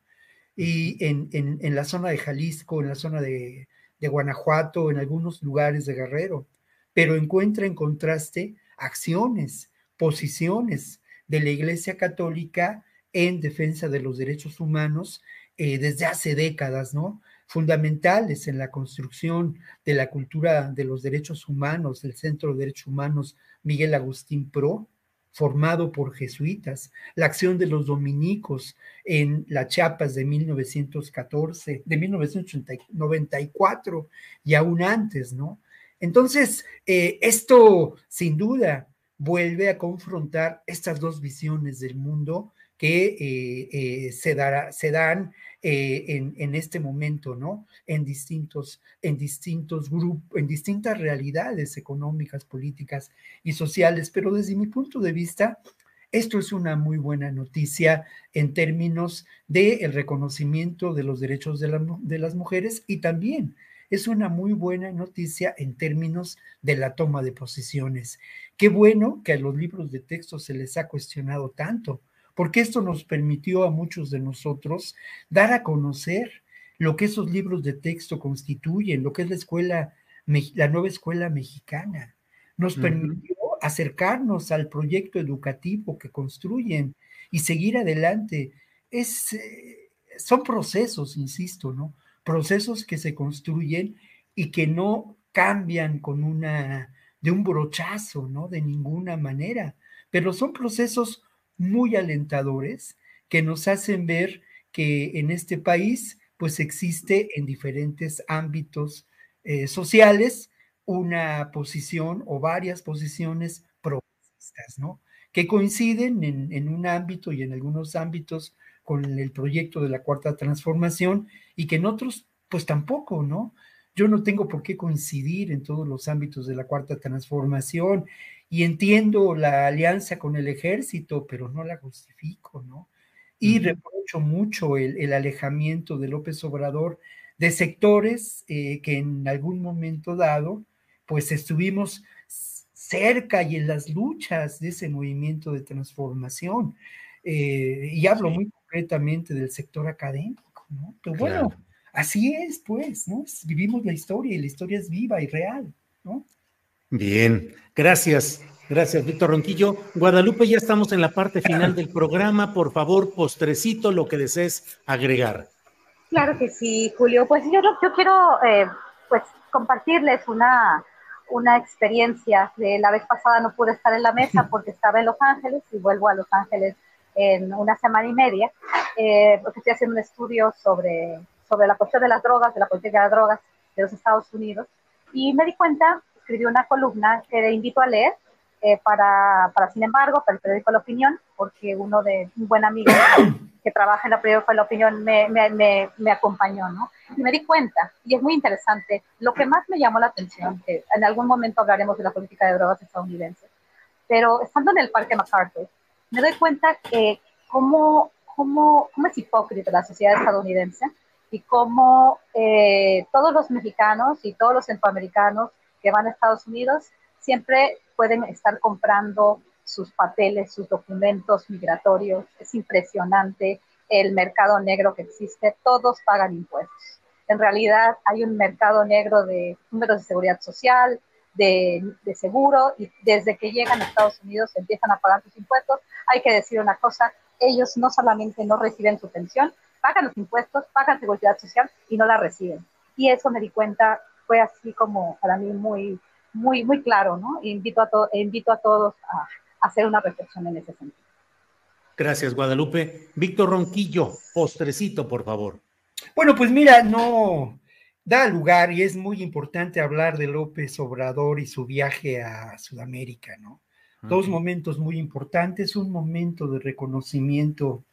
Y en, en, en la zona de Jalisco, en la zona de, de Guanajuato, en algunos lugares de Guerrero, pero encuentra en contraste acciones, posiciones de la Iglesia Católica en defensa de los derechos humanos eh, desde hace décadas, ¿no? Fundamentales en la construcción de la cultura de los derechos humanos, del Centro de Derechos Humanos Miguel Agustín Pro, formado por jesuitas, la acción de los dominicos en la Chiapas de 1914, de 1994 y aún antes, ¿no? Entonces, eh, esto sin duda vuelve a confrontar estas dos visiones del mundo que eh, eh, se, dará, se, dan eh, en, este momento, ¿no? En distintos, en distintos grupos, en distintas realidades económicas, políticas y sociales, pero desde mi punto de vista, esto es una muy buena noticia en términos del reconocimiento de los derechos de, de las mujeres y también es una muy buena noticia en términos de la toma de posiciones. Qué bueno que a los libros de texto se les ha cuestionado tanto, porque esto nos permitió a muchos de nosotros dar a conocer lo que esos libros de texto constituyen, lo que es la escuela, la nueva escuela mexicana. Nos permitió acercarnos al proyecto educativo que construyen y seguir adelante. Es, eh, son procesos, insisto, ¿no? Procesos que se construyen y que no cambian con una, de un brochazo, ¿no? De ninguna manera, pero son procesos muy alentadores que nos hacen ver que en este país pues existe en diferentes ámbitos eh, sociales una posición o varias posiciones progresistas, ¿no? Que coinciden en, en, un ámbito y en algunos ámbitos con el proyecto de la cuarta transformación y que en otros pues tampoco, ¿no? yo no tengo por qué coincidir en todos los ámbitos de la cuarta transformación y entiendo la alianza con el ejército, pero no la justifico, ¿no? Y reprocho mucho el, alejamiento de López Obrador de sectores eh, que en algún momento dado, pues estuvimos cerca y en las luchas de ese movimiento de transformación. Eh, y hablo muy concretamente del sector académico, ¿no? Pero bueno, así es, pues, ¿no? Vivimos la historia y la historia es viva y real, ¿no? Bien, gracias. Gracias, Víctor Ronquillo. Guadalupe, ya estamos en la parte final del programa. Por favor, postrecito, lo que desees agregar. Claro que sí, Julio. Pues yo, yo quiero eh, pues, compartirles una, una experiencia. De la vez pasada no pude estar en la mesa porque estaba en Los Ángeles y vuelvo a Los Ángeles en una semana y media, eh, porque estoy haciendo un estudio sobre, sobre la cuestión de las drogas, de la política de drogas de los Estados Unidos. Y me di cuenta escribió una columna que le invito a leer eh, para, para, sin embargo, para el periódico La Opinión, porque uno de un buen amigo que trabaja en el periódico La Opinión me, me, me, acompañó, ¿no? Y me di cuenta, y es muy interesante, lo que más me llamó la atención, que en algún momento hablaremos de la política de drogas estadounidense, pero estando en el Parque MacArthur, me doy cuenta que cómo, cómo, cómo es hipócrita la sociedad estadounidense y cómo eh, todos los mexicanos y todos los centroamericanos que van a Estados Unidos siempre pueden estar comprando sus papeles, sus documentos migratorios. Es impresionante el mercado negro que existe. Todos pagan impuestos. En realidad hay un mercado negro de números de seguridad social, de, de, seguro, y desde que llegan a Estados Unidos empiezan a pagar sus impuestos. Hay que decir una cosa, ellos no solamente no reciben su pensión, pagan los impuestos, pagan seguridad social y no la reciben. Y eso me di cuenta fue así como para mí muy, muy, muy claro, ¿no? invito a, invito a todos a, hacer una reflexión en ese sentido. Gracias, Guadalupe. Víctor Ronquillo, postrecito, por favor. Bueno, pues mira, no da lugar y es muy importante hablar de López Obrador y su viaje a Sudamérica, ¿no? Dos momentos muy importantes, un momento de reconocimiento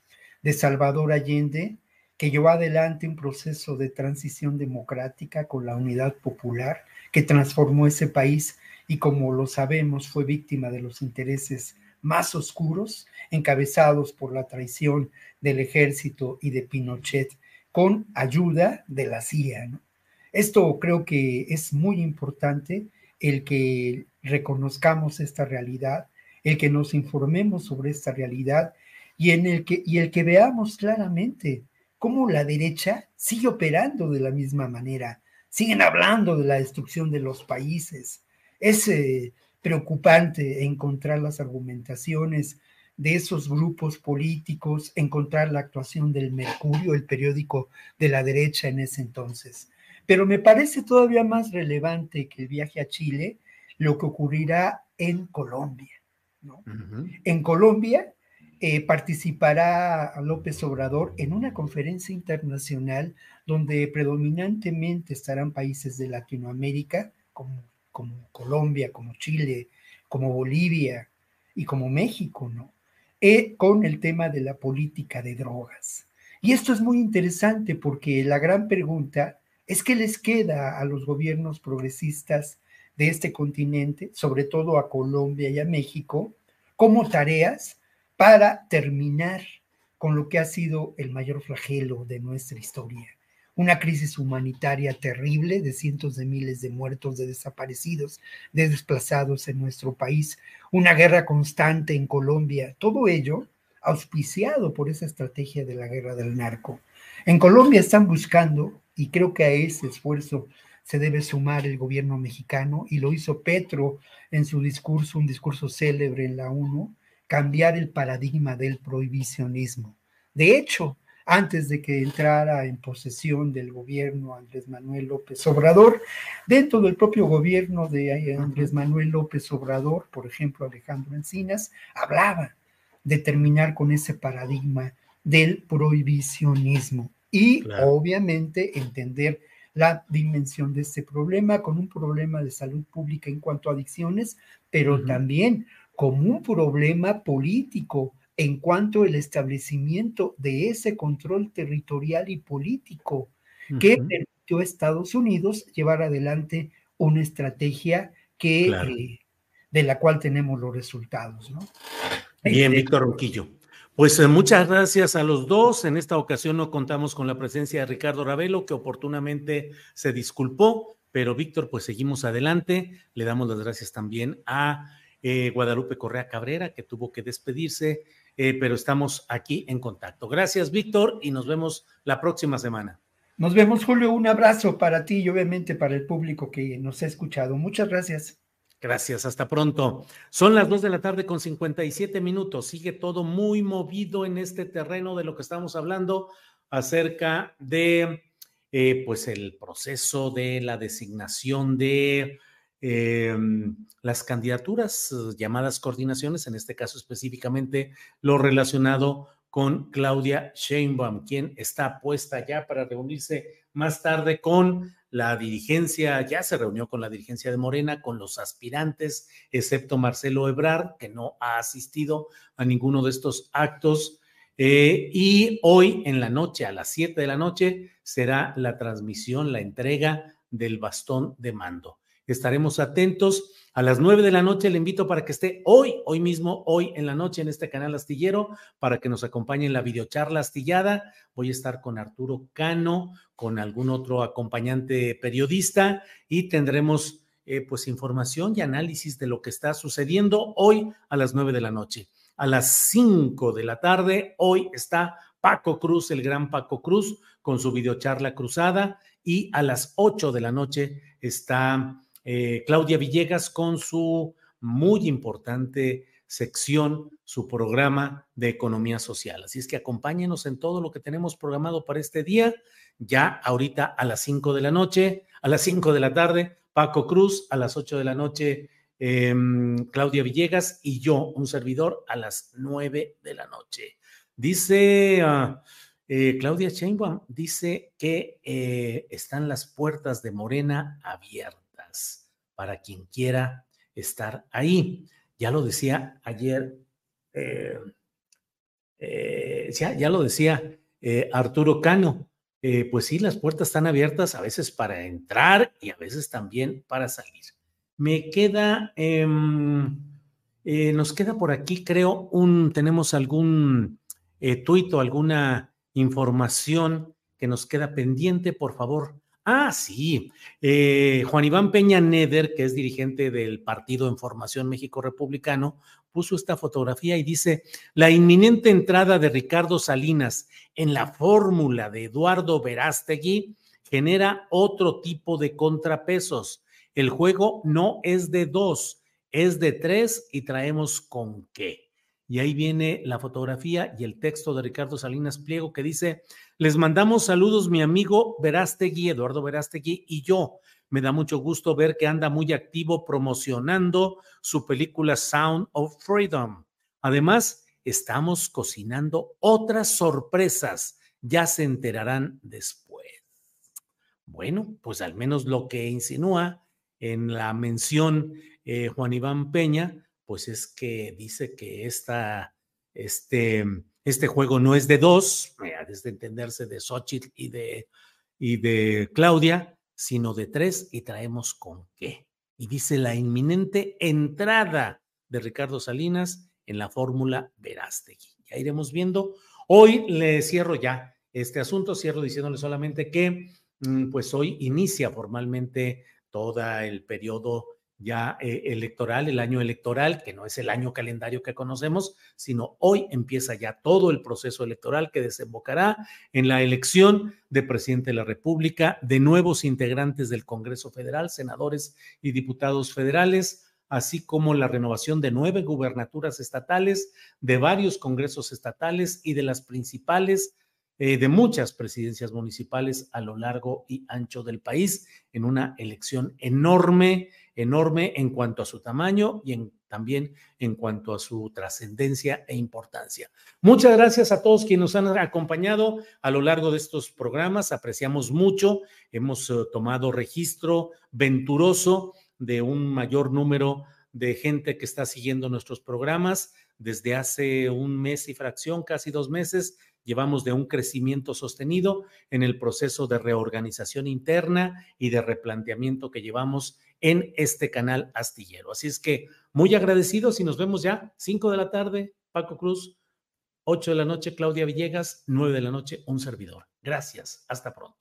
de Salvador Allende que llevó adelante un proceso de transición democrática con la unidad popular que transformó ese país y como lo sabemos fue víctima de los intereses más oscuros encabezados por la traición del ejército y de Pinochet con ayuda de la CIA. Esto creo que es muy importante el que reconozcamos esta realidad, el que nos informemos sobre esta realidad y, en el que, y el que veamos claramente cómo la derecha sigue operando de la misma manera. Siguen hablando de la destrucción de los países. Es eh, preocupante encontrar las argumentaciones de esos grupos políticos, encontrar la actuación del Mercurio, el periódico de la derecha en ese entonces. Pero me parece todavía más relevante que el viaje a Chile lo que ocurrirá en Colombia. En Colombia, eh, participará López Obrador en una conferencia internacional donde predominantemente estarán países de Latinoamérica, como, Colombia, como Chile, como Bolivia y como México, ¿no? Eh, con el tema de la política de drogas. Y esto es muy interesante porque la gran pregunta es qué les queda a los gobiernos progresistas de este continente, sobre todo a Colombia y a México, como tareas para terminar con lo que ha sido el mayor flagelo de nuestra historia. Una crisis humanitaria terrible de cientos de miles de muertos, de desaparecidos, de desplazados en nuestro país, una guerra constante en Colombia, todo ello auspiciado por esa estrategia de la guerra del narco. En Colombia están buscando, y creo que a ese esfuerzo se debe sumar el gobierno mexicano, y lo hizo Petro en su discurso, un discurso célebre en la ONU, cambiar el paradigma del prohibicionismo. De hecho, antes de que entrara en posesión del gobierno Andrés Manuel López Obrador, dentro del propio gobierno de Andrés Manuel López Obrador, por ejemplo Alejandro Encinas, hablaba de terminar con ese paradigma del prohibicionismo y obviamente entender la dimensión de este problema con un problema de salud pública en cuanto a adicciones, pero también como un problema político en cuanto al establecimiento de ese control territorial y político que permitió a Estados Unidos llevar adelante una estrategia que, eh, de la cual tenemos los resultados. ¿no? Bien, Víctor Roquillo. Pues eh, muchas gracias a los dos. En esta ocasión no contamos con la presencia de Ricardo Ravelo, que oportunamente se disculpó, pero Víctor, pues seguimos adelante. Le damos las gracias también a eh, Guadalupe Correa Cabrera, que tuvo que despedirse, eh, pero estamos aquí en contacto. Gracias, Víctor, y nos vemos la próxima semana. Nos vemos, Julio. Un abrazo para ti y obviamente para el público que nos ha escuchado. Muchas gracias. Gracias, hasta pronto. Son las dos de la tarde con 57 minutos. Sigue todo muy movido en este terreno de lo que estamos hablando acerca de, eh, pues, el proceso de la designación de eh, las candidaturas eh, llamadas coordinaciones, en este caso específicamente lo relacionado con Claudia Sheinbaum, quien está puesta ya para reunirse más tarde con la dirigencia, ya se reunió con la dirigencia de Morena, con los aspirantes, excepto Marcelo Ebrard, que no ha asistido a ninguno de estos actos. Eh, y hoy en la noche, a las 7 de la noche, será la transmisión, la entrega del bastón de mando. Estaremos atentos. A las nueve de la noche le invito para que esté hoy, hoy mismo, hoy en la noche en este canal astillero, para que nos acompañe en la videocharla astillada. Voy a estar con Arturo Cano, con algún otro acompañante periodista y tendremos eh, pues información y análisis de lo que está sucediendo hoy a las nueve de la noche. A las cinco de la tarde, hoy está Paco Cruz, el gran Paco Cruz, con su videocharla cruzada y a las ocho de la noche está eh, Claudia Villegas con su muy importante sección, su programa de economía social. Así es que acompáñenos en todo lo que tenemos programado para este día. Ya ahorita a las 5 de la noche, a las 5 de la tarde, Paco Cruz, a las 8 de la noche, em, Claudia Villegas y yo, un servidor, a las 9 de la noche. Dice ah, eh, Claudia Sheinbaum, dice que eh, están las puertas de Morena abiertas para quien quiera estar ahí. Ya lo decía ayer, eh, eh, ya, lo decía eh, Arturo Cano, pues sí, las puertas están abiertas a veces para entrar y a veces también para salir. Me queda, em, nos queda por aquí, creo, un, tenemos algún tuit o alguna información que nos queda pendiente, por favor, Ah, sí. Eh, Juan Iván Peña Neder, que es dirigente del Partido en Formación México Republicano, puso esta fotografía y dice, la inminente entrada de Ricardo Salinas en la fórmula de Eduardo Verástegui genera otro tipo de contrapesos. El juego no es de dos, es de tres y traemos con qué. Y ahí viene la fotografía y el texto de Ricardo Salinas Pliego que dice, les mandamos saludos mi amigo Verástegui, Eduardo Verástegui y yo. Me da mucho gusto ver que anda muy activo promocionando su película Sound of Freedom. Además, estamos cocinando otras sorpresas. Ya se enterarán después. Bueno, pues al menos lo que insinúa en la mención eh, Juan Iván Peña, pues es que dice que esta, este, este juego no es de dos, desde entenderse de Xochitl y de, y de Claudia, sino de tres, y traemos con qué. Y dice la inminente entrada de Ricardo Salinas en la fórmula Verástegui. Ya iremos viendo. Hoy le cierro ya este asunto, cierro diciéndole solamente que mm, pues hoy inicia formalmente todo el periodo ya eh, electoral, el año electoral, que no es el año calendario que conocemos, sino hoy empieza ya todo el proceso electoral que desembocará en la elección de presidente de la República, de nuevos integrantes del Congreso Federal, senadores y diputados federales, así como la renovación de nueve gubernaturas estatales, de varios congresos estatales y de las principales eh, de muchas presidencias municipales a lo largo y ancho del país en una elección enorme, enorme en cuanto a su tamaño y también en cuanto a su trascendencia e importancia. Muchas gracias a todos quienes nos han acompañado a lo largo de estos programas. Apreciamos mucho. Hemos eh, tomado registro venturoso de un mayor número de gente que está siguiendo nuestros programas desde hace un mes y fracción, casi dos meses, llevamos de un crecimiento sostenido en el proceso de reorganización interna y de replanteamiento que llevamos en este canal astillero. Así es que muy agradecidos y nos vemos ya 5 de la tarde, Paco Cruz, 8 de la noche, Claudia Villegas, 9 de la noche, un servidor. Gracias, hasta pronto.